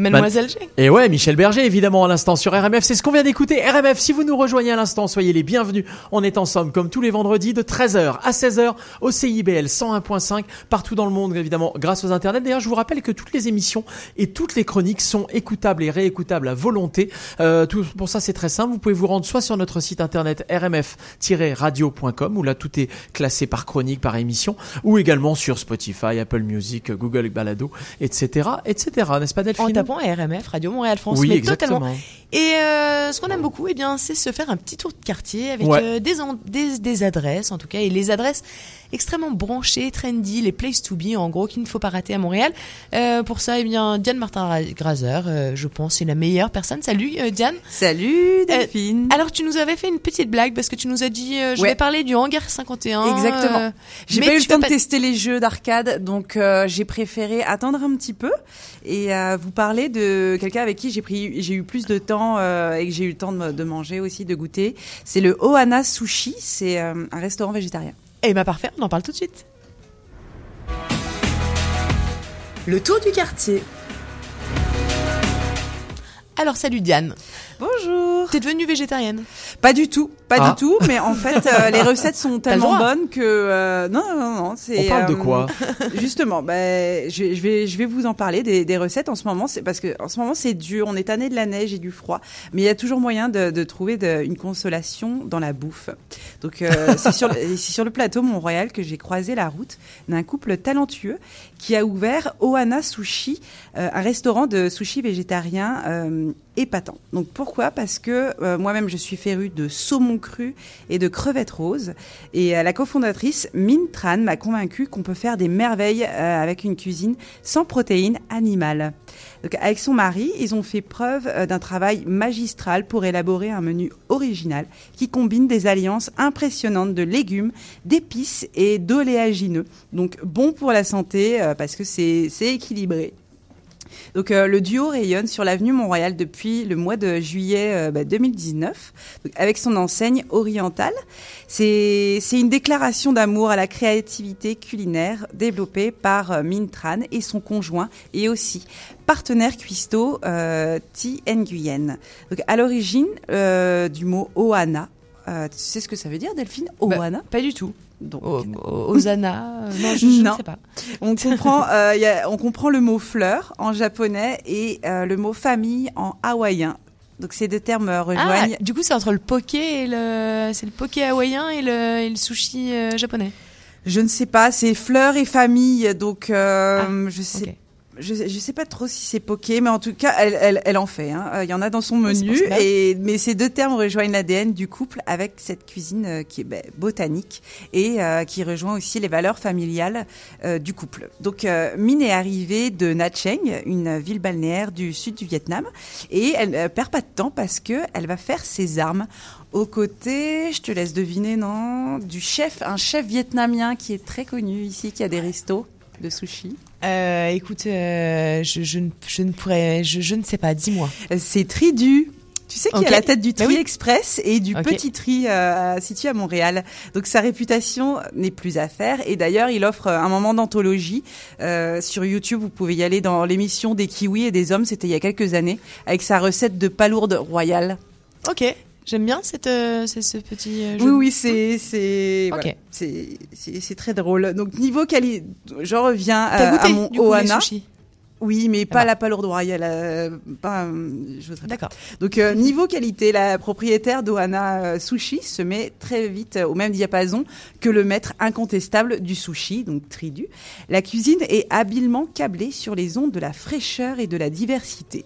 Mademoiselle G. Et ouais, Michel Berger, évidemment, à l'instant sur RMF. C'est ce qu'on vient d'écouter. RMF, si vous nous rejoignez à l'instant, soyez les bienvenus. On est ensemble, comme tous les vendredis, de 13h à 16h au CIBL 101.5, partout dans le monde, évidemment, grâce aux internets. D'ailleurs, je vous rappelle que toutes les émissions et toutes les chroniques sont écoutables et réécoutables à volonté. Euh, tout, pour ça, c'est très simple. Vous pouvez vous rendre soit sur notre site internet rmf-radio.com, où là, tout est classé par chronique, par émission, ou également sur Spotify, Apple Music, Google Balado, etc., etc. N'est-ce pas, Delphine? RMF, Radio Montréal France. Oui, mais exactement. totalement. Et euh, ce qu'on aime beaucoup, eh bien, c'est se faire un petit tour de quartier avec Ouais. euh, des, des, des adresses, en tout cas, et les adresses extrêmement branchées, trendy, les places to be, en gros, qu'il ne faut pas rater à Montréal. Euh, pour ça, eh bien, Diane Martin-Grazer, euh, je pense, c'est la meilleure personne. Salut, euh, Diane. Salut, Delphine. alors, tu nous avais fait une petite blague parce que tu nous as dit, je Ouais. vais parler du hangar 51. Exactement. J'ai pas eu le temps de tester les jeux d'arcade, donc j'ai préféré attendre un petit peu et vous parler de quelqu'un avec qui j'ai pris, j'ai eu plus de temps et que j'ai eu le temps de, de manger aussi, de goûter. C'est le Ohana Sushi, c'est un restaurant végétarien. Eh ben parfait, on en parle tout de suite. Le tour du quartier. Alors, salut Diane. Bonjour. T'es devenue végétarienne Pas du tout, pas Ah. du tout, mais en fait euh, les recettes sont tellement bonnes que euh, non non non, c'est On parle de euh, quoi Justement, ben je, je vais je vais vous en parler des, des recettes en ce moment, c'est parce que en ce moment c'est dur, on est tanné de la neige et du froid, mais il y a toujours moyen de, de trouver de- une consolation dans la bouffe. Donc euh, c'est sur le- c'est sur le plateau Mont-Royal que j'ai croisé la route d'un couple talentueux qui a ouvert Ohana Sushi, euh, un restaurant de sushi végétarien euh, épatant. Donc pourquoi? Parce que euh, moi-même je suis férue de saumon cru et de crevettes roses et euh, la cofondatrice Min Tran m'a convaincue qu'on peut faire des merveilles euh, avec une cuisine sans protéines animales. Donc avec son mari, ils ont fait preuve d'un travail magistral pour élaborer un menu original qui combine des alliances impressionnantes de légumes, d'épices et d'oléagineux. Donc bon pour la santé parce que c'est équilibré. Donc euh, le duo rayonne sur l'avenue Mont-Royal depuis le mois de juillet euh, bah, 2019 donc, avec son enseigne orientale. C'est une déclaration d'amour à la créativité culinaire développée par euh, Min Tran et son conjoint et aussi partenaire cuistot euh, Ti Nguyen. Donc à l'origine du mot Ohana. Tu sais ce que ça veut dire Delphine? Ohana? Bah, Pas du tout. Donc, O- o- Osana euh, Non, je, je ne sais pas. on comprend, euh, il y a- on comprend le mot fleur en japonais et euh, le mot famille en hawaïen. Donc ces deux termes euh, Ah, rejoignent. du coup, c'est entre le poké et le, c'est le poké hawaïen et le, et le sushi euh, japonais. Je ne sais pas, c'est fleur et famille, donc euh, Ah, je sais. Je, je sais pas trop si c'est poké, mais en tout cas, elle, elle, elle en fait. hein. Euh, Il y en a dans son menu, et mais ces deux termes rejoignent l'ADN du couple avec cette cuisine euh, qui est ben, botanique et euh, qui rejoint aussi les valeurs familiales euh, du couple. Donc, euh, Min est arrivée de Nha Trang, une ville balnéaire du sud du Vietnam, et elle euh, perd pas de temps parce que elle va faire ses armes aux côtés, je te laisse deviner, non, du chef, un chef vietnamien qui est très connu ici, qui a des restos de sushi. Euh, écoute, euh, je, je, ne- je ne pourrais, je, je ne sais pas. Dis-moi. C'est Tridu. Tu sais qu'il Ok. a la tête du Bah Tri oui. Express et du. Petit Tri euh, situé à Montréal. Donc sa réputation n'est plus à faire. Et d'ailleurs, il offre un moment d'anthologie euh, sur YouTube. Vous pouvez y aller dans l'émission des kiwis et des hommes. C'était il y a quelques années avec sa recette de palourde royale. Ok. J'aime bien cette, euh, ce, petit euh, jeu. Oui, oui, c'est c'est voilà, c'est très drôle. Donc niveau qualité, je reviens T'as à, à goûté, mon du coup, les Oui, mais Ah pas bah. la palourde royale. euh, pas, euh, je. D'accord. Donc euh, niveau qualité, la propriétaire d'Ohana euh, Sushi se met très vite euh, au même diapason que le maître incontestable du sushi, donc Tridu. La cuisine est habilement câblée sur les ondes de la fraîcheur et de la diversité.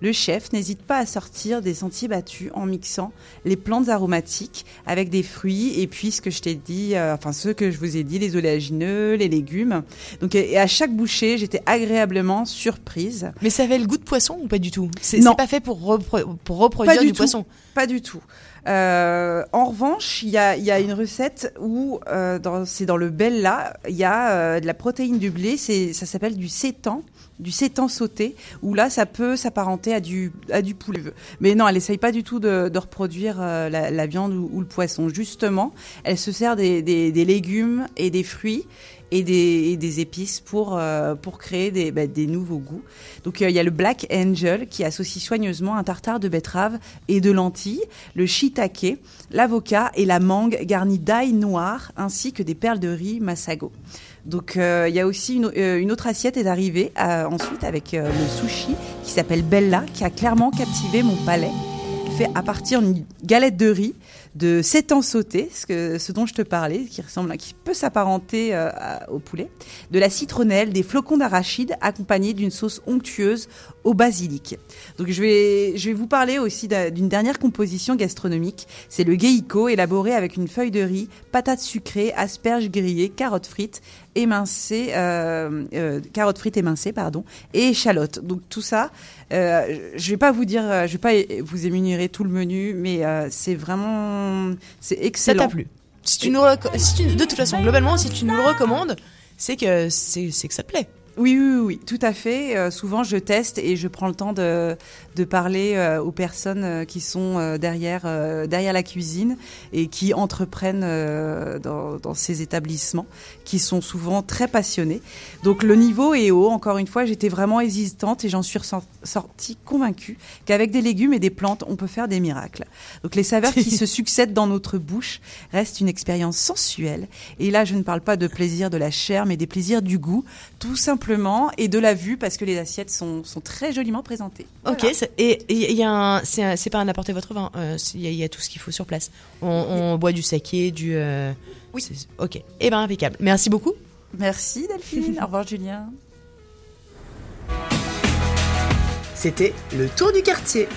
Le chef n'hésite pas à sortir des sentiers battus en mixant les plantes aromatiques avec des fruits et puis ce que je t'ai dit, euh, enfin ce que je vous ai dit, les oléagineux, les légumes. Donc et à chaque bouchée, j'étais agréablement surprise. Mais ça avait le goût de poisson ou pas du tout? C'est pas fait pour, repro- pour reproduire Pas du, du, tout. poisson? Pas du tout. Euh, en revanche, il y a, il y a une recette où euh, c'est dans le Bella, il y a de la protéine du blé, ça s'appelle du sétan, du sétan sauté, où là ça peut s'apparenter à du à du poulet. Mais non, elle essaye pas du tout de, reproduire euh, la, viande ou, le poisson. Justement, elle se sert des, légumes et des fruits et des, épices pour, euh, pour créer des, bah, des nouveaux goûts. Donc euh, il y a le Black Angel qui associe soigneusement un tartare de betterave et de lentilles, le shiitake, l'avocat et la mangue garnie d'ail noir ainsi que des perles de riz masago. Donc euh, il y a aussi une, euh, autre assiette est arrivée euh, ensuite avec le sushi qui s'appelle Bella qui a clairement captivé mon palais fait à partir d'une galette de riz de 7 ans sauté, ce, ce dont je te parlais, qui ressemble, qui peut s'apparenter au poulet, de la citronnelle, des flocons d'arachide accompagnés d'une sauce onctueuse au basilic. Donc je vais, je vais vous parler aussi d'un- d'une dernière composition gastronomique. C'est le geiko, élaboré avec une feuille de riz, patates sucrées, asperges grillées, carottes frites, émincées, euh, euh, carottes frites émincées, pardon, et échalotes. Donc tout ça, euh, je vais pas vous dire, je vais pas vous énumérer tout le menu, mais euh, c'est vraiment, c'est Ça excellent. t'a plu? Si tu nous si tu- De toute façon, globalement, si tu nous le recommandes, c'est que, c'est que ça te plaît. Oui, oui, oui, oui, tout à fait. Euh, souvent, je teste et je prends le temps de, de parler euh, aux personnes euh, qui sont euh, derrière, derrière la cuisine et qui entreprennent dans, dans ces établissements, qui sont souvent très passionnés. Donc, le niveau est haut. Encore une fois, j'étais vraiment hésitante et j'en suis sortie convaincue qu'avec des légumes et des plantes, on peut faire des miracles. Donc, les saveurs qui se succèdent dans notre bouche restent une expérience sensuelle. Et là, je ne parle pas de plaisir de la chair, mais des plaisirs du goût, tout simplement, et de la vue, parce que les assiettes sont, sont très joliment présentées. Ok, et il y a un, c'est un- c'est pas un apporter votre vin, euh, il y, a- il y a tout ce qu'il faut sur place. On, on boit du saké, du. euh, oui. Ok, et ben impeccable. Merci beaucoup. Merci Delphine. Au revoir Julien. C'était le tour du quartier.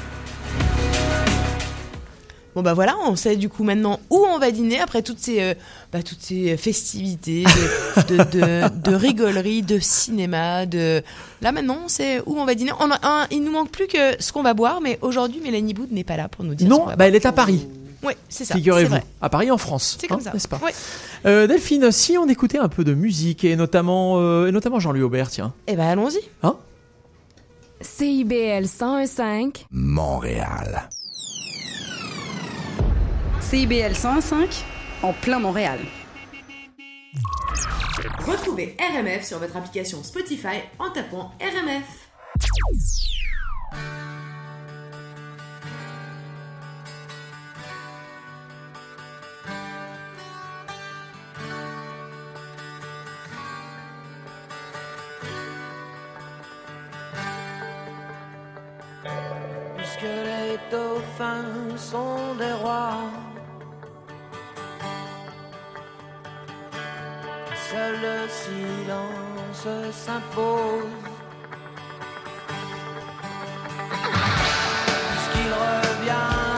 Bon bah voilà, on sait du coup maintenant où on va dîner après toutes ces, euh, bah, toutes ces festivités de, de, de, de rigolerie, de cinéma, de là maintenant on sait où on va dîner. On a un, il nous manque plus que ce qu'on va boire, mais aujourd'hui Mélanie Boud n'est pas là pour nous dire. ce Non, va bah, elle boire. est à Paris. Oui, c'est ça. Figurez-vous, vrai. à Paris en France. C'est comme hein, ça. N'est-ce pas Ouais. Euh, Delphine, si on écoutait un peu de musique et notamment, euh, et notamment Jean-Louis Aubert, tiens. Eh ben allons-y. Hein? CIBL 101.5. Montréal. CIBL 101.5 en plein Montréal. Retrouvez RMF sur votre application Spotify en tapant RMF. Puisque les dauphins sont des rois, seul le silence s'impose. Puisqu'il revient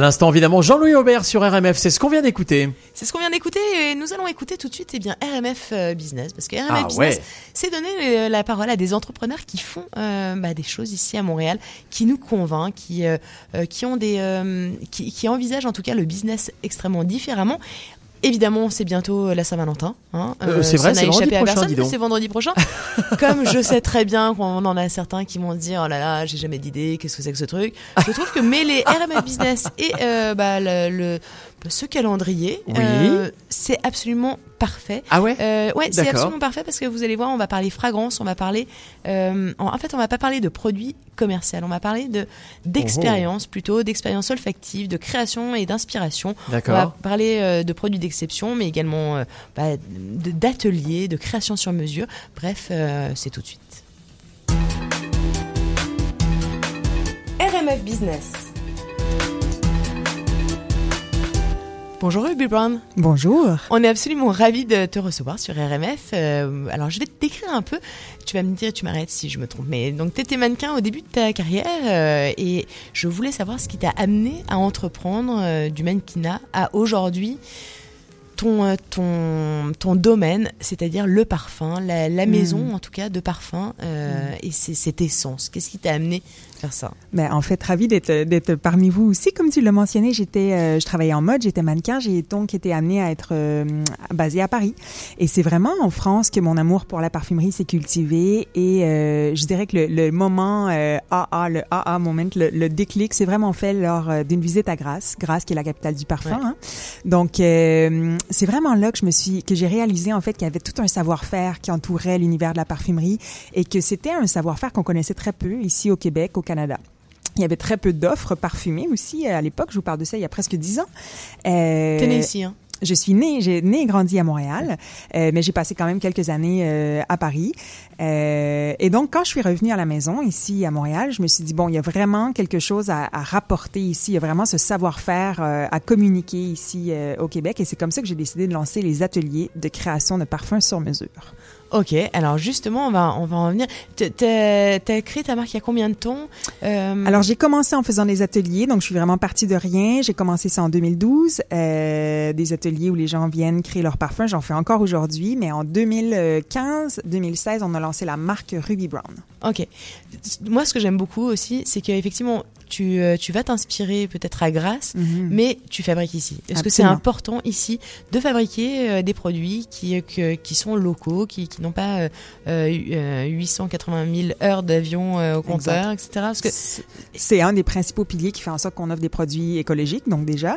à l'instant, évidemment, Jean-Louis Aubert sur RMF, c'est ce qu'on vient d'écouter. C'est ce qu'on vient d'écouter et nous allons écouter tout de suite eh bien RMF euh, Business parce que RMF Ah, Business ouais. c'est donner euh, la parole à des entrepreneurs qui font euh, bah, des choses ici à Montréal, qui nous convainquent, qui euh, qui ont des euh, qui, qui envisagent en tout cas le business extrêmement différemment. Évidemment, c'est bientôt la Saint-Valentin. Hein. Euh, c'est vrai, ça c'est n'a vendredi prochain. C'est vendredi prochain. Comme je sais très bien qu'on en a certains qui vont se dire oh là là, j'ai jamais d'idée, qu'est-ce que c'est que ce truc? Je trouve que mêler RMF Business et euh, bah, le, le- ce calendrier, Oui. euh, c'est absolument parfait. Ah ouais Euh, ouais, c'est absolument parfait parce que vous allez voir, on va parler fragrance, on va parler. euh, en, en fait, on va pas parler de produits commerciaux, on va parler de d'expérience plutôt, d'expérience olfactive, de création et d'inspiration. D'accord. On va parler euh, de produits d'exception, mais également euh, bah, de- d'ateliers, de création sur mesure. Bref, euh, c'est tout de suite. RMF Business. Bonjour Ruby Brown. Bonjour. On est absolument ravis de te recevoir sur RMF. Euh, alors je vais te décrire un peu. Tu vas me dire, tu m'arrêtes si je me trompe. Mais donc tu étais mannequin au début de ta carrière euh, et je voulais savoir ce qui t'a amené à entreprendre euh, du mannequinat à aujourd'hui ton, ton, ton domaine, c'est-à-dire le parfum, la, la Mm. maison en tout cas de parfum euh, et c'est cette essence. Qu'est-ce qui t'a amené faire ça Ben, en fait, ravie d'être d'être parmi vous aussi. Comme tu l'as mentionné, j'étais, euh, je travaillais en mode, j'étais mannequin, j'ai donc été amenée à être euh, basée à Paris. Et c'est vraiment en France que mon amour pour la parfumerie s'est cultivé. Et euh, je dirais que le, le moment euh, AA, le AA moment, le, le déclic, c'est vraiment fait lors euh, d'une visite à Grasse, Grasse qui est la capitale du parfum. Ouais. hein. Donc euh, c'est vraiment là que je me suis, que j'ai réalisé en fait qu'il y avait tout un savoir-faire qui entourait l'univers de la parfumerie et que c'était un savoir-faire qu'on connaissait très peu ici au Québec, au Canada. Il y avait très peu d'offres parfumées aussi euh, à l'époque. Je vous parle de ça il y a presque dix ans. Euh, ici, hein? je suis née, j'ai né et grandi à Montréal, euh, mais j'ai passé quand même quelques années euh, à Paris. Euh, et donc, quand je suis revenue à la maison ici à Montréal, je me suis dit bon, il y a vraiment quelque chose à, à rapporter ici. Il y a vraiment ce savoir-faire à communiquer ici au Québec, et c'est comme ça que j'ai décidé de lancer les ateliers de création de parfums sur mesure. Ok, alors justement, on va, on va en venir. T'as créé ta marque il y a combien de temps Euh, Alors, j'ai commencé en faisant des ateliers, donc je suis vraiment partie de rien. J'ai commencé ça en 2012, euh, des ateliers où les gens viennent créer leur parfum. J'en fais encore aujourd'hui, mais en 2015, 2016, on a lancé la marque Ruby Brown. Ok. Moi, ce que j'aime beaucoup aussi, c'est qu'effectivement, tu, euh, tu vas t'inspirer peut-être à Grasse, Mhm. mais tu fabriques ici. Est-ce que c'est important ici de fabriquer euh, des produits qui, euh, qui sont locaux, qui, qui n'ont pas euh, euh, euh, 880 000 heures d'avion au compteur, etc. Parce que C'est un des principaux piliers qui fait en sorte qu'on offre des produits écologiques, donc déjà.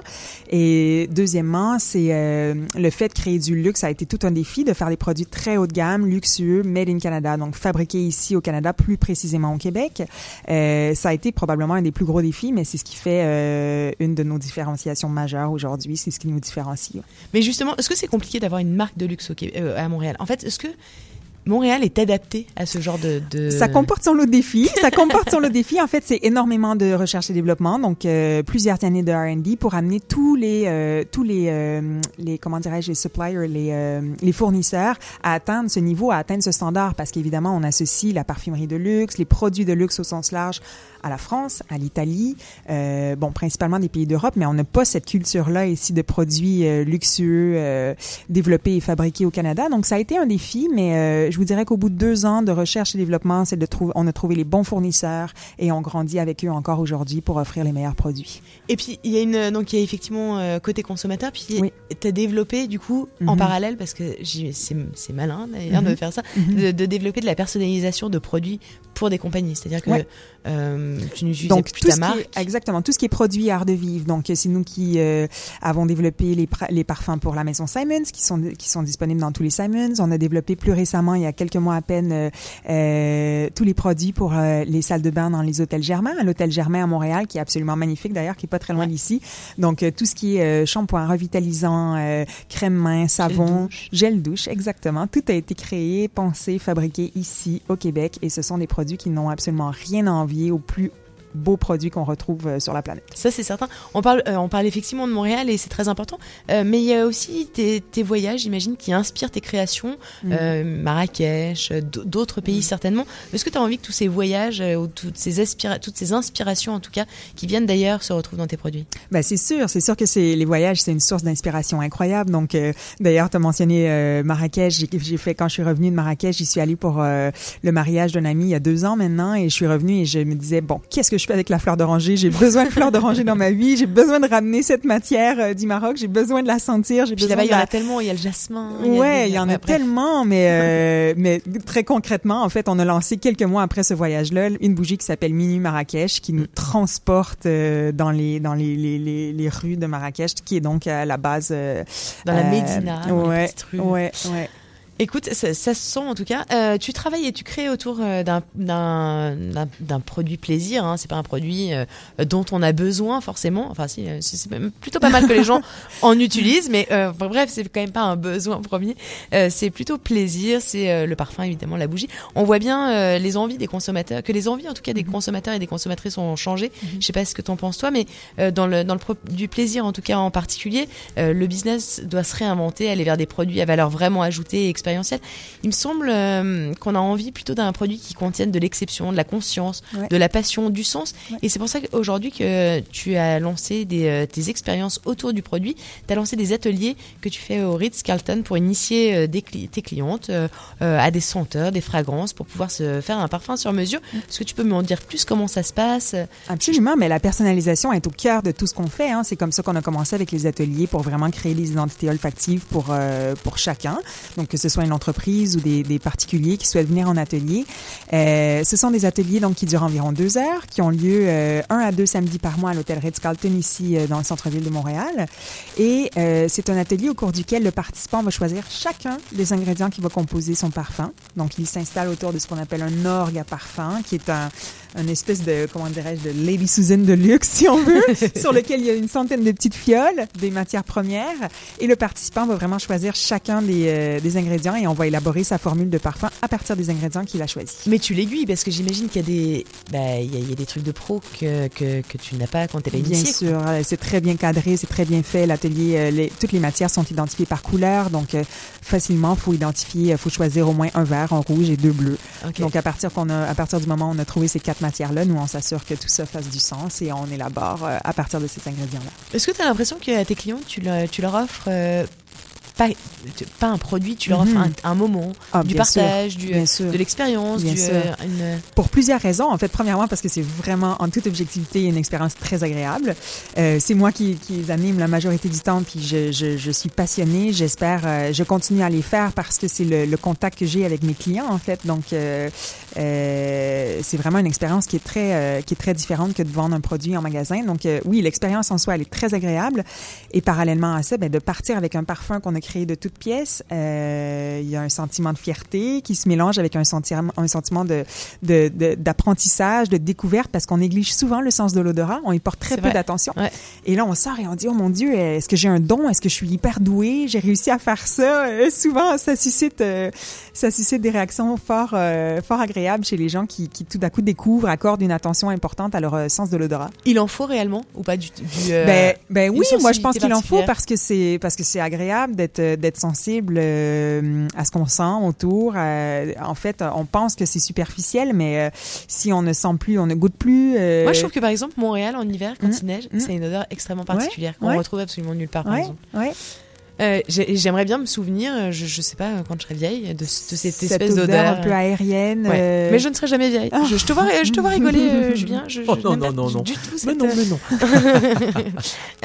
Et deuxièmement, c'est euh, le fait de créer du luxe. Ça a été tout un défi de faire des produits très haut de gamme, luxueux, made in Canada, donc fabriqués ici au Canada, plus précisément au Québec. Euh, ça a été probablement un des plus gros défis, mais c'est ce qui fait euh, une de nos différenciations majeures aujourd'hui. C'est ce qui nous différencie. Mais justement, est-ce que c'est compliqué d'avoir une marque de luxe au Québec- euh, à Montréal? En fait, est-ce que Montréal est adapté à ce genre de... de... Ça comporte son lot de défis. Ça comporte son lot de défis. En fait, c'est énormément de recherche et développement, donc euh, plusieurs années de R&D pour amener tous les euh, tous les euh, les comment dirais-je les suppliers, les les fournisseurs à atteindre ce niveau, à atteindre ce standard, parce qu'évidemment, on associe la parfumerie de luxe, les produits de luxe au sens large à la France, à l'Italie, euh, bon principalement des pays d'Europe, mais on n'a pas cette culture-là ici de produits euh, luxueux euh, développés et fabriqués au Canada. Donc ça a été un défi, mais je vous dirais qu'au bout de deux ans de recherche et développement, c'est de trouver, on a trouvé les bons fournisseurs et on grandit avec eux encore aujourd'hui pour offrir les meilleurs produits. Et puis il y a une donc il y a effectivement côté consommateur puis tu as développé du coup en Mhm. parallèle parce que c'est c'est malin d'ailleurs Mhm. de faire ça Mhm. de, de développer de la personnalisation de produits pour des compagnies, c'est-à-dire que Ouais. Euh, tu Donc plus tout ta ce marque. qui est, exactement tout ce qui est produit art de vivre. Donc c'est nous qui euh, avons développé les, parfums pour la maison Simons qui sont qui sont disponibles dans tous les Simons. On a développé plus récemment, il y a quelques mois à peine, euh, euh, tous les produits pour euh, les salles de bain dans les hôtels Germain, l'hôtel Germain à Montréal qui est absolument magnifique d'ailleurs, qui est pas très loin d'ici. Donc tout ce qui est shampoing revitalisant, crème main, savon, gel douche, exactement. Tout a été créé, pensé, fabriqué ici au Québec et ce sont des produits qui n'ont absolument rien à aux plus beaux produits qu'on retrouve euh, sur la planète. Ça, c'est certain. On parle, euh, on parle effectivement de Montréal et c'est très important. Euh, mais il y a aussi tes, tes voyages, j'imagine, qui inspirent tes créations. Mm. Marrakech, d'autres pays certainement. Est-ce que tu as envie que tous ces voyages, ou toutes ces, aspira- toutes ces inspirations, en tout cas, qui viennent d'ailleurs, se retrouvent dans tes produits? Ben c'est sûr, c'est sûr que c'est les voyages, c'est une source d'inspiration incroyable. Donc euh, d'ailleurs, tu as mentionné euh, Marrakech. J'ai, j'ai fait quand je suis revenue de Marrakech, j'y suis allée pour euh, le mariage d'un ami il y a deux ans maintenant, et je suis revenue et je me disais bon, qu'est-ce que je fais avec la fleur d'oranger J'ai besoin de fleur d'oranger dans ma vie. J'ai besoin de ramener cette matière euh, du Maroc. J'ai besoin de la sentir. J'ai besoin là-bas, il y en a tellement. Il y a le jasmin. Ouais, il y en a tellement, mais euh, mais très concrètement, en fait, on a lancé quelques mois après ce voyage-là une bougie qui s'appelle Minuit Marrakech, qui nous transporte euh, dans les dans les, les, les, les rues de Marrakech, qui est donc à la base euh, Dans la Médina, dans les ouais, petites rues. ouais, ouais. Écoute, ça, ça se sent en tout cas. Euh, tu travailles et tu crées autour euh, d'un produit plaisir. Hein. C'est pas un produit euh, dont on a besoin forcément. Enfin, si, euh, c'est plutôt pas mal que les gens en utilisent, mais euh, bref, c'est quand même pas un besoin premier. Euh, c'est plutôt plaisir. C'est euh, le parfum évidemment, la bougie. On voit bien euh, les envies des consommateurs, que les envies en tout cas des consommateurs et des consommatrices ont changé. Je sais pas ce que t'en penses toi, mais euh, dans le dans le pro- du plaisir en tout cas en particulier, euh, le business doit se réinventer, aller vers des produits à valeur vraiment ajoutée et Il me semble euh, qu'on a envie plutôt d'un produit qui contienne de l'exception, de la conscience, Ouais. de la passion, du sens. Et c'est pour ça qu'aujourd'hui que tu as lancé des, euh, tes expériences autour du produit. Tu as lancé des ateliers que tu fais au Ritz-Carlton pour initier euh, des cli- tes clientes euh, à des senteurs, des fragrances, pour pouvoir se faire un parfum sur mesure. Est-ce que tu peux m'en dire plus comment ça se passe? Absolument, mais la personnalisation est au cœur de tout ce qu'on fait. Hein. C'est comme ça qu'on a commencé avec les ateliers pour vraiment créer des identités olfactives pour euh, pour chacun. Donc que ce soit une entreprise ou des, particuliers qui souhaitent venir en atelier. Euh, ce sont des ateliers donc qui durent environ deux heures, qui ont lieu euh, un à deux samedis par mois à l'hôtel Ritz-Carlton ici euh, dans le centre-ville de Montréal. Et c'est un atelier au cours duquel le participant va choisir chacun des ingrédients qui va composer son parfum. Donc il s'installe autour de ce qu'on appelle un orgue à parfum, qui est un une espèce de, comment dirais-je, de Lady Susan de luxe, si on veut, sur lequel il y a une centaine de petites fioles, des matières premières, et le participant va vraiment choisir chacun des, euh, des ingrédients et on va élaborer sa formule de parfum à partir des ingrédients qu'il a choisis. Mais tu l'aiguilles parce que j'imagine qu'il y a des, bah, il y a, il y a des trucs de pro que, que, que tu n'as pas quand tu es Bien initié. sûr, euh, c'est très bien cadré, c'est très bien fait. L'atelier, euh, les- toutes les matières sont identifiées par couleur, donc euh, facilement, faut identifier, faut choisir au moins un vert, un rouge et deux bleus. Donc à partir qu'on a, à partir du moment où on a trouvé ces quatre matières-là, nous on s'assure que tout ça fasse du sens et on élabore euh, à partir de ces ingrédients-là. Est-ce que tu as l'impression qu'à tes clients, tu leur, tu leur offres euh, pas, pas un produit, tu leur offres Mhm. un, un moment, Ah, du bien sûr, partage, du, bien de l'expérience, Bien euh, une- Pour plusieurs raisons. En fait, premièrement, parce que c'est vraiment, en toute objectivité, une expérience très agréable. Euh, c'est moi qui, qui les anime la majorité du temps, puis je, je, je suis passionnée. J'espère, euh, je continue à les faire parce que c'est le, le contact que j'ai avec mes clients, en fait. Donc, euh, euh, c'est vraiment une expérience qui est très, euh, qui est très différente que de vendre un produit en magasin. Donc, euh, oui, l'expérience en soi, elle est très agréable. Et parallèlement à ça, ben, de partir avec un parfum qu'on a créé de toutes pièces, euh, il y a un sentiment de fierté qui se mélange avec un sentiment, un sentiment de, de, de- d'apprentissage, de découverte, parce qu'on néglige souvent le sens de l'odorat. On y porte très peu d'attention. Et là, on sort et on dit, oh mon Dieu, est-ce que j'ai un don? Est-ce que je suis hyper douée? J'ai réussi à faire ça? Euh, souvent, ça suscite, euh, ça suscite des réactions fort, fort agréables chez les gens qui, qui tout à coup découvrent, accordent une attention importante à leur sens de l'odorat. Il en faut réellement ou pas du, euh, Ben, ben oui, moi je pense qu'il en faut parce que c'est parce que c'est agréable d'être euh, d'être sensible euh, à ce qu'on sent autour. En fait, on pense que c'est superficiel, mais euh, si on ne sent plus, on ne goûte plus. euh, Moi, je trouve que par exemple, Montréal en hiver, quand Mm. il neige, Mm. c'est une odeur extrêmement Ouais, particulière qu'on ouais. retrouve absolument nulle part, par Ouais, exemple. Euh, j'ai- J'aimerais bien me souvenir, euh, je, je sais pas, euh, quand je serai vieille, de, de cette Cette espèce odeur d'odeur un peu aérienne, Ouais. euh. Mais je ne serai jamais vieille. Je, je te vois, je te vois rigoler, euh, Julien. Je, je Oh non, non, non, du- non. du tout Mais non, mais non.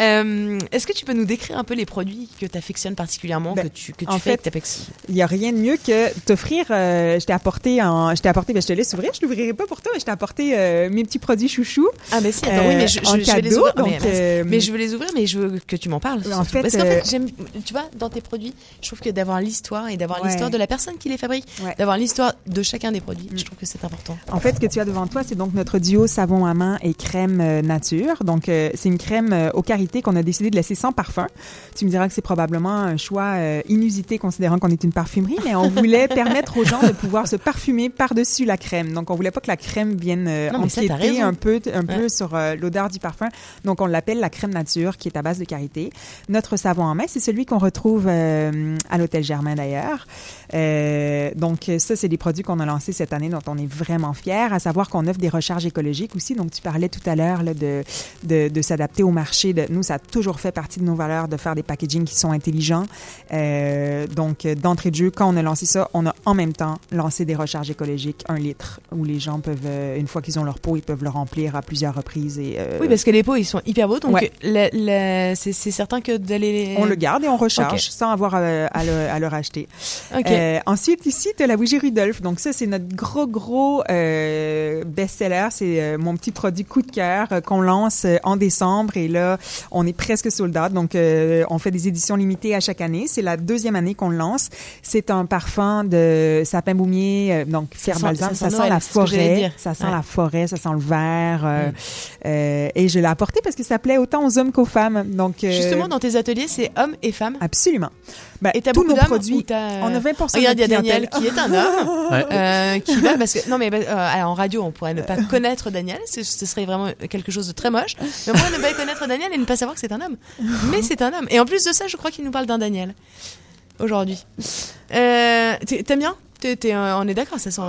Euh, Est-ce que tu peux nous décrire un peu les produits que tu affectionnes particulièrement, Ben, que tu, que tu en fais, fait, Il y a rien de mieux que t'offrir. euh, je t'ai apporté en, je t'ai apporté. Ben, je te laisse ouvrir. Je l'ouvrirai pas pour toi, mais je t'ai apporté euh, mes petits produits chouchous. Ah mais si, attends, oui, mais je, vais les cadeau, ouvrir. donc, mais, euh, mais je veux les ouvrir, mais je veux que tu m'en parles. En fait, parce qu'en fait, j'aime tu vois, dans tes produits, je trouve que d'avoir l'histoire et d'avoir Ouais. l'histoire de la personne qui les fabrique, d'avoir l'histoire de chacun des produits, je trouve que c'est important. En fait, ce que tu as devant toi, c'est donc notre duo savon à main et crème euh, nature. Donc, euh, c'est une crème euh, au karité qu'on a décidé de laisser sans parfum. Tu me diras que c'est probablement un choix euh, inusité considérant qu'on est une parfumerie, mais on voulait permettre aux gens de pouvoir se parfumer par-dessus la crème. Donc, on voulait pas que la crème vienne Non, ça, empiéter raison. un peu, un peu sur l'odeur du parfum. Donc, on l'appelle la crème nature, qui est à base de karité. Notre savon en main, c'est celui qu'on retrouve euh, à l'hôtel Germain d'ailleurs. Euh, donc, ça, c'est des produits qu'on a lancés cette année dont on est vraiment fiers, à savoir qu'on offre des recharges écologiques aussi. Donc, tu parlais tout à l'heure de, de, de s'adapter au marché. De, nous, ça a toujours fait partie de nos valeurs de faire des packagings qui sont intelligents. Euh, donc, d'entrée de jeu, quand on a lancé ça, on a en même temps lancé des recharges écologiques, un litre, où les gens peuvent, une fois qu'ils ont leur pot, ils peuvent le remplir à plusieurs reprises. Et, Oui, parce que les pots, ils sont hyper beaux, donc Ouais. c'est certain que d'aller les... On le garde et on recharge sans avoir à, à le, à le racheter. Euh, ensuite, ici, tu as la bougie Rudolph. Donc ça, c'est notre gros, gros euh, best-seller. C'est euh, mon petit produit coup de cœur qu'on lance en décembre. Et là, on est presque soldat. Donc, on fait des éditions limitées à chaque année. C'est la deuxième année qu'on le lance. C'est un parfum de sapin baumier, euh, donc sent- balsam. ça Ça, sent la forêt. Ça sent Ouais. la forêt. Ça sent le vert. euh, Mm. et je l'ai apporté parce que ça plaît autant aux hommes qu'aux femmes. Donc, Justement, dans tes ateliers, c'est hommes et femmes? Absolument. Ben, et t'as tous beaucoup nos produits, on a 20% de Regarde, il y a. Daniel qui est un homme, Ouais. euh, qui va parce que non mais euh, en radio on pourrait ne pas connaître Daniel, ce, ce serait vraiment quelque chose de très moche. Mais on pourrait ne pas connaître Daniel et ne pas savoir que c'est un homme. Mais c'est un homme. Et en plus de ça, je crois qu'il nous parle d'un Daniel aujourd'hui. Euh, t'es- T'aimes bien? Euh, On est d'accord, ça sent.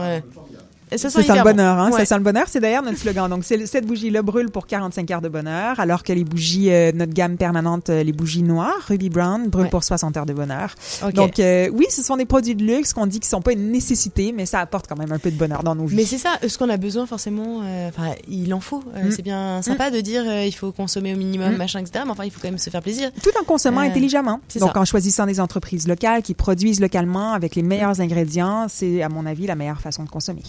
Ça sent, Ça sent le bonheur, bon. hein? Ouais. Ça sent le bonheur. C'est d'ailleurs notre slogan. Donc, cette bougie-là brûle pour 45 heures de bonheur, alors que les bougies, euh, notre gamme permanente, euh, les bougies noires, Ruby Brown, brûlent Ouais. pour 60 heures de bonheur. Donc, euh, oui, ce sont des produits de luxe qu'on dit qu'ils sont pas une nécessité, mais ça apporte quand même un peu de bonheur dans nos vies. Mais c'est ça, ce qu'on a besoin forcément, euh, enfin, il en faut. Mm. C'est bien sympa de dire il faut consommer au minimum, Mm. machin, etc. Mais enfin, il faut quand même se faire plaisir. Tout en consommant intelligemment. Donc, ça. en choisissant des entreprises locales qui produisent localement avec les meilleurs ingrédients, c'est, à mon avis, la meilleure façon de consommer.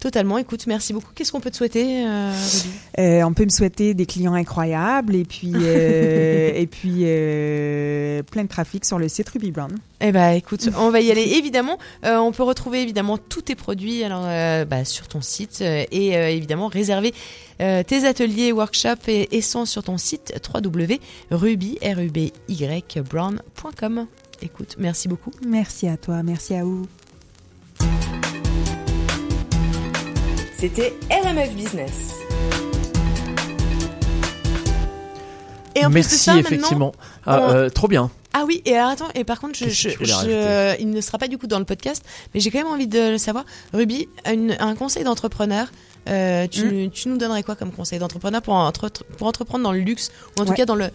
Totalement. Écoute, merci beaucoup. Qu'est-ce qu'on peut te souhaiter, euh, Euh, on peut me souhaiter des clients incroyables et puis, euh, et puis plein de trafic sur le site Ruby Brown. Eh ben, écoute, on va y aller évidemment. On peut retrouver évidemment tous tes produits alors bah, sur ton site et évidemment réserver tes ateliers, workshops et, sont sur ton site www.ruby.brown.com. Écoute, merci beaucoup. Merci à toi, merci à vous. C'était RMF Business. Et en plus de Merci, ça, maintenant, effectivement. Ah, on- euh, trop bien. Ah oui, et alors attends, et par contre, je, je- je- rajouter il ne sera pas du coup dans le podcast, mais j'ai quand même envie de le savoir. Ruby, une- un conseil d'entrepreneur, euh, tu, tu nous donnerais quoi comme conseil d'entrepreneur pour, entre- pour entreprendre dans le luxe, ou en tout cas dans le,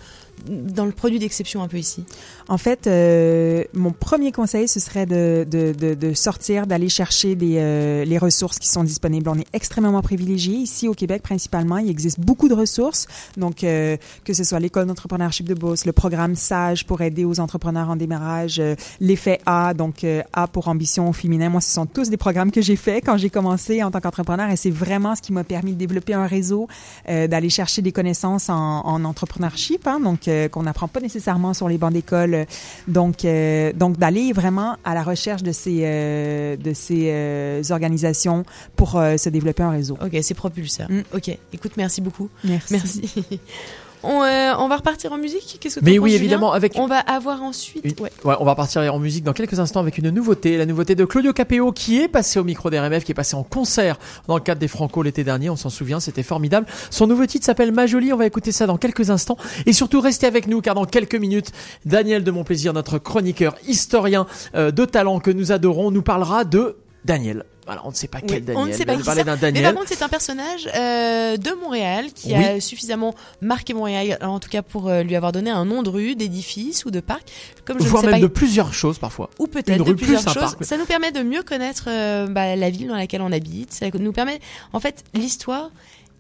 dans le produit d'exception un peu ici En fait, euh, mon premier conseil, ce serait de, de, de, de sortir, d'aller chercher des, euh, les ressources qui sont disponibles. On est extrêmement privilégiés ici au Québec principalement. Il existe beaucoup de ressources, donc euh, que ce soit l'école d'entrepreneurship de Beauce, le programme Sage pour aider aux entrepreneurs en démarrage, euh, l'effet A, donc euh, A pour ambition féminin. Moi, ce sont tous des programmes que j'ai faits quand j'ai commencé en tant qu'entrepreneur et c'est vraiment ce qui m'a permis de développer un réseau, euh, d'aller chercher des connaissances en, en entrepreneurship, hein, donc qu'on n'apprend pas nécessairement sur les bancs d'école. Donc, euh, donc d'aller vraiment à la recherche de ces, euh, de ces euh, organisations pour se développer un réseau. Ok, c'est propulseur. Ok, écoute, merci beaucoup. Merci. Merci. on, euh, on va repartir en musique Qu'est-ce que t'en Mais oui, évidemment, avec- On va avoir ensuite. Une- Ouais. Ouais, on va partir en musique dans quelques instants avec une nouveauté, la nouveauté de Claudio Capéo qui est passé au micro d'RMF, qui est passé en concert dans le cadre des Franco l'été dernier, on s'en souvient, c'était formidable. Son nouveau titre s'appelle Ma Jolie, on va écouter ça dans quelques instants et surtout restez avec nous car dans quelques minutes, Daniel de Montplaisir, notre chroniqueur historien euh, de talent que nous adorons, nous parlera de Daniel. On ne sait pas quel Oui, Daniel. on ne sait mais pas qui d'un Mais Daniel. par contre, c'est un personnage euh, de Montréal qui a suffisamment marqué Montréal, en tout cas pour euh, lui avoir donné un nom de rue, d'édifice ou de parc. Comme je ne voire sais même pas, de plusieurs choses parfois. ou peut-être de plusieurs choses. parc, mais- Ça nous permet de mieux connaître euh, bah, la ville dans laquelle on habite. Ça nous permet, en fait, l'histoire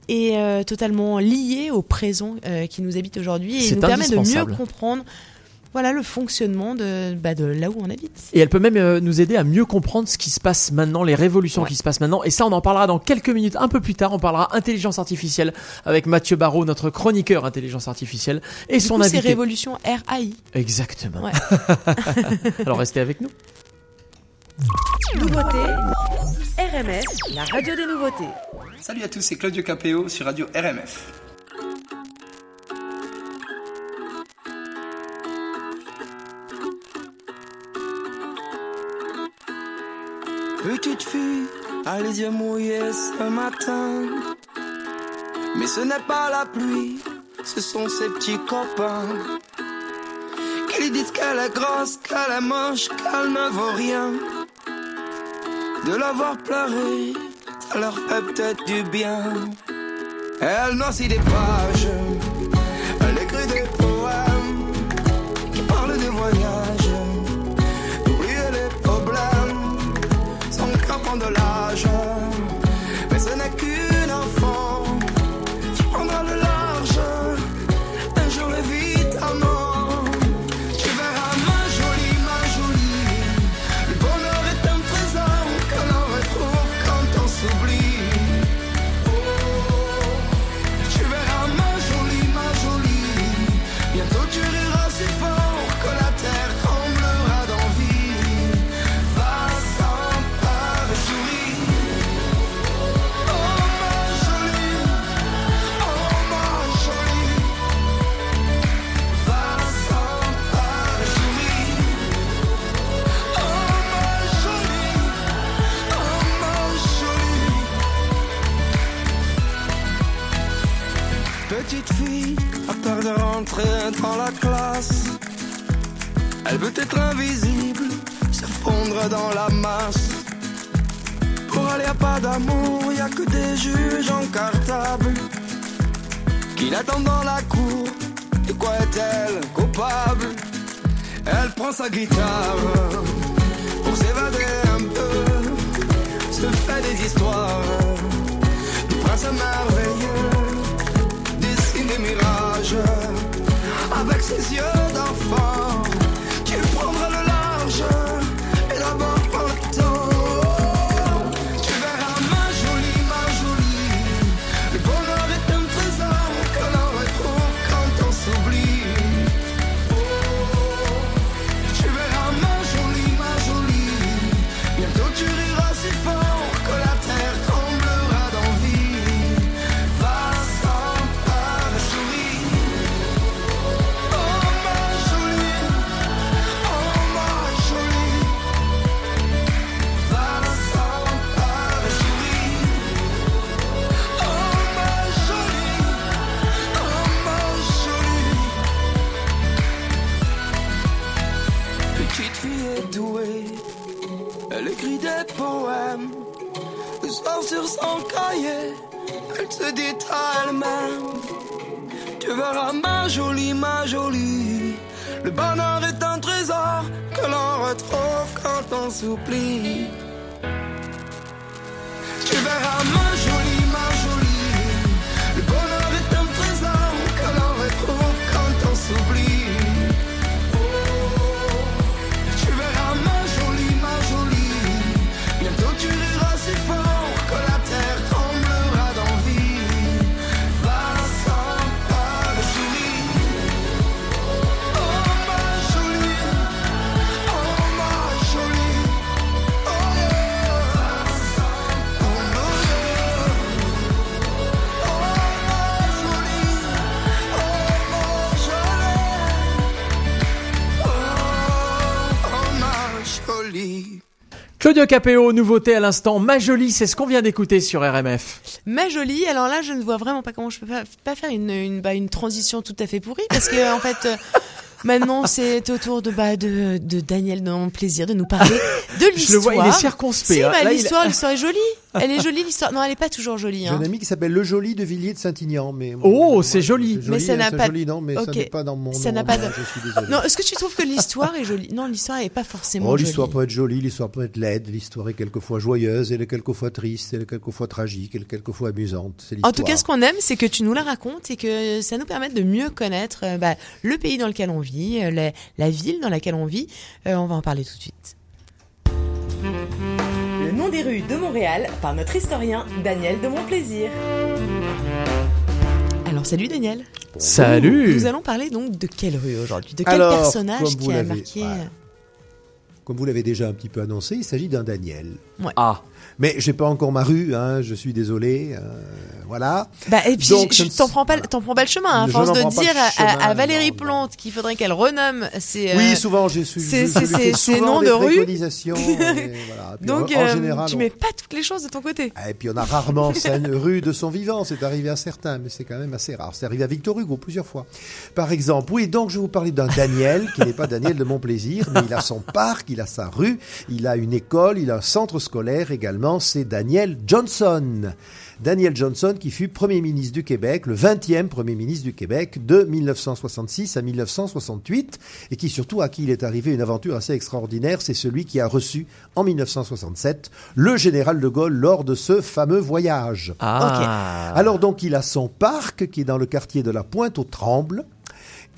est euh, totalement liée au présent euh, qui nous habite aujourd'hui et nous permet de mieux comprendre voilà le fonctionnement de, bah, de là où on habite. Et elle peut même euh, nous aider à mieux comprendre ce qui se passe maintenant, les révolutions qui se passent maintenant. Et ça, on en parlera dans quelques minutes, un peu plus tard. On parlera intelligence artificielle avec Mathieu Barraud, notre chroniqueur intelligence artificielle, et Du son coup, c'est invité. révolution RAI. Exactement. Ouais. Alors restez avec nous. Nouveauté, RMF, la radio des nouveautés. Salut à tous, c'est Claudio Capéo sur Radio RMF. Petite fille a les yeux mouillés ce matin. Mais ce n'est pas la pluie, ce sont ses petits copains. Qui lui disent qu'elle est grosse, qu'elle est moche, qu'elle ne vaut rien. De la voir pleurer, ça leur fait peut-être du bien. Elle noircit des pages, de rentrer dans la classe. Elle veut être invisible, se fondre dans la masse. Pour aller à pas d'amour, y a que des juges en cartable qui l'attendent dans la cour. De quoi est-elle coupable? Elle prend sa guitare pour s'évader un peu, se fait des histoires. Le prince merveilleux dessine des mirages avec ses yeux se dit à elle-même. Tu verras ma jolie, ma jolie. Le bonheur est un trésor que l'on retrouve quand on s'oublie. Tu verras ma Claudio Capéo, nouveauté à l'instant. Ma jolie, c'est ce qu'on vient d'écouter sur RMF. Ma jolie, alors là, je ne vois vraiment pas comment je peux pas, pas faire une, une, bah, une transition tout à fait pourrie parce que en fait, euh, maintenant c'est au tour de, bah, de, de Daniel dans mon plaisir de nous parler de l'histoire. Je le vois, il est circonspect, Si, hein. bah, il- l'histoire, l'histoire est jolie. Elle est jolie l'histoire. Non, elle est pas toujours jolie. J'ai Hein. un ami qui s'appelle Le Joli de Villiers de Saint-Ignan. Mais Oh, c'est joli. Mais ça hein, n'a pas. joli, non, mais ça n'est pas dans mon Ça n'a pas. de- je suis désolé. Non, est-ce que tu trouves que l'histoire est jolie? Non, l'histoire est pas forcément Oh, l'histoire peut être jolie, l'histoire peut être laide, l'histoire est quelquefois joyeuse, elle est quelquefois triste, elle est quelquefois tragique, elle est quelquefois amusante. En tout cas, ce qu'on aime, c'est que tu nous la racontes et que ça nous permet de mieux connaître euh, bah, le pays dans lequel on vit, euh, la, la ville dans laquelle on vit. Euh, on va en parler tout de suite. Nom des rues de Montréal par notre historien Daniel de Montplaisir. Alors, salut Daniel. Salut. Nous allons parler donc de quelle rue aujourd'hui? De quel Alors, personnage qui a marqué? Ouais. Comme vous l'avez déjà un petit peu annoncé, il s'agit d'un Daniel. Ouais. Ah. Mais j'ai pas encore ma rue, hein, je suis désolé. euh, voilà. Bah, et puis, Donc, je- je t'en prends pas, t'en prends pas le chemin. hein, à Je force de dire à- Valérie Plante qu'il faudrait qu'elle renomme ses, Oui, euh, souvent, j'ai su. ses- noms de rue. voilà. Donc, en, en euh, général, tu on- mets pas toutes les choses de ton côté. Et puis on a rarement scène rue de son vivant, c'est arrivé à certains, mais c'est quand même assez rare. C'est arrivé à Victor Hugo plusieurs fois. Par exemple, oui, donc je vais vous parler d'un Daniel, qui n'est pas Daniel de mon plaisir, mais il a son parc, il a sa rue, il a une école, il a un centre scolaire également, c'est Daniel Johnson. Daniel Johnson qui fut Premier ministre du Québec, le 20e Premier ministre du Québec de 1966 à 1968 et qui surtout à qui il est arrivé une aventure assez extraordinaire, c'est celui qui a reçu en 1967 le général de Gaulle lors de ce fameux voyage. Ah. Alors donc il a son parc qui est dans le quartier de la Pointe aux Trembles.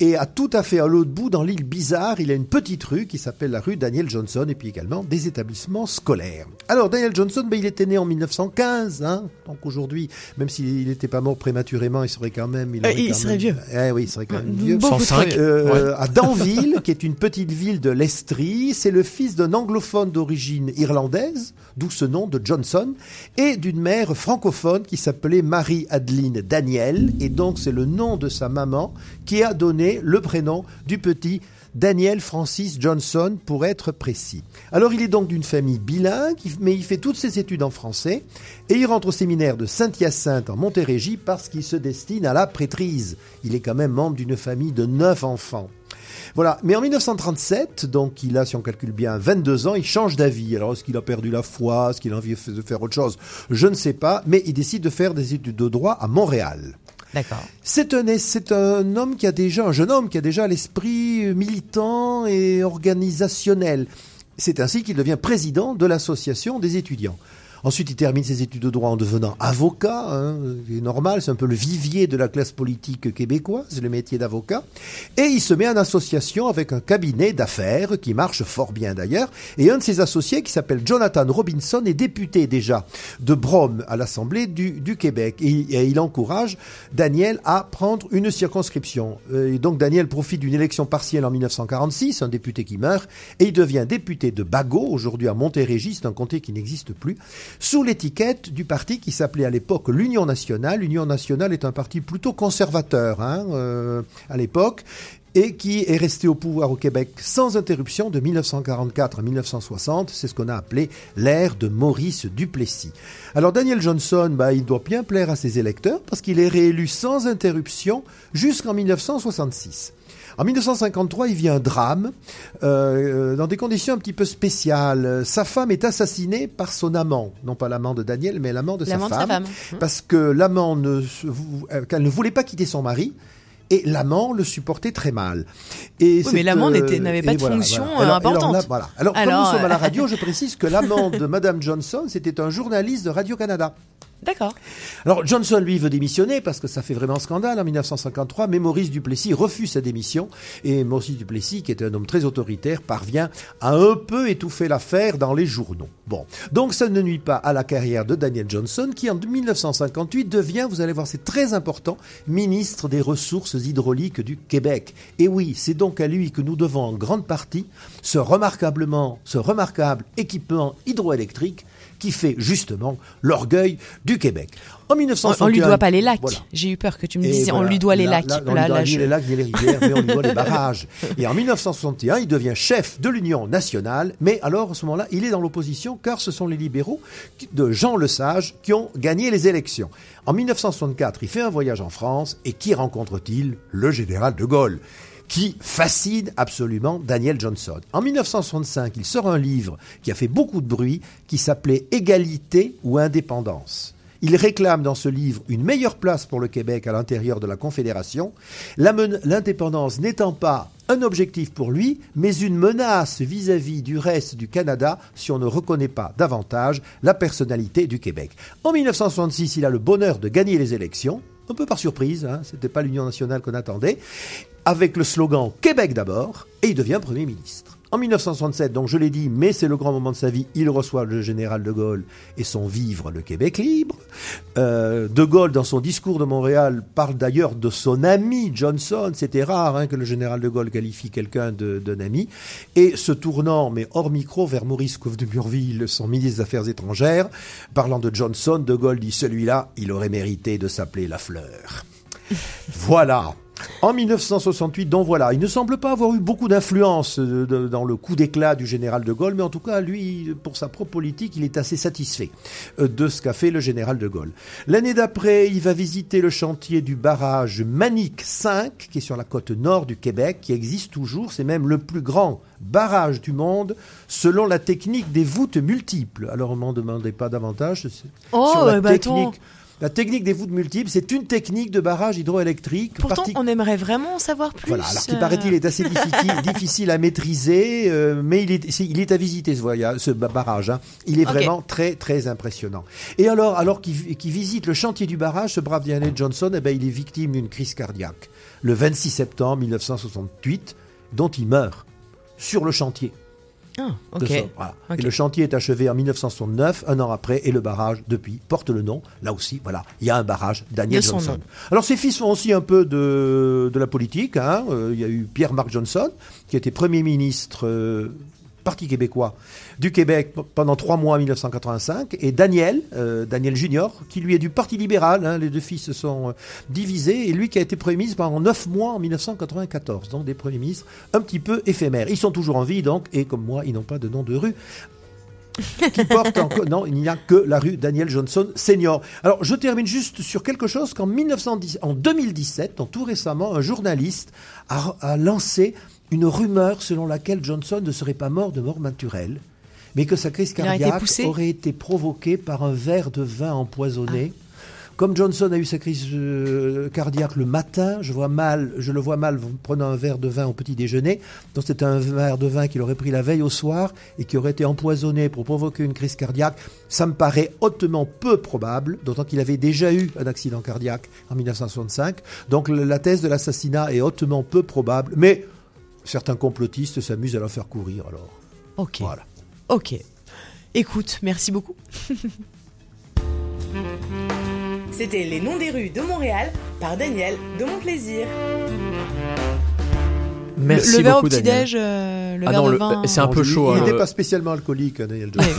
Et à tout à fait à l'autre bout, dans l'île Bizarre, il a une petite rue qui s'appelle la rue Daniel Johnson et puis également des établissements scolaires. Alors Daniel Johnson, ben, il était né en 1915, hein, donc aujourd'hui, même s'il n'était pas mort prématurément, il serait quand même... Euh, aurait il quand serait même- vieux. Eh oui, il serait quand même vieux. Beaucoup 105. trop. Euh, Ouais. à Danville, qui est une petite ville de l'Estrie. C'est le fils d'un anglophone d'origine irlandaise, d'où ce nom de Johnson, et d'une mère francophone qui s'appelait Marie-Adeline Daniel. Et donc, c'est le nom de sa maman qui a donné le prénom du petit Daniel Francis Johnson, pour être précis. Alors, il est donc d'une famille bilingue, il- mais il fait toutes ses études en français, et il rentre au séminaire de Saint-Hyacinthe en Montérégie parce qu'il se destine à la prêtrise. Il est quand même membre d'une famille de neuf enfants. Voilà. Mais en 1937, donc il a, si on calcule bien, 22 ans, il change d'avis. Alors, est-ce qu'il a perdu la foi? Est-ce qu'il a envie de faire autre chose? Je ne sais pas. Mais il décide de faire des études de droit à Montréal. D'accord. C'est un, c'est un homme qui a déjà, un jeune homme qui a déjà l'esprit militant et organisationnel. C'est ainsi qu'il devient président de l'association des étudiants. Ensuite, il termine ses études de droit en devenant avocat. Hein, c'est normal, c'est un peu le vivier de la classe politique québécoise, le métier d'avocat. Et il se met en association avec un cabinet d'affaires qui marche fort bien d'ailleurs. Et un de ses associés, qui s'appelle Jonathan Robinson, est député déjà de Brome à l'Assemblée du, Québec. Et, il encourage Daniel à prendre une circonscription. Et donc Daniel profite d'une élection partielle en 1946, un député qui meurt, et il devient député de Bagot, aujourd'hui à Montérégie, c'est un comté qui n'existe plus, sous l'étiquette du parti qui s'appelait à l'époque l'Union nationale. L'Union nationale est un parti plutôt conservateur hein, euh, à l'époque et qui est resté au pouvoir au Québec sans interruption de 1944 à 1960. C'est ce qu'on a appelé l'ère de Maurice Duplessis. Alors Daniel Johnson, bah, il doit bien plaire à ses électeurs parce qu'il est réélu sans interruption jusqu'en 1966. En 1953, il vit un drame euh, dans des conditions un petit peu spéciales. Sa femme est assassinée par son amant, non pas l'amant de Daniel, mais l'amant de sa L'amant de sa femme, femme. parce que l'amant ne, euh, qu'elle ne voulait pas quitter son mari. Et l'amant le supportait très mal. Et Oui, c'est, mais l'amant euh, n'avait pas de fonction, euh, Alors- importante. Alors, là, voilà. alors, comme nous sommes à la euh, radio, je précise que l'amant de Madame Johnson, c'était un journaliste de Radio-Canada. D'accord. Alors Johnson, lui, veut démissionner parce que ça fait vraiment scandale en 1953, mais Maurice Duplessis refuse sa démission et Maurice Duplessis, qui est un homme très autoritaire, parvient à un peu étouffer l'affaire dans les journaux. Bon, donc ça ne nuit pas à la carrière de Daniel Johnson, qui en 1958 devient, vous allez voir, c'est très important, ministre des Ressources hydrauliques du Québec. Et oui, c'est donc à lui que nous devons en grande partie ce ce remarquable équipement hydroélectrique qui fait justement l'orgueil du Québec. En On, 1961, on lui doit pas les lacs. Voilà. J'ai eu peur que tu me Et disais on lui doit les lacs. là, on lui doit je- les lacs ni les rivières, mais on lui doit les barrages. Et en 1961, il devient chef de l'Union nationale, mais alors à ce moment-là, il est dans l'opposition car ce sont les libéraux de Jean Lesage qui ont gagné les élections. En 1964, il fait un voyage en France et qui rencontre-t-il? Le général de Gaulle qui fascine absolument Daniel Johnson. En 1965, il sort un livre qui a fait beaucoup de bruit, qui s'appelait Égalité ou indépendance. Il réclame dans ce livre une meilleure place pour le Québec à l'intérieur de la Confédération, l'indépendance n'étant pas un objectif pour lui, mais une menace vis-à-vis du reste du Canada si on ne reconnaît pas davantage la personnalité du Québec. En 1966, il a le bonheur de gagner les élections, un peu par surprise, hein, c'était pas l'Union nationale qu'on attendait, avec le slogan Québec d'abord, et il devient Premier ministre. En 1967, donc je l'ai dit, mais c'est le grand moment de sa vie, il reçoit le général de Gaulle et son vivre le Québec libre. Euh, de Gaulle, dans son discours de Montréal, parle d'ailleurs de son ami Johnson. C'était rare hein, que le général de Gaulle qualifie quelqu'un d'un ami. Et se tournant, mais hors micro, vers Maurice Couve de Murville, son ministre des Affaires étrangères, parlant de Johnson, de Gaulle dit celui-là, il aurait mérité de s'appeler la fleur. Voilà. En 1968, donc voilà, il ne semble pas avoir eu beaucoup d'influence euh, dans le coup d'éclat du général de Gaulle, mais en tout cas, lui, pour sa propre politique, il est assez satisfait euh, de ce qu'a fait le général de Gaulle. L'année d'après, il va visiter le chantier du barrage Manic 5, qui est sur la côte nord du Québec, qui existe toujours. C'est même le plus grand barrage du monde, selon la technique des voûtes multiples. Alors, on m'en demandez pas davantage. Oh, sur la bah attends. La technique des voûtes multiples, c'est une technique de barrage hydroélectrique. Pourtant, on aimerait vraiment en savoir plus. voilà, alors qui paraît-il est assez difficile, difficile à maîtriser, euh, mais il est, il est à visiter ce voyage, ce ba- barrage. hein. Il est vraiment très très impressionnant. Et alors, alors qu'il visite le chantier du barrage, ce brave Daniel Johnson, eh ben, il est victime d'une crise cardiaque le 26 septembre 1968, dont il meurt sur le chantier. Ah, de voilà. Et le chantier est achevé en 1969, un an après, et le barrage, depuis, porte le nom. Là aussi, voilà, il y a un barrage, Daniel Johnson. Alors, ses fils font aussi un peu de, de la politique. hein. Euh, Il y a eu Pierre-Marc Johnson, qui était Premier ministre euh, Parti québécois du Québec pendant trois mois en 1985, et Daniel, euh, Daniel Junior, qui lui est du Parti libéral. hein. Les deux fils se sont euh, divisés, et lui qui a été Premier ministre pendant neuf mois en 1994. Donc, des Premiers ministres un petit peu éphémères. Ils sont toujours en vie, donc, et comme moi, ils n'ont pas de nom de rue qui porte encore. Non, il n'y a que la rue Daniel Johnson Senior. Alors, je termine juste sur quelque chose qu'en 1910, en 2017, donc tout récemment, un journaliste a, a lancé une rumeur selon laquelle Johnson ne serait pas mort de mort naturelle, mais que sa crise été cardiaque aurait été provoquée par un verre de vin empoisonné. Comme Johnson a eu sa crise euh, cardiaque le matin, je vois mal, je le vois mal prenant un verre de vin au petit déjeuner. Donc c'était un verre de vin qu'il aurait pris la veille au soir et qui aurait été empoisonné pour provoquer une crise cardiaque. Ça me paraît hautement peu probable, d'autant qu'il avait déjà eu un accident cardiaque en 1965. Donc la thèse de l'assassinat est hautement peu probable, mais certains complotistes s'amusent à la faire courir alors. Ok. Voilà. Ok. Écoute, merci beaucoup. C'était Les Noms des rues de Montréal par Daniel de Mon Plaisir. Merci le, le verre au Daniel. petit-déj, euh, le Ah verre non, vin. c'est un peu chaud. Il hein, n'était le- pas spécialement alcoolique, hein, Daniel Johnson.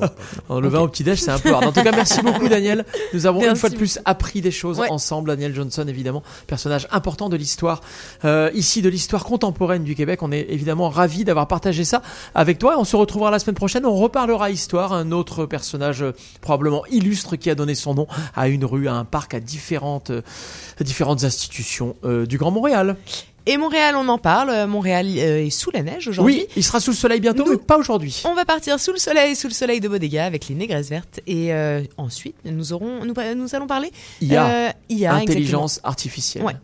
ok. Alors, le vin au petit-déj, c'est un peu hard. En tout cas, merci beaucoup, Daniel. Nous avons une fois de plus appris des choses Ouais. ensemble. Daniel Johnson, évidemment, personnage important de l'histoire, euh, ici, de l'histoire contemporaine du Québec. On est évidemment ravis d'avoir partagé ça avec toi. On se retrouvera la semaine prochaine. On reparlera histoire. Un autre personnage euh, probablement illustre qui a donné son nom à une rue, à un parc, à différentes, euh, différentes institutions euh, du Grand Montréal. Et Montréal, on en parle. Euh, Montréal euh, est sous la neige aujourd'hui. Oui, il sera sous le soleil bientôt, mais pas aujourd'hui. On va partir sous le soleil, sous le soleil de Bodega avec les négresses vertes. Et euh, ensuite, nous aurons, nous, nous allons parler IA, euh, IA, intelligence exactement. artificielle. Ouais.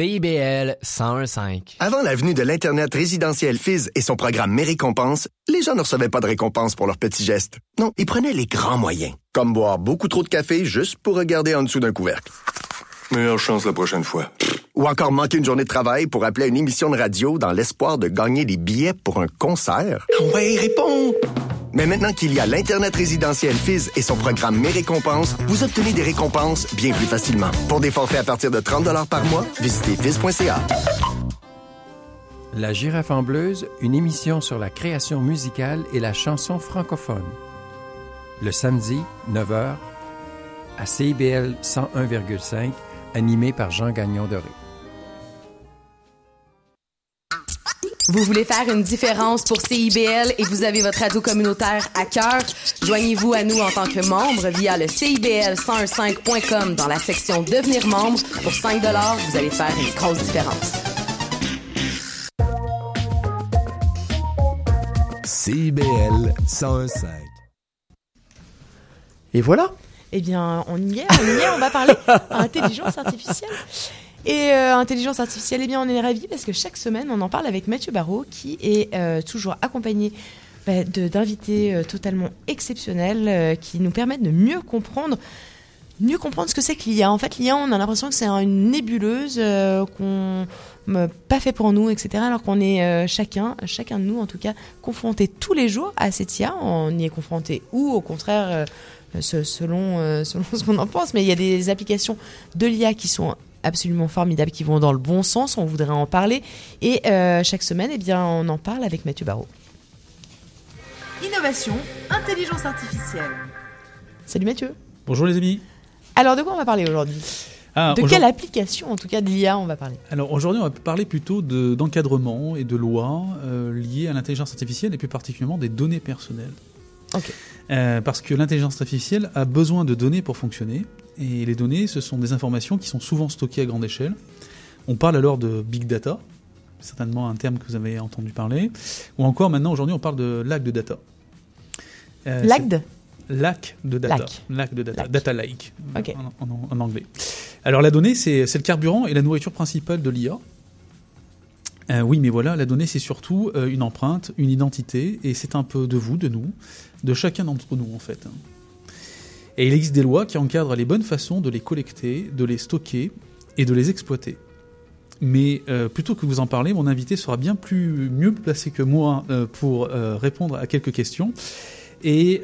CIBL 1015. Avant la venue de l'Internet résidentiel Fizz et son programme Mes récompenses, les gens ne recevaient pas de récompenses pour leurs petits gestes. Non, ils prenaient les grands moyens, comme boire beaucoup trop de café juste pour regarder en dessous d'un couvercle. Meilleure chance la prochaine fois. Ou encore manquer une journée de travail pour appeler à une émission de radio dans l'espoir de gagner des billets pour un concert. Ouais, réponds! Mais maintenant qu'il y a l'Internet résidentiel Fizz et son programme Mes récompenses, vous obtenez des récompenses bien plus facilement. Pour des forfaits à partir de 30 par mois, visitez fizz.ca. La girafe en bleuse, une émission sur la création musicale et la chanson francophone. Le samedi, 9h, à CIBL 101,5, animé par Jean Gagnon Vous voulez faire une différence pour CIBL et vous avez votre radio communautaire à cœur? Joignez-vous à nous en tant que membre via le CIBL1015.com dans la section Devenir membre. Pour 5 vous allez faire une grosse différence. CIBL 101.5. Et voilà. Eh bien, on y est, on y est, on va parler intelligence artificielle. Et euh, intelligence artificielle, eh bien, on est ravis parce que chaque semaine, on en parle avec Mathieu Barrault, qui est euh, toujours accompagné bah, d'invités euh, totalement exceptionnels qui nous permettent de mieux comprendre mieux comprendre ce que c'est que l'IA. En fait, l'IA, on a l'impression que c'est une nébuleuse qu'on pas fait pour nous, etc. Alors qu'on est chacun, chacun de nous en tout cas, confronté tous les jours à cette IA. On y est confronté ou au contraire, selon, selon ce qu'on en pense. Mais il y a des applications de l'IA qui sont absolument formidables, qui vont dans le bon sens. On voudrait en parler. Et euh, chaque semaine, eh bien, on en parle avec Mathieu Barrault. Innovation, intelligence artificielle. Salut Mathieu. Bonjour les amis. Alors, de quoi on va parler aujourd'hui? Ah, De quelle application, en tout cas de l'IA, on va parler? Alors aujourd'hui, on va parler plutôt de- d'encadrement et de lois euh, liées à l'intelligence artificielle et plus particulièrement des données personnelles. Ok. Euh, parce que l'intelligence artificielle a besoin de données pour fonctionner et les données, ce sont des informations qui sont souvent stockées à grande échelle. On parle alors de big data, certainement un terme que vous avez entendu parler, ou encore maintenant aujourd'hui, on parle de lac de data. Euh, Lac de Lac de data. Lac. Lac de data. Lac. Data lake Ok. en, en- en anglais. Alors la donnée, c'est le carburant et la nourriture principale de l'IA. Euh, oui, mais voilà, la donnée, c'est surtout euh, une empreinte, une identité, et c'est un peu de vous, de nous, de chacun d'entre nous, en fait. Et il existe des lois qui encadrent les bonnes façons de les collecter, de les stocker et de les exploiter. Mais euh, plutôt que vous en parler, mon invité sera bien plus mieux placé que moi euh, pour euh, répondre à quelques questions et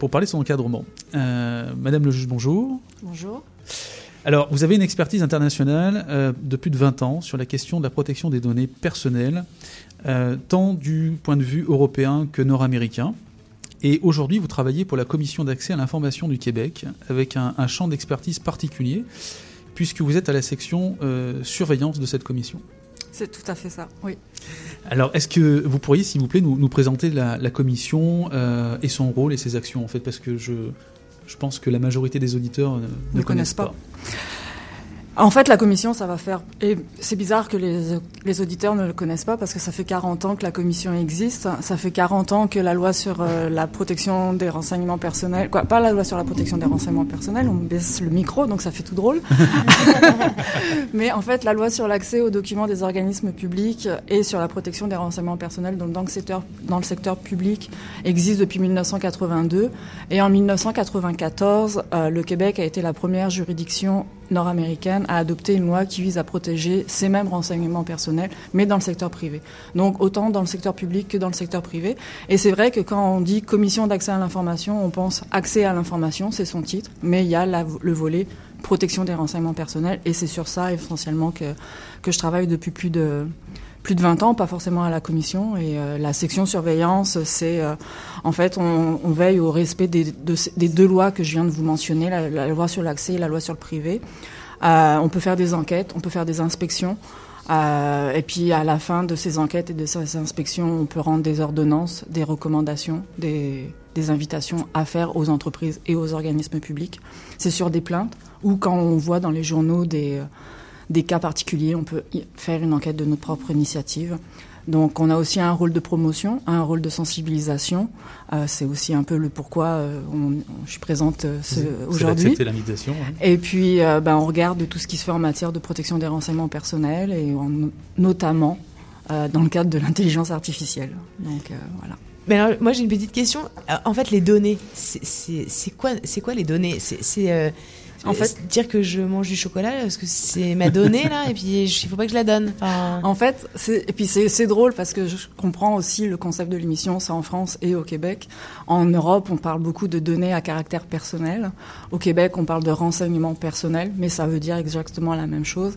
pour parler de son encadrement. Madame le juge, bonjour. Bonjour. Alors, vous avez une expertise internationale de plus de 20 ans sur la question de la protection des données personnelles, tant du point de vue européen que nord-américain. Et aujourd'hui, vous travaillez pour la Commission d'accès à l'information du Québec, avec un, un champ d'expertise particulier, puisque vous êtes à la section euh, surveillance de cette commission. C'est tout à fait ça, oui. Alors, est-ce que vous pourriez, s'il vous plaît, nous, nous présenter la, la commission euh, et son rôle et ses actions, en fait, parce que je, je pense que la majorité des auditeurs ne, ne connaissent pas. En fait, la commission, ça va faire. Et c'est bizarre que les, les auditeurs ne le connaissent pas parce que ça fait 40 ans que la commission existe. Ça fait 40 ans que la loi sur euh, la protection des renseignements personnels. Quoi, pas la loi sur la protection des renseignements personnels, on baisse le micro, donc ça fait tout drôle. Mais en fait, la loi sur l'accès aux documents des organismes publics et sur la protection des renseignements personnels donc dans, le secteur, dans le secteur public existe depuis 1982. Et en 1994, euh, le Québec a été la première juridiction nord-américaine à adopter une loi qui vise à protéger ces mêmes renseignements personnels, mais dans le secteur privé. Donc autant dans le secteur public que dans le secteur privé. Et c'est vrai que quand on dit commission d'accès à l'information, on pense accès à l'information, c'est son titre, mais il y a le volet protection des renseignements personnels, et c'est sur ça essentiellement que je travaille depuis plus de plus de 20 ans, pas forcément à la commission. Et euh, la section surveillance, c'est euh, en fait, on, on veille au respect des, des deux lois que je viens de vous mentionner, la, la loi sur l'accès et la loi sur le privé. Euh, on peut faire des enquêtes, on peut faire des inspections. Euh, et puis à la fin de ces enquêtes et de ces inspections, on peut rendre des ordonnances, des recommandations, des, des invitations à faire aux entreprises et aux organismes publics. C'est sur des plaintes ou quand on voit dans les journaux des, des cas particuliers, on peut faire une enquête de notre propre initiative. Donc on a aussi un rôle de promotion, un rôle de sensibilisation. Euh, c'est aussi un peu le pourquoi euh, on- on- je suis présente euh, aujourd'hui. d'accepter l'invitation, hein. Et puis euh, ben, on regarde tout ce qui se fait en matière de protection des renseignements personnels et en- notamment euh, dans le cadre de l'intelligence artificielle. Donc euh, voilà. Mais alors, moi j'ai une petite question. En fait, les données, c'est- quoi, c'est quoi les données? C'est euh, En fait- dire que je mange du chocolat parce que c'est ma donnée là, et puis il faut pas que je la donne. Enfin, En fait, c'est- et puis c'est drôle parce que je comprends aussi le concept de l'émission, c'est en France et au Québec. En Europe, on parle beaucoup de données à caractère personnel. Au Québec, on parle de renseignements personnels, mais ça veut dire exactement la même chose.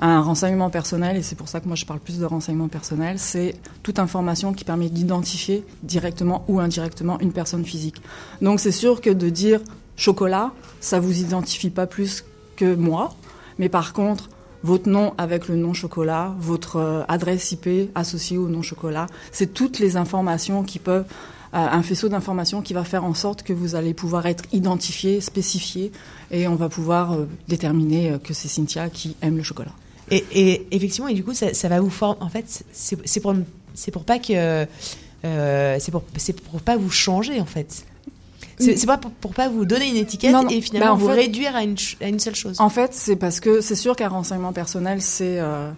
Un renseignement personnel, et c'est pour ça que moi je parle plus de renseignement personnel, c'est toute information qui permet d'identifier directement ou indirectement une personne physique. Donc c'est sûr que de dire chocolat, ça vous identifie pas plus que moi, mais par contre, votre nom avec le nom chocolat, votre euh, adresse IP associée au nom chocolat, c'est toutes les informations qui peuvent euh, un faisceau d'informations qui va faire en sorte que vous allez pouvoir être identifié, spécifié, et on va pouvoir euh, déterminer que c'est Cynthia qui aime le chocolat. et, effectivement, et du coup, ça, va vous former. En fait, c'est pour pour pas que c'est pour pour pas vous changer en fait. C'est c'est pas pour, pour pas vous donner une étiquette Non, non. et finalement Bah, en vous fait- réduire à une, ch- à une seule chose. En fait, c'est parce que c'est sûr qu'un renseignement personnel, c'est euh,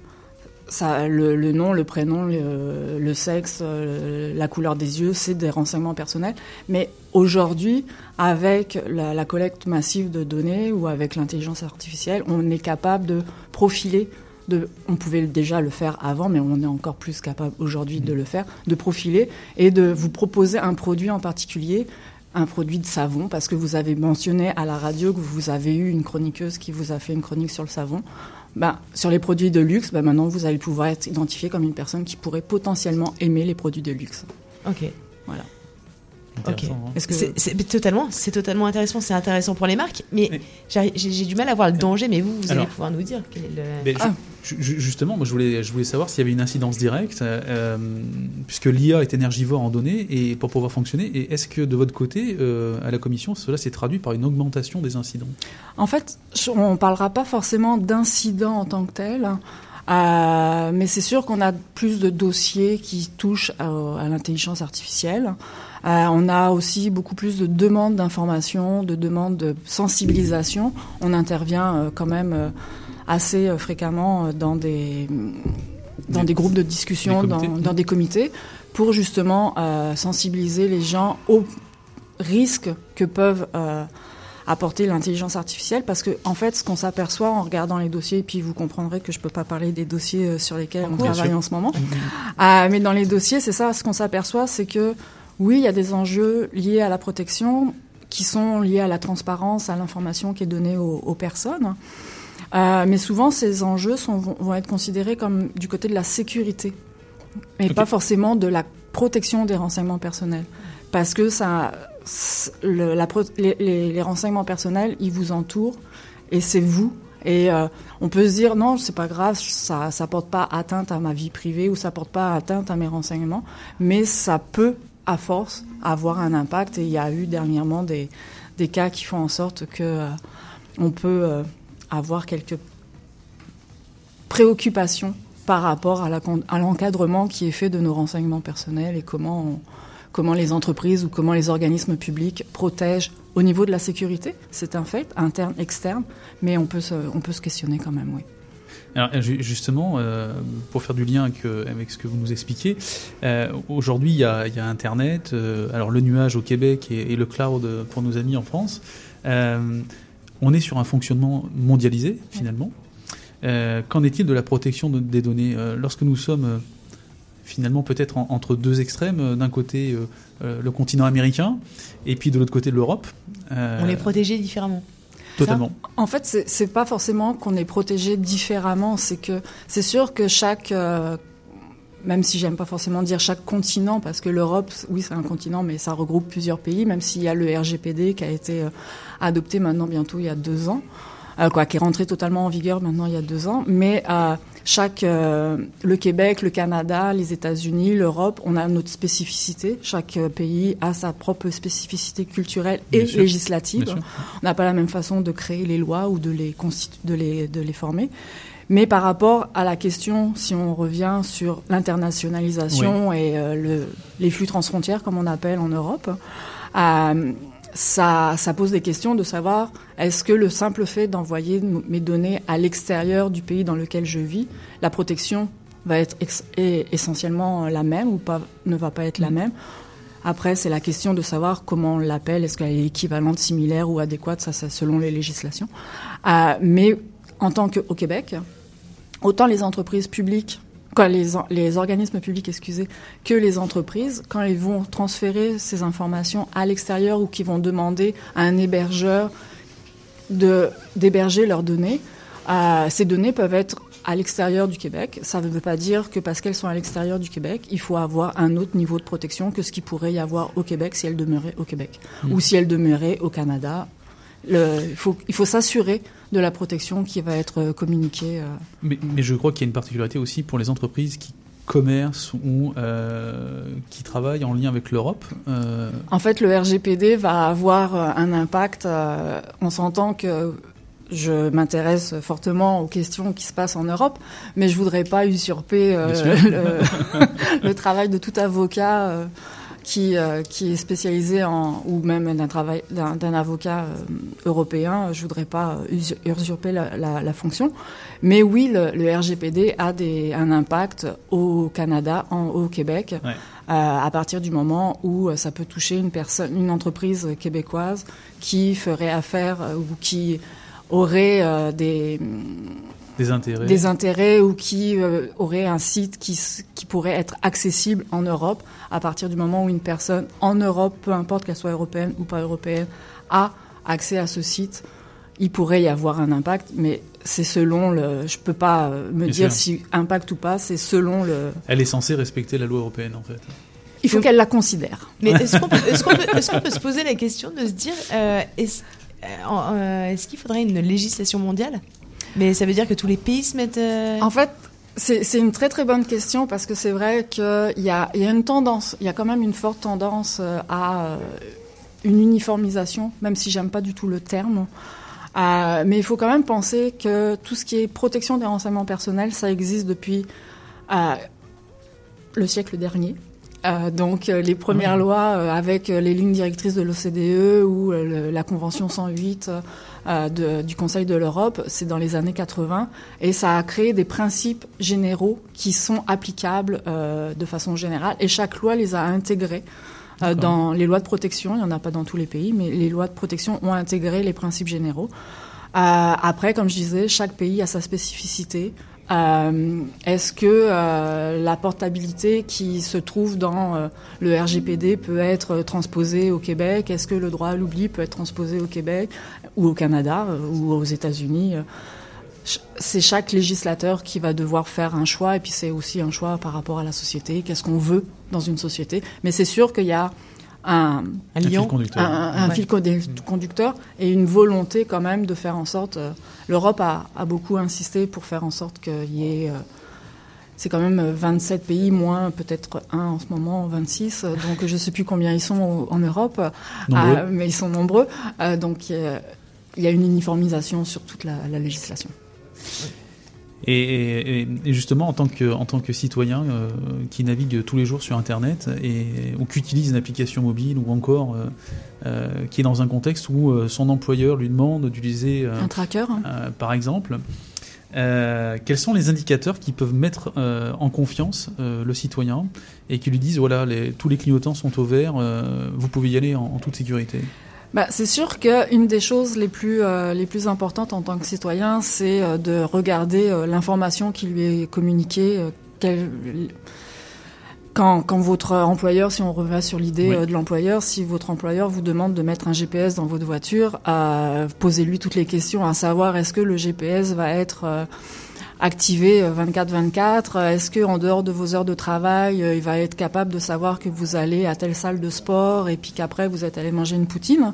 ça, le, le nom, le prénom, le, le sexe, euh, la couleur des yeux, c'est des renseignements personnels. Mais aujourd'hui, avec la, la collecte massive de données ou avec l'intelligence artificielle, on est capable de profiler. De, on pouvait déjà le faire avant, mais on est encore plus capable aujourd'hui de le faire, de profiler et de vous proposer un produit en particulier un produit de savon parce que vous avez mentionné à la radio que vous avez eu une chroniqueuse qui vous a fait une chronique sur le savon. Ben, sur les produits de luxe, ben, maintenant vous allez pouvoir être identifié comme une personne qui pourrait potentiellement aimer les produits de luxe. Ok. Voilà. Ok. Hein. Que- C'est- totalement, c'est totalement intéressant. C'est intéressant pour les marques, mais j'ai du mal à voir le danger. Mais vous, vous allez pouvoir nous dire quel est le. Ah. ju- ju- justement, moi je voulais, je voulais savoir s'il y avait une incidence directe, euh, puisque l'IA est énergivore en données et pour pouvoir fonctionner. Et est-ce que de votre côté, euh, à la commission, cela s'est traduit par une augmentation des incidents? En fait, on ne parlera pas forcément d'incidents en tant que tel, euh, mais c'est sûr qu'on a plus de dossiers qui touchent à, à l'intelligence artificielle. Euh, on a aussi beaucoup plus de demandes d'informations, de demandes de sensibilisation. On intervient euh, quand même euh, assez fréquemment dans des dans Des- des groupes de discussion, des dans, dans des comités, pour justement euh, sensibiliser les gens aux risques que peuvent euh, apporter l'intelligence artificielle. Parce que, en fait, ce qu'on s'aperçoit en regardant les dossiers, et puis vous comprendrez que je peux pas parler des dossiers sur lesquels on Bien travaille sûr. en ce moment. Euh, mais dans les dossiers, c'est ça, ce qu'on s'aperçoit, c'est que oui, il y a des enjeux liés à la protection qui sont liés à la transparence, à l'information qui est donnée aux, aux personnes. Euh, mais souvent, ces enjeux sont, vont, vont être considérés comme du côté de la sécurité, et pas forcément de la protection des renseignements personnels. Parce que ça, le- la les, les- les renseignements personnels, ils vous entourent, et c'est vous. Et euh, on peut se dire non, c'est pas grave, ça ça porte pas atteinte à ma vie privée ou ça porte pas atteinte à mes renseignements, mais ça peut à force avoir un impact. Et il y a eu dernièrement des des cas qui font en sorte que euh, peut euh, avoir quelques préoccupations par rapport à l'encadrement qui est fait de nos renseignements personnels et comment comment les entreprises ou comment les organismes publics protègent au niveau de la sécurité. C'est un fait, interne, externe, mais on peut se, on peut se questionner quand même, oui. Alors ju- justement, euh, pour faire du lien avec, avec ce que vous nous expliquez, euh, aujourd'hui il y a, il y a Internet, euh, alors le nuage au Québec et, et le cloud pour nos amis en France. On est sur un fonctionnement mondialisé finalement. Qu'en est-il de la protection de- des données? Lorsque nous sommes finalement peut-être en- entre deux extrêmes, d'un côté le continent américain et puis de l'autre côté l'Europe. On les protégeait différemment. Totalement. En fait, c'est- pas forcément qu'on est protégé différemment. C'est que c'est sûr que chaque, euh, même si j'aime pas forcément dire chaque continent, parce que l'Europe, oui, c'est un continent, mais ça regroupe plusieurs pays. Même s'il y a le RGPD qui a été euh, adopté maintenant bientôt il y a deux ans, quoi, qui est rentré totalement en vigueur maintenant il y a deux ans. Mais euh, chaque, euh, le Québec, le Canada, les États-Unis, l'Europe, on a notre spécificité. Chaque euh, pays a sa propre spécificité culturelle et Bien législative. Bien. On n'a pas la même façon de créer les lois ou de les, de les, de les former. Mais par rapport à la question, si on revient sur l'internationalisation et euh, le, les flux transfrontières, comme on appelle en Europe, euh, ça, ça pose des questions de savoir est-ce que le simple fait d'envoyer mes données à l'extérieur du pays dans lequel je vis, la protection va être est essentiellement la même ou pas, ne va pas être la même? Après, c'est la question de savoir comment on l'appelle. Est-ce qu'elle est équivalente, similaire ou adéquate Ça, c'est selon les législations. Euh, mais en tant qu'au Québec, autant les entreprises publiques, quoi, les, organismes publics, excusez, que les entreprises, quand ils vont transférer ces informations à l'extérieur ou qu'ils vont demander à un hébergeur de d'héberger leurs données, euh, ces données peuvent être à l'extérieur du Québec. Ça ne veut pas dire que parce qu'elles sont à l'extérieur du Québec, il faut avoir un autre niveau de protection que ce qu'il pourrait y avoir au Québec si elles demeuraient au Québec Mm. ou si elles demeuraient au Canada. Le- il faut, il faut s'assurer de la protection qui va être euh, communiquée. euh, Mais, mais je crois qu'il y a une particularité aussi pour les entreprises qui commercent ou euh, qui travaillent en lien avec l'Europe. Euh, En fait, le RGPD va avoir un impact. euh, on s'entend que je m'intéresse fortement aux questions qui se passent en Europe, mais je voudrais pas usurper le, le travail de tout avocat qui, euh, qui est spécialisé en ou même d'un travail d'un avocat euh, européen. Je voudrais pas usu- usurper la, la- la fonction, mais oui, le, le RGPD a des, un impact au Canada, en, au Québec. Ouais. Euh, à partir du moment où ça peut toucher une personne, une entreprise québécoise qui ferait affaire ou qui aurait euh, des des intérêts. des intérêts ou qui euh, aurait un site qui, qui pourrait être accessible en Europe à partir du moment où une personne en Europe, peu importe qu'elle soit européenne ou pas européenne, a accès à ce site, il pourrait y avoir un impact, mais c'est selon le. Je peux pas euh, me Bien dire sûr. si impact ou pas, c'est selon le. Elle est censée respecter la loi européenne en fait. Il faut qu'elle la considère. Mais est-ce qu'on peut, se poser la question de se dire euh, est-ce, euh, euh, est-ce qu'il faudrait une législation mondiale? Mais ça veut dire que tous les pays mettent. euh, En fait, c'est une très très bonne question parce que c'est vrai qu'il y a, y a une tendance, il y a quand même une forte tendance euh, à euh, une uniformisation, même si j'aime pas du tout le terme. Mais il faut quand même penser que tout ce qui est protection des renseignements personnels, ça existe depuis le siècle dernier. Euh, donc euh, les premières lois euh, avec les lignes directrices de l'OCDE ou le- la Convention 108 euh, de- du Conseil de l'Europe, c'est dans les années 80 et ça a créé des principes généraux qui sont applicables de façon générale et chaque loi les a intégrés. dans les lois de protection, il n'y en a pas dans tous les pays, mais les lois de protection ont intégré les principes généraux. Après, comme je disais, chaque pays a sa spécificité. Euh, Est-ce que euh, la portabilité qui se trouve dans euh, le RGPD peut être transposée au Québec? Est-ce que le droit à l'oubli peut être transposé au Québec ou au Canada ou aux États-Unis? C'est chaque législateur qui va devoir faire un choix et puis c'est aussi un choix par rapport à la société. Qu'est-ce qu'on veut dans une société? Mais c'est sûr qu'il y a un, Un fil lion. conducteur. un, un Ouais. fil condu- conducteur et une volonté quand même de faire en sorte. euh, L'Europe a, a beaucoup insisté pour faire en sorte qu'il y ait. euh, c'est quand même euh, 27 pays, moins peut-être un en ce moment, 26. euh, Donc je ne sais plus combien ils sont au- en Europe, euh, ah, mais ils sont nombreux. Euh, donc euh, il y a une uniformisation sur toute la, la législation. Et, et- et justement, en tant que, en tant que citoyen euh, qui navigue tous les jours sur Internet et, ou qui utilise une application mobile ou encore euh, euh, qui est dans un contexte où son employeur lui demande d'utiliser Un tracker hein. par exemple, quels sont les indicateurs qui peuvent mettre en confiance le citoyen et qui lui disent voilà, les- tous les clignotants sont au vert, vous pouvez y aller en, en toute sécurité? Bah, c'est sûr qu'une des choses les plus, euh, les plus importantes en tant que citoyen, c'est euh, de regarder euh, l'information qui lui est communiquée. euh, quand, quand votre employeur, si on revient sur l'idée Oui. euh, de l'employeur, si votre employeur vous demande de mettre un GPS dans votre voiture, euh, posez-lui toutes les questions à savoir est-ce que le GPS va être euh, activé 24-24 Est-ce que en dehors de vos heures de travail, euh, il va être capable de savoir que vous allez à telle salle de sport et puis qu'après vous êtes allé manger une poutine?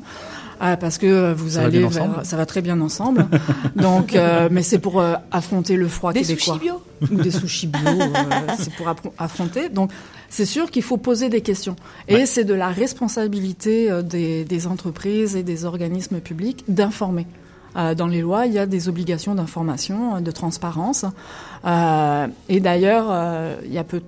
Ah, parce que euh, vous Ça va allez vers- ensemble. ça va très bien ensemble. Donc, euh, mais c'est pour euh, affronter le froid Des québécois. sushis bio. ou des sushis bio. euh, c'est pour affronter. Donc, c'est sûr qu'il faut poser des questions. Et c'est de la responsabilité euh, des, des entreprises et des organismes publics d'informer. Euh, dans les lois, il y a des obligations d'information, euh, de transparence. Euh, et d'ailleurs, il y a peu,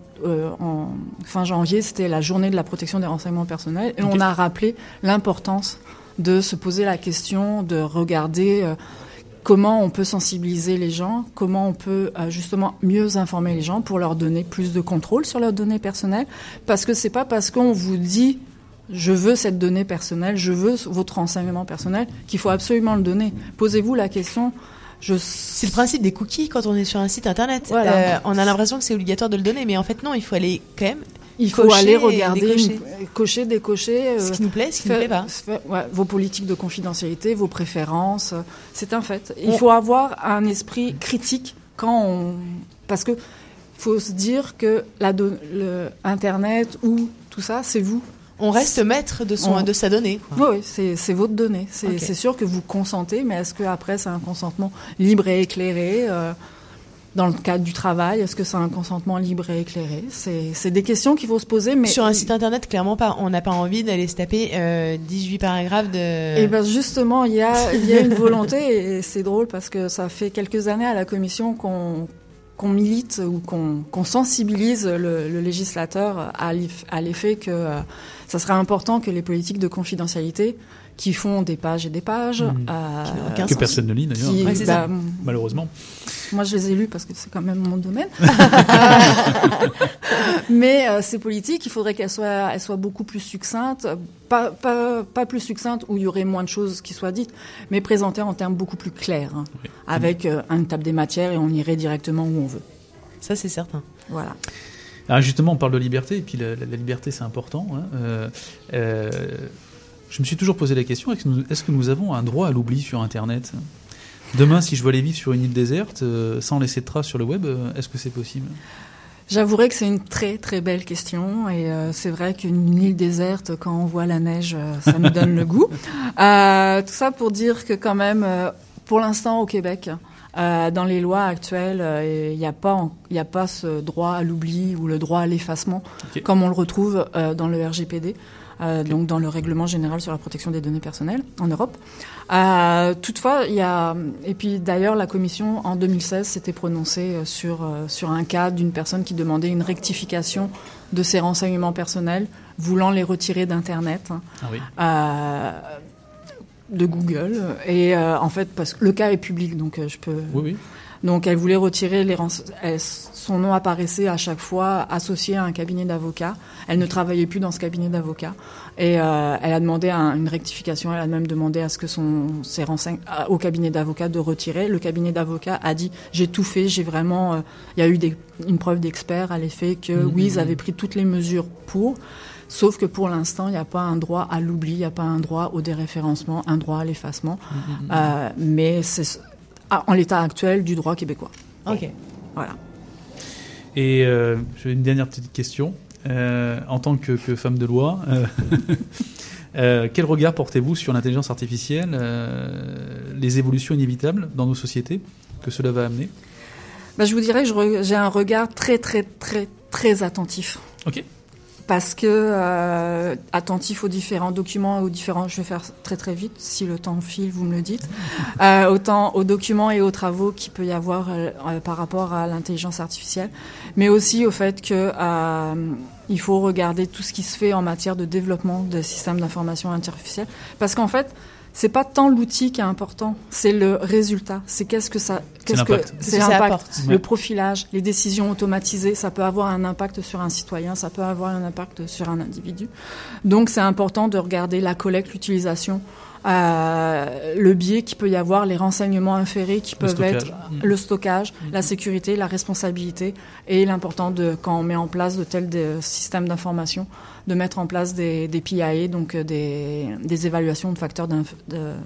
en fin janvier, c'était la journée de la protection des renseignements personnels, et on a rappelé l'importance de se poser la question, de regarder comment on peut sensibiliser les gens, comment on peut justement mieux informer les gens pour leur donner plus de contrôle sur leurs données personnelles, parce que c'est pas parce qu'on vous dit je veux cette donnée personnelle, je veux votre renseignement personnel, qu'il faut absolument le donner. Posez-vous la question. Je... C'est le principe des cookies quand on est sur un site internet. Voilà. Euh, on a l'impression que c'est obligatoire de le donner, mais en fait non, il faut aller quand même. Il faut aller regarder, décocher. une- cocher, décocher. Ce qui nous plaît, ce qui nous plaît pas. ouais, vos politiques de confidentialité, vos préférences, euh, c'est un fait. Il On- faut avoir un esprit critique quand on, parce que faut se dire que la le Internet ou tout ça, c'est vous. On reste maître de son- On- de sa donnée, Oui, oui, c'est votre donnée. C'est sûr que vous consentez, mais est-ce que après c'est un consentement libre et éclairé euh, dans le cadre du travail Est-ce que c'est un consentement libre et éclairé? C'est des questions qu'il faut se poser, mais Sur un site internet, clairement pas. On n'a pas envie d'aller se taper euh, 18 paragraphes de. Et ben justement, il y a, il y a une volonté, et c'est drôle parce que ça fait quelques années à la Commission qu'on qu'on milite ou qu'on sensibilise le, législateur à l'effet que euh, ça serait important que les politiques de confidentialité qui font des pages et des pages, Mhm. euh, Que sens. personne ne lit, d'ailleurs. qui- Ouais, bah, Malheureusement. Moi, je les ai lus parce que c'est quand même mon domaine. Mais euh, ces politiques, il faudrait qu'elles soient, elles soient beaucoup plus succinctes, pas, pas, pas plus succinctes où il y aurait moins de choses qui soient dites, mais présentées en termes beaucoup plus clairs, hein, avec euh, une table des matières et on irait directement où on veut. Ça, c'est certain. Voilà. Alors justement, on parle de liberté, et puis la, la- la liberté, c'est important. hein. Euh, euh, je me suis toujours posé la question, est-ce que, nous, est-ce que nous avons un droit à l'oubli sur Internet? Demain, si je veux aller vivre sur une île déserte, euh, sans laisser de traces sur le web, euh, est-ce que c'est possible? J'avouerai que c'est une très très belle question et euh, c'est vrai qu'une île déserte, quand on voit la neige, ça nous donne le goût. Tout ça pour dire que quand même, pour l'instant au Québec, dans les lois actuelles, il n'y a pas a ce droit à l'oubli ou le droit à l'effacement comme on le retrouve dans le RGPD, euh, donc dans le règlement général sur la protection des données personnelles en Europe. Euh, toutefois, il y a et puis d'ailleurs la Commission en 2016 s'était prononcée euh, sur sur un cas d'une personne qui demandait une rectification de ses renseignements personnels, voulant les retirer d'internet. hein. Ah oui. Euh, de Google et euh, en fait parce que le cas est public donc je peux Oui, oui. Donc elle voulait retirer les elle- son nom apparaissait à chaque fois associé à un cabinet d'avocats. Elle ne travaillait plus dans ce cabinet d'avocats. Et euh, elle a demandé un- une rectification. Elle a même demandé à ce que son ses au cabinet d'avocats de retirer. Le cabinet d'avocats a dit j'ai tout fait j'ai vraiment euh, il y a eu des, une preuve d'expert à l'effet que oui ils avaient pris toutes les mesures pour. Sauf que pour l'instant, il n'y a pas un droit à l'oubli, il n'y a pas un droit au déréférencement, un droit à l'effacement. Mhm. Euh, mais c'est en l'état actuel du droit québécois. Ok. Voilà. Et euh, j'ai une dernière petite question. Euh, en tant que, que femme de loi, euh, euh, quel regard portez-vous sur l'intelligence artificielle, euh, les évolutions inévitables dans nos sociétés que cela va amener? Bah, je vous dirais que j'ai un regard très, très, très, très attentif. Ok. Parce que euh, attentif aux différents documents, aux différents, je vais faire très très vite, si le temps file, vous me le dites, euh, autant aux documents et aux travaux qu'il peut y avoir euh, euh, par rapport à l'intelligence artificielle, mais aussi au fait que euh, il faut regarder tout ce qui se fait en matière de développement de systèmes d'information artificielle, parce qu'en fait, c'est pas tant l'outil qui est important, c'est le résultat. C'est qu'est-ce que ça, qu'est-ce que l'impact. c'est l'impact, le profilage, les décisions automatisées, ça peut avoir un impact sur un citoyen, ça peut avoir un impact sur un individu. Donc c'est important de regarder la collecte, l'utilisation, euh, le biais qu'il peut y avoir, les renseignements inférés qui peuvent être Mm. le stockage, la sécurité, la responsabilité et l'important de quand on met en place de tels de systèmes d'information, de mettre en place des, des PIA, donc euh, des, des évaluations de facteurs de,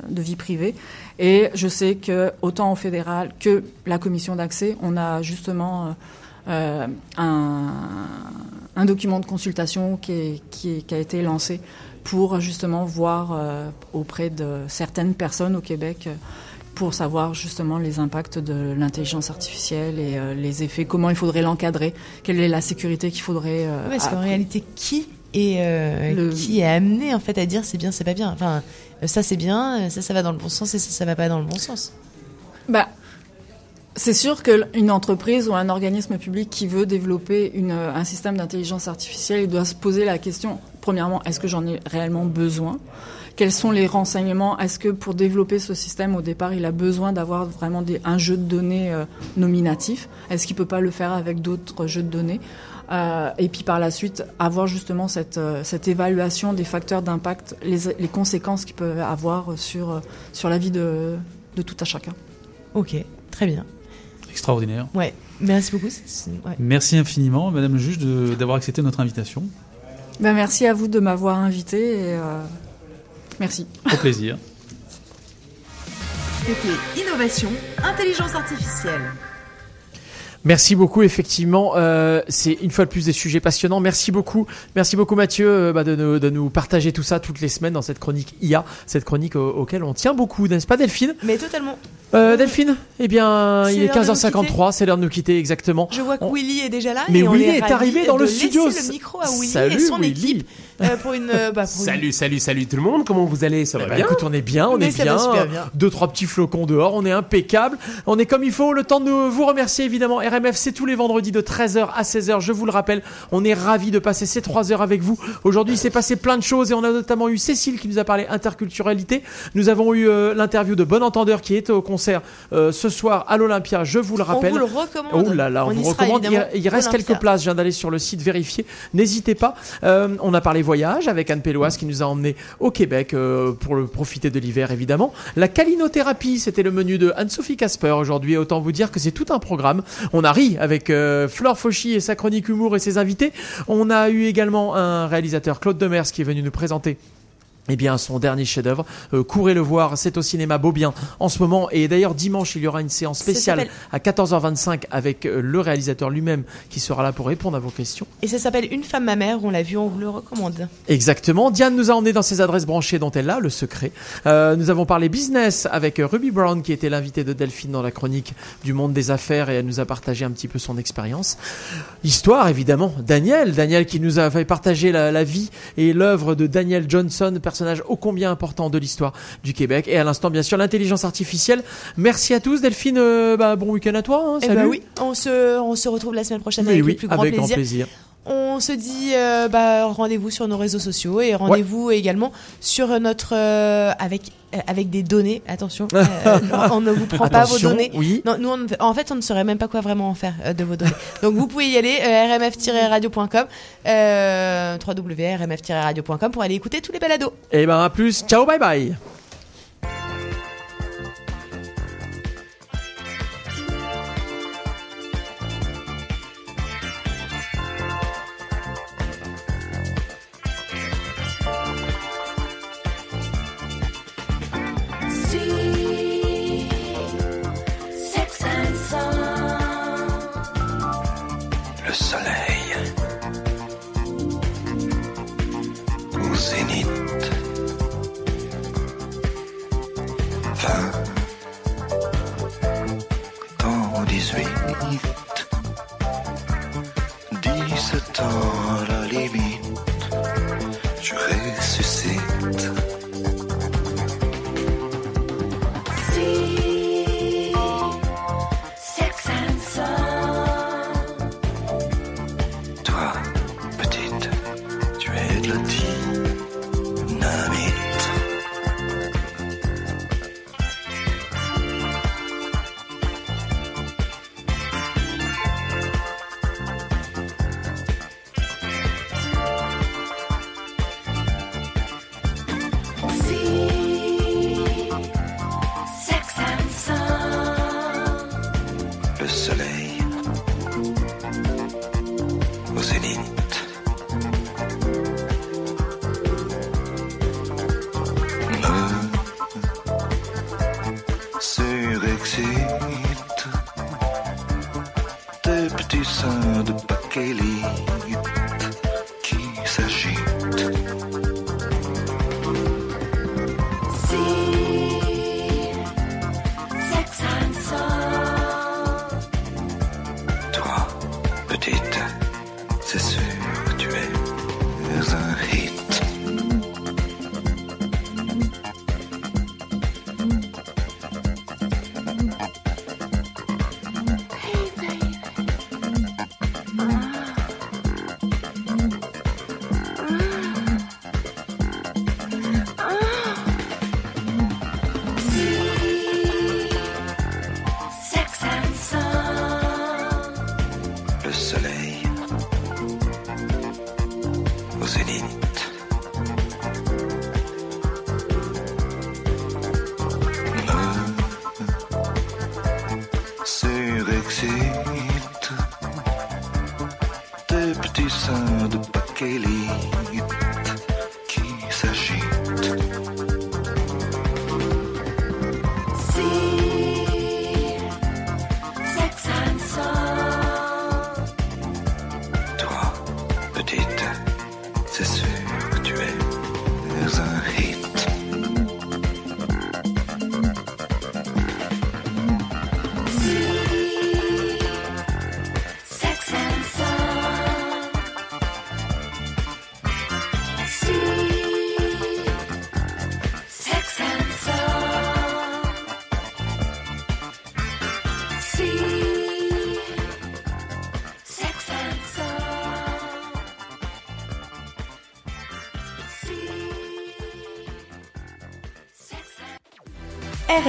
de vie privée. Et je sais que autant au fédéral que la commission d'accès, on a justement euh, euh, un, un document de consultation qui, est- qui, est- qui a été lancé pour justement voir euh, auprès de certaines personnes au Québec euh, pour savoir justement les impacts de l'intelligence artificielle et euh, les effets, comment il faudrait l'encadrer, quelle est la sécurité qu'il faudrait. euh, Parce qu'en réalité, qui est, euh, Le- qui est amené en fait à dire c'est bien, c'est pas bien. Enfin, ça c'est bien, ça ça va dans le bon sens et ça ça va pas dans le bon sens. Bah, c'est sûr qu'une entreprise ou un organisme public qui veut développer une, un système d'intelligence artificielle, il doit se poser la question, premièrement, est-ce que j'en ai réellement besoin? Quels sont les renseignements? Est-ce que pour développer ce système, au départ, il a besoin d'avoir vraiment des, un jeu de données euh, nominatif? Est-ce qu'il peut pas le faire avec d'autres jeux de données? Euh, et puis par la suite, avoir justement cette, euh, cette évaluation des facteurs d'impact, les, les conséquences qu'ils peuvent avoir sur, sur la vie de, de tout à chacun. Ok, très bien. Extraordinaire. Ouais, merci beaucoup. ouais. Merci infiniment, Madame le juge, de- d'avoir accepté notre invitation. Ben, merci à vous de m'avoir invité et euh, merci. Au plaisir. C'était Innovation, Intelligence Artificielle. Merci beaucoup, effectivement. Euh, c'est une fois de plus des sujets passionnants. Merci beaucoup. Merci beaucoup, Mathieu, euh, bah, de, nous, de nous partager tout ça toutes les semaines dans cette chronique IA, cette chronique au- auquel on tient beaucoup, n'est-ce pas, Delphine? Mais totalement. Euh, Delphine Eh bien, C'est il est l'heure de nous 15h53, c'est l'heure de nous quitter, exactement. Je vois que On- Willy est déjà là. Mais et on Willy est, arrivé dans de le studio. le micro à Willy Salut, et son Willy. équipe euh, pour une. bah, pour une- Salut, salut, salut tout le monde, comment vous allez? Ça va Bah, bien? écoute, on est bien, on Mais est ça bien. va super bien. Deux, trois petits flocons dehors, on est impeccable. On est comme il faut. Le temps de vous remercier, évidemment. RMF, c'est tous les vendredis de 13h à 16h. Je vous le rappelle, on est ravis de passer ces trois heures avec vous. Aujourd'hui, il s'est passé plein de choses et on a notamment eu Cécile qui nous a parlé interculturalité. Nous avons eu euh, l'interview de Bon Entendeur qui est au concert euh, ce soir à l'Olympia. Je vous le rappelle. vous le recommande. Oh là là, on, On vous sera, recommande. Il, reste quelques places. Je viens d'aller sur le site vérifier. N'hésitez pas. Euh, on a parlé voyage avec Anne Péloise qui nous a emmenés au Québec euh, pour le profiter de l'hiver évidemment. La calinothérapie, c'était le menu de Anne-Sophie Casper aujourd'hui. Autant vous dire que c'est tout un programme. On a ri avec Flore Fauchy et sa chronique humour et ses invités. On a eu également un réalisateur Claude Demers qui est venu nous présenter eh bien, son dernier chef-d'œuvre. Euh, courez le voir, c'est au cinéma Beaubien en ce moment. Et d'ailleurs, dimanche, il y aura une séance spéciale à 14h25 avec euh, le réalisateur lui-même qui sera là pour répondre à vos questions. Et ça s'appelle Une femme ma mère, on l'a vu, on vous le recommande. Exactement. Diane nous a emmené dans ses adresses branchées dont elle a le secret. Euh, nous avons parlé business avec Ruby Brown qui était l'invitée de Delphine dans la chronique du monde des affaires et elle nous a partagé un petit peu son expérience. Histoire évidemment. Daniel, Daniel qui nous a fait partager la, la vie et l'œuvre de Daniel Johnson, personnage ô combien important de l'histoire du Québec. Et à l'instant bien sûr l'intelligence artificielle. Merci à tous. Delphine, euh, bah, bon week-end à toi. hein. Eh Salut. ben oui, on se, on se retrouve la semaine prochaine avec oui, le plus grand avec grand plaisir. On se dit euh, bah, rendez-vous sur nos réseaux sociaux et rendez-vous également sur notre euh, avec euh, avec des données. Attention, on ne vous prend pas vos données. oui. Non, nous on en fait on ne saurait même pas quoi vraiment en faire de vos données. Donc vous pouvez y aller rmf-radio.com, www.rmf-radio.com pour aller écouter tous les balados. Et ben à plus. Ciao, bye bye.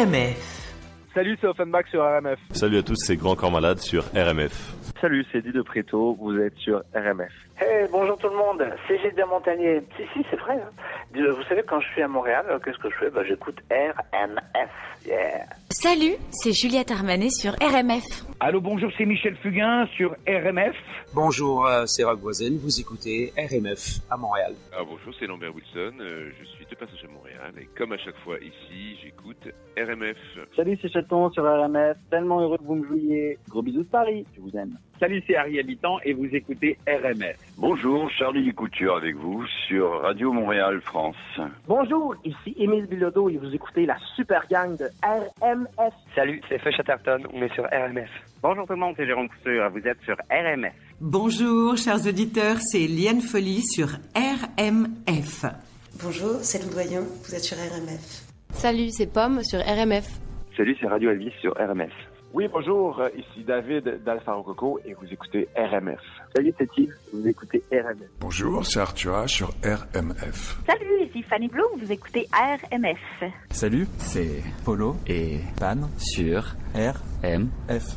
RMF. Salut, c'est Offenbach sur RMF. Salut à tous, c'est Grand Corps Malade sur RMF. Salut, c'est Eddie de Préto, vous êtes sur RMF. Hey, bonjour tout le monde, c'est Gilles Montagnier. Si, si, c'est vrai. hein. Vous savez, quand je suis à Montréal, euh, qu'est-ce que je fais? Bah, J'écoute RMF. Yeah. Salut, c'est Juliette Armanet sur RMF. Allô, bonjour, c'est Michel Fugain sur RMF. Bonjour, euh, c'est Rock Voisin, vous écoutez RMF à Montréal. Ah, bonjour, c'est Lambert Wilson, euh, je suis de passage à Montréal et comme à chaque fois ici, j'écoute RMF. Salut, c'est Chaton sur RMF. Tellement heureux que vous me jouiez. Gros bisous de Paris, je vous aime. Salut, c'est Harry Habitant et vous écoutez RMF. Bonjour, Charlie Couture avec vous sur Radio Montréal France. Bonjour, ici Émile Bilodeau et vous écoutez la super gang de RMF. Salut, c'est Feu Chatterton, on est sur RMF. Bonjour tout le monde, c'est Jérôme Couture, vous êtes sur RMF. Bonjour, chers auditeurs, c'est Liane Folly sur RMF. Bonjour, c'est Lou Doyen, vous êtes sur RMF. Salut, c'est Pomme sur RMF. Salut, c'est Radio Elvis sur RMF. Oui, bonjour, euh, ici David d'Alpha Rococo et vous écoutez RMF. Salut, c'est Yves, vous écoutez RMF. Bonjour, c'est Arthur sur RMF. Salut, ici Fanny Bloom, vous écoutez RMF. Salut, c'est Polo et Pan sur RMF.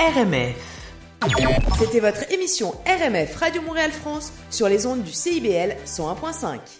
RMF. C'était votre émission RMF Radio Montréal France sur les ondes du CIBL 101.5.